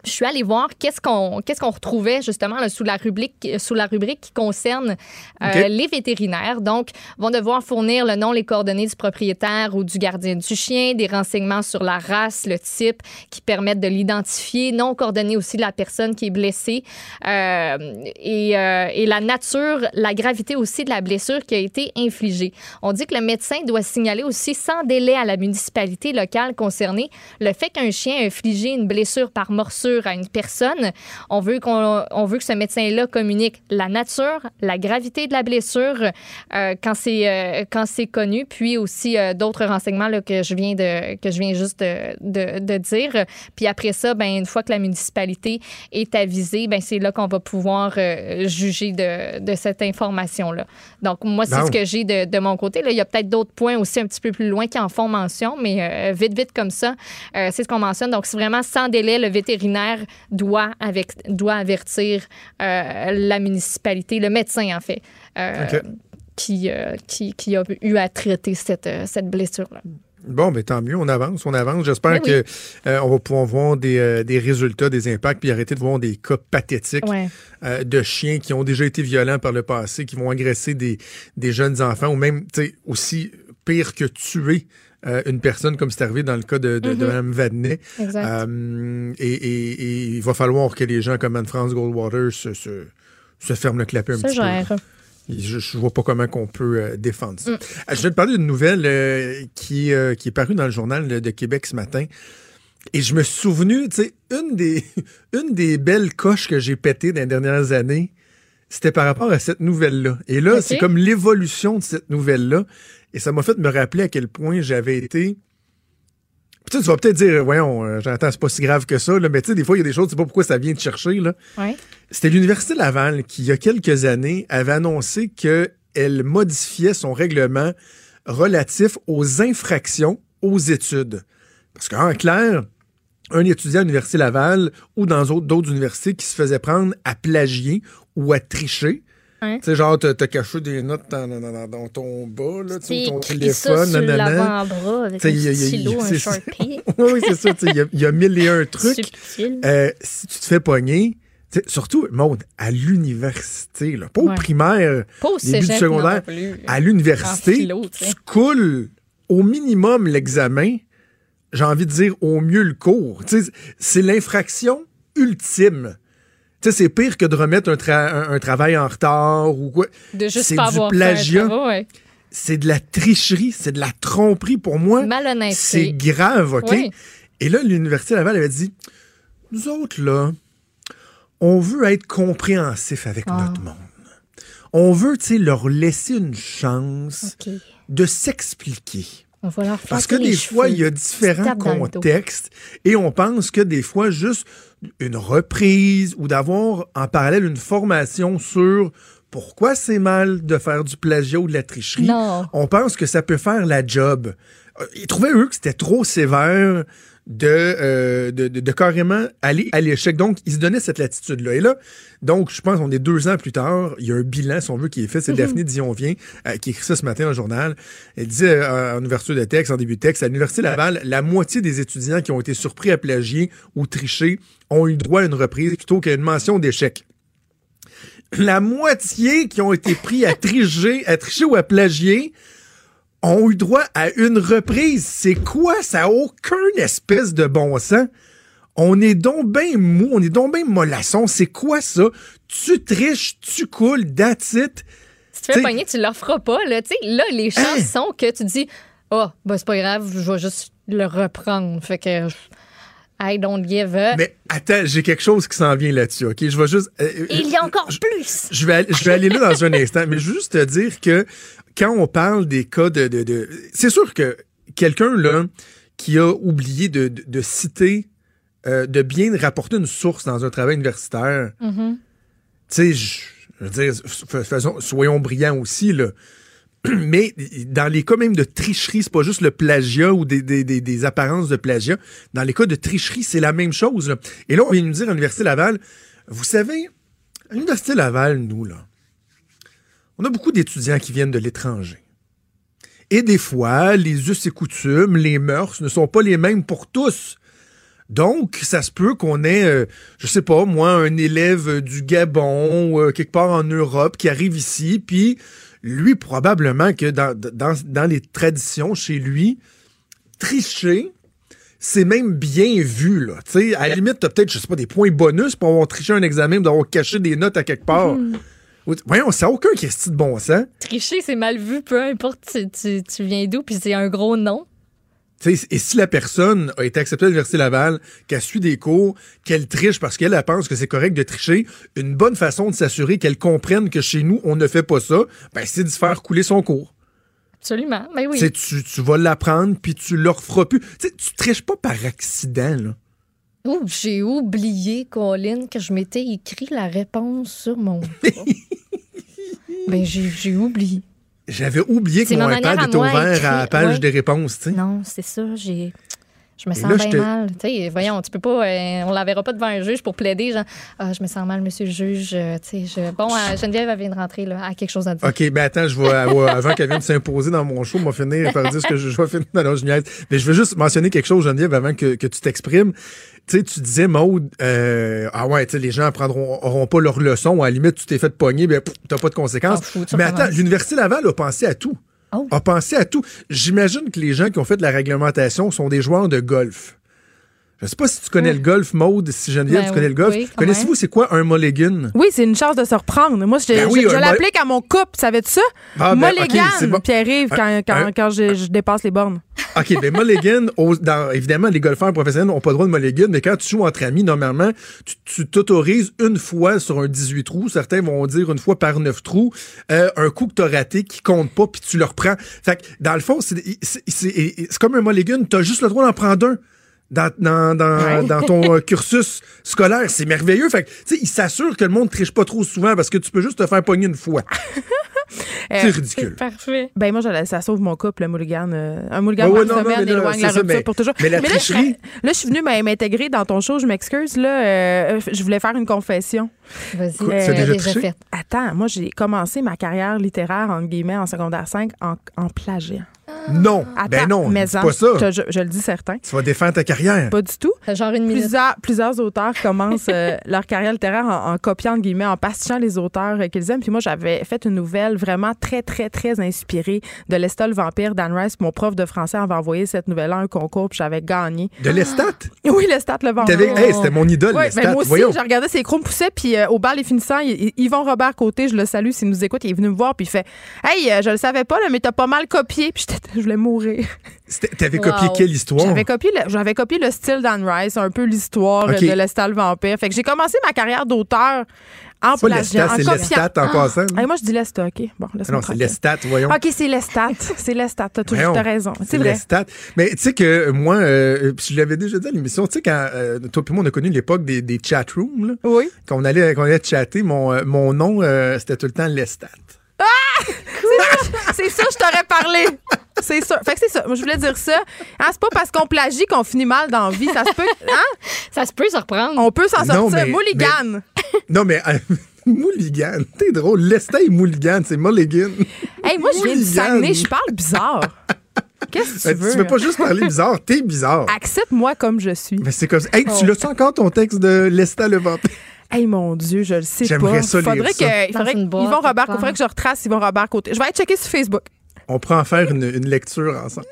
Je suis allée voir qu'est-ce qu'on qu'est-ce qu'on retrouvait justement là, sous la rubrique sous la rubrique qui concerne euh, les vétérinaires. Donc, vont devoir fournir le nom, les coordonnées du propriétaire ou du gardien du chien, des renseignements sur la race, le type qui permettent de l'identifier, non coordonnées aussi de la personne qui est blessée euh, et, euh, et la nature, la gravité aussi de la blessure qui a été infligée. On dit que le médecin doit signaler aussi sans délai à la municipalité locale concernée le fait qu'un chien a infligé une blessure par morsure à une personne. On veut, qu'on, on veut que ce médecin-là communique la nature, la gravité de la blessure euh, quand, c'est, euh, quand c'est connu, puis aussi euh, d'autres renseignements là, que, je viens de, que je viens juste de, de- de dire. Puis après ça, ben, une fois que la municipalité est avisée, ben, c'est là qu'on va pouvoir juger de, de cette information-là. Donc, moi, c'est
Bon.
ce que j'ai de, de mon côté. Là, il y a peut-être d'autres points aussi un petit peu plus loin qui en font mention, mais vite, vite comme ça, c'est ce qu'on mentionne. Donc, c'est vraiment sans délai, le vétérinaire doit, avec, doit avertir euh, la municipalité, le médecin, en fait, euh, qui, euh, qui, qui a eu à traiter cette, cette blessure-là.
Bon, ben tant mieux, on avance, on avance. J'espère
Ben
que euh, on va pouvoir voir des, euh, des résultats, des impacts, puis arrêter de voir des cas pathétiques
Ouais.
euh, de chiens qui ont déjà été violents par le passé, qui vont agresser des, des jeunes enfants, ou même, tu sais, aussi pire que tuer euh, une personne, comme c'est arrivé dans le cas de, de, de
Mhm.
Mme.
Exact.
Euh, et, et- et il va falloir que les gens comme Anne-France Goldwater se, se, se ferment le clapet un petit peu.
gère.
Je, je vois pas comment qu'on peut euh, défendre ça.
Mm.
Euh, Je vais te parler d'une nouvelle qui, qui est parue dans le journal de Québec ce matin. Et je me suis souvenu, tu sais, une des, une des belles coches que j'ai pétées dans les dernières années, c'était par rapport à cette nouvelle-là. Et là, c'est comme l'évolution de cette nouvelle-là. Et ça m'a fait me rappeler à quel point j'avais été. Puis tu vas peut-être dire, voyons, euh, j'entends, c'est pas si grave que ça, là, mais tu sais, des fois, il y a des choses, tu sais pas pourquoi ça vient te chercher, là.
Ouais.
C'était l'Université Laval qui, il y a quelques années, avait annoncé qu'elle modifiait son règlement relatif aux infractions aux études. Parce qu'en clair, un étudiant à l'Université Laval ou dans autres- d'autres universités qui se faisait prendre à plagier ou à tricher,
Hein?
Tu sais, genre, t'as caché des notes dans, dans- dans- dans ton bas, là, ton
ça
téléphone,
sur
nanana.
avec
Tu sais,
un stylo, un Sharpie.
oui, c'est ça. Il y, a- il y a mille et un trucs. Euh, si tu te fais pogner, surtout, Maude, à l'université, pas au
Ouais.
primaire,
Pas au
début du secondaire,
plus.
à l'université,
tu
coules au minimum l'examen, j'ai envie de dire au mieux le cours. C'est l'infraction ultime. Tu sais, c'est pire que de remettre un, tra- un- un travail en retard ou quoi.
De juste pas
du
avoir
plagiat.
ouais.
C'est de la tricherie, c'est de la tromperie pour moi.
Malhonnêteté.
C'est grave, OK?
Oui.
Et là, l'Université Laval avait dit Nous autres, là, on veut être compréhensif avec
Ah.
notre monde. On veut, tu sais, leur laisser une chance de s'expliquer.
On va leur faire
Parce que des fois, il y a différents contextes et on pense que des fois, juste une reprise ou d'avoir en parallèle une formation sur pourquoi c'est mal de faire du plagiat ou de la tricherie,
Non.
on pense que ça peut faire la job. Euh, Ils trouvaient, eux, que c'était trop sévère de, euh, de, de- de carrément aller à l'échec. Donc, ils se donnaient cette latitude-là. Et là, donc, je pense qu'on est deux ans plus tard, il y a un bilan, si on veut, qui est fait. C'est
Mhm.
Daphné Dion-Vient euh, qui écrit ça ce matin dans le journal. Elle disait euh, en ouverture de texte, en début de texte, à l'Université Laval, la moitié des étudiants qui ont été surpris à plagier ou tricher ont eu droit à une reprise plutôt qu'à une mention d'échec la moitié qui ont été pris à tricher, à tricher ou à plagier ont eu droit à une reprise. C'est quoi? Ça n'a aucun espèce de bon sens. On est donc bien mou, on est donc bien mollasson. C'est quoi ça? Tu triches, tu coules, it.
Si tu fais pogner, tu leur feras pas. Là, là les chances
Hein?
sont que tu dis Ah, ben c'est pas grave, je vais juste le reprendre. Fait que I don't give a.
Mais attends, j'ai quelque chose qui s'en vient là-dessus, OK? Je vais juste... euh, euh,
Il y a encore plus.
Je vais, aller- je vais aller là dans un instant, mais je veux juste te dire que quand on parle des cas de... de, de- c'est sûr que quelqu'un, là, qui a oublié de, de, de citer, euh, de bien rapporter une source dans un travail universitaire,
Mhm.
tu sais, je je veux dire, f- faisons, soyons brillants aussi, là. Mais dans les cas même de tricherie, c'est pas juste le plagiat ou des, apparences de plagiat. Dans les cas de tricherie, c'est la même chose. Et là, on vient nous dire à l'Université Laval, vous savez, à l'Université Laval, nous, là, on a beaucoup d'étudiants qui viennent de l'étranger. Et des fois, les us et coutumes, les mœurs ne sont pas les mêmes pour tous. Donc, ça se peut qu'on ait, euh, je sais pas, moi, un élève du Gabon, euh, quelque part en Europe, qui arrive ici, puis lui, probablement que dans, dans, dans les traditions chez lui, tricher, c'est même bien vu, là. Tu sais, à la limite, t'as peut-être, je sais pas, des points bonus pour avoir triché un examen, pour avoir caché des notes à quelque part.
Mhm.
Voyons, ça n'a aucun question de bon sens.
Tricher, c'est mal vu, peu importe tu, tu, tu viens d'où, puis c'est un gros nom.
Et si la personne a été acceptée à l'Université Laval, qu'elle suit des cours, qu'elle triche parce qu'elle elle pense que c'est correct de tricher, une bonne façon de s'assurer qu'elle comprenne que chez nous, on ne fait pas ça, ben, c'est de se faire couler son cours.
Absolument. Ben oui.
Tu Tu, vas l'apprendre, puis tu le referas plus. Tu triches pas par accident, là.
Ouh, j'ai oublié, Colin, que je m'étais écrit la réponse sur mon. ben, j'ai oublié.
J'avais oublié que mon iPad était ouvert à la page des réponses, tu sais.
Non, c'est ça. J'ai. Je me sens
là,
bien
je te-
mal. Tu sais, voyons, tu peux pas. euh, on la verra pas devant un juge pour plaider. Genre, ah, je me sens mal, monsieur le juge. euh, je... Bon, euh, Geneviève, elle vient de rentrer, là. Elle a quelque chose à dire.
OK, ben attends, je vais, avant qu'elle vienne s'imposer dans mon show, on va finir par dire ce que je, je vais finir. Non, non, je niaise. Mais je veux juste mentionner quelque chose, Geneviève, avant que, que tu t'exprimes. Tu sais, tu disais, Maude, euh, ah ouais, tu sais, les gens apprendront, auront pas leur leçon. À la limite, tu t'es fait pogner, ben, t'as pas de conséquences. Mais attends, l'Université Laval a pensé à tout.
Oh.
A à tout. J'imagine que les gens qui ont fait de la réglementation sont des joueurs de golf. Je sais pas si tu connais
Oui.
le golf, Maude, si Geneviève,
Ben
tu connais le golf.
oui,
Connaissez-vous c'est quoi un mulligan?
Oui, c'est une chance de se reprendre. Moi, je,
Ben oui,
je l'applique à mon couple. Savais-tu ça?
Ah, ben,
Mulligan,
ok, c'est bon.
Pierre-Yves, quand,
Un-
quand,
un-
quand je, je dépasse les bornes.
OK, ben mulligan, au- dans- évidemment, les golfeurs professionnels n'ont pas le droit de mulligan, mais quand tu joues entre amis, normalement, tu- tu t'autorises une fois sur un 18 trous, certains vont dire une fois par 9 trous, euh, un coup que t'as raté qui compte pas, puis tu le reprends. Fait que, dans le fond, c'est comme un mulligan, t'as juste le droit d'en prendre un. Dans, dans, dans,
Ouais.
dans ton euh, cursus scolaire. C'est merveilleux. Fait que, tu sais, il s'assure que le monde triche pas trop souvent parce que tu peux juste te faire pogner une fois. C'est
Euh,
ridicule.
Parfait. Ben moi, je- ça sauve mon couple, le mulligan. Euh, un mulligan
Ouais, ouais,
par
non,
semaine
mais
éloigne la
ça,
rupture
mais-
pour toujours.
mais la
là, je,
tricherie-
là, je suis venue m'intégrer dans ton show, je m'excuse. Là, euh, je voulais faire une confession.
Vas-y, euh,
tu as déjà
déjà fait.
Attends, moi, j'ai commencé ma carrière littéraire, entre guillemets, en secondaire 5 en, en plagiat.
Non.
Attends,
ben non.
mais
pas ça.
Je, je- je le dis certain.
Tu vas défendre ta carrière.
Pas du tout.
Genre une minute.
Plusieurs, plusieurs auteurs commencent euh, leur carrière littéraire en, en copiant, entre guillemets, en pastichant les auteurs euh, qu'ils aiment. Puis moi, j'avais fait une nouvelle vraiment très, très, très inspirée de Lestat le vampire, Dan Rice. Puis Mon prof de français avait envoyé cette nouvelle-là à un concours, puis j'avais gagné.
De l'estat?
Oui, Lestat le vampire.
Hey, c'était mon idole,
Ouais,
Lestat.
ben moi aussi, j'ai regardé ses chrome poussait, puis euh, au bal les finissants, y- y- Yvon Robert Côté, je le salue s'il nous écoute, il est venu me voir, puis il fait Hey, euh, je le savais pas, là, mais t'as pas mal copié, puis je voulais mourir.
T'avais copié quelle histoire?
J'avais copié, le, j'avais copié le style d'Anne Rice, un peu l'histoire
Ok.
de Lestat le vampire. Fait que j'ai commencé ma carrière d'auteur en
C'est pas Lestat,
en
c'est. Lestat en passant.
Hey, moi, je dis Lestat, OK. Bon,
Ah
laisse-moi
non, c'est
tranquille.
l'estat, voyons.
OK, c'est Lestat. c'est Lestat. T'as toujours
Voyons.
t'as raison. C'est vrai.
l'estat. Mais tu sais que moi, euh, puis je l'avais déjà dit à l'émission, tu sais, quand euh, toi et moi, on a connu l'époque des, des chat rooms, là,
Oui.
quand on allait, quand on allait chatter, mon, euh, mon nom, euh, c'était tout le temps l'estat.
C'est ça, je t'aurais parlé. C'est ça. Fait que c'est ça. Moi, je voulais dire ça. Hein, c'est pas parce qu'on plagie qu'on finit mal dans la vie. Ça se peut. Hein?
Ça se peut se reprendre.
On peut s'en
Non,
sortir.
mais-
Mulligan.
Non, mais euh, Mulligan, t'es drôle. L'estat et Mulligan, c'est Mulligan.
Hey, moi, je viens du. Saguenay. Je parle bizarre. Qu'est-ce que tu
Euh,
veux?
Tu veux? pas juste parler bizarre, t'es bizarre.
Accepte-moi comme je suis.
Mais c'est comme ça. Hey, tu
Oh.
l'as-tu encore ton texte de l'estat le vampire?
Hey mon Dieu, je le sais pas.
J'aimerais ça lire
faudrait
ça.
que, il
Dans
faudrait que
boîte,
Yvon Robert,
quelque
il faudrait que je retrace Yvon Robert côté. Je vais aller checker sur Facebook.
On pourrait en faire une, une lecture ensemble.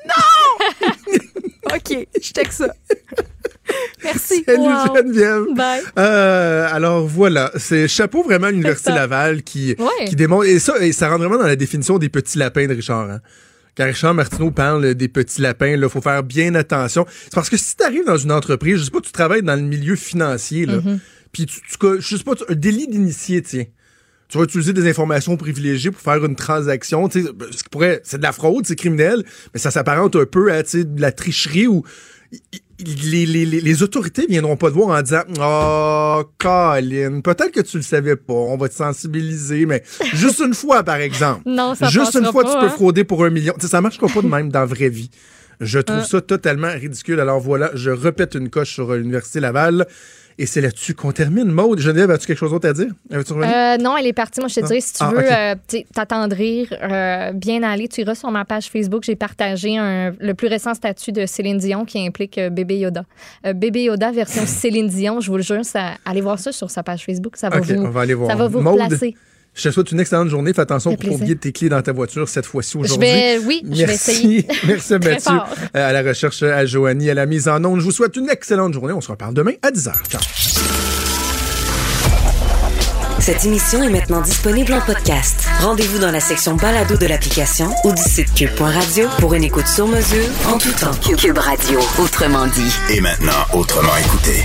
OK, je texte ça. Merci.
Salut
Wow.
Geneviève.
Bye.
Euh, alors voilà, c'est chapeau vraiment à l'Université. Laval qui,
Ouais.
qui démontre, et ça, et ça rentre vraiment dans la définition des petits lapins de Richard. Hein. Quand Richard Martineau parle des petits lapins, il faut faire bien attention. C'est parce que si tu arrives dans une entreprise, je sais pas, tu travailles dans le milieu financier, là,
Mm-hmm.
puis tu, tu, je sais pas, tu- un délit d'initié, tiens. Tu vas utiliser des informations privilégiées pour faire une transaction, sais, ce qui pourrait, c'est de la fraude, c'est criminel, mais ça s'apparente un peu à, de la tricherie ou les, les, les, autorités viendront pas te voir en disant Oh, Colin, peut-être que tu le savais pas, on va te sensibiliser, mais juste une fois, par exemple.
Non, ça
Juste une fois,
pas,
tu peux
hein.
frauder pour un million. Sais, ça marchera pas de même dans la vraie vie. Je trouve
Hein.
ça totalement ridicule. Alors voilà, je répète une coche sur euh, l'Université Laval. Et c'est là-dessus qu'on termine. Maude, Geneviève, as-tu quelque chose d'autre à dire?
Euh, non, elle est partie. Moi, je te
Non.
dirais, si tu
Ah,
veux
ok.
euh, t'attendrir, euh, bien aller, tu iras sur ma page Facebook. J'ai partagé un- le plus récent statut de Céline Dion qui implique Bébé Yoda. Bébé Yoda version Céline Dion, je vous le jure, ça, allez voir ça sur sa page Facebook. Ça va, vous,
on va aller voir.
Ça va vous
Maude,
placer.
Je te souhaite une excellente journée. Fais attention pour oublier tes clés dans ta voiture cette fois-ci
Je
aujourd'hui.
vais, oui, je vais
Merci.
essayer.
Merci Mathieu.
fort.
Euh, À la recherche à Joanie, à la mise en onde. Je vous souhaite une excellente journée. On se reparle demain à 10h. Ciao.
Cette émission est maintenant disponible en podcast. Rendez-vous dans la section balado de l'application ou du site cube.radio pour une écoute sur mesure en tout temps. Cube Radio, autrement dit.
Et maintenant, autrement écouté.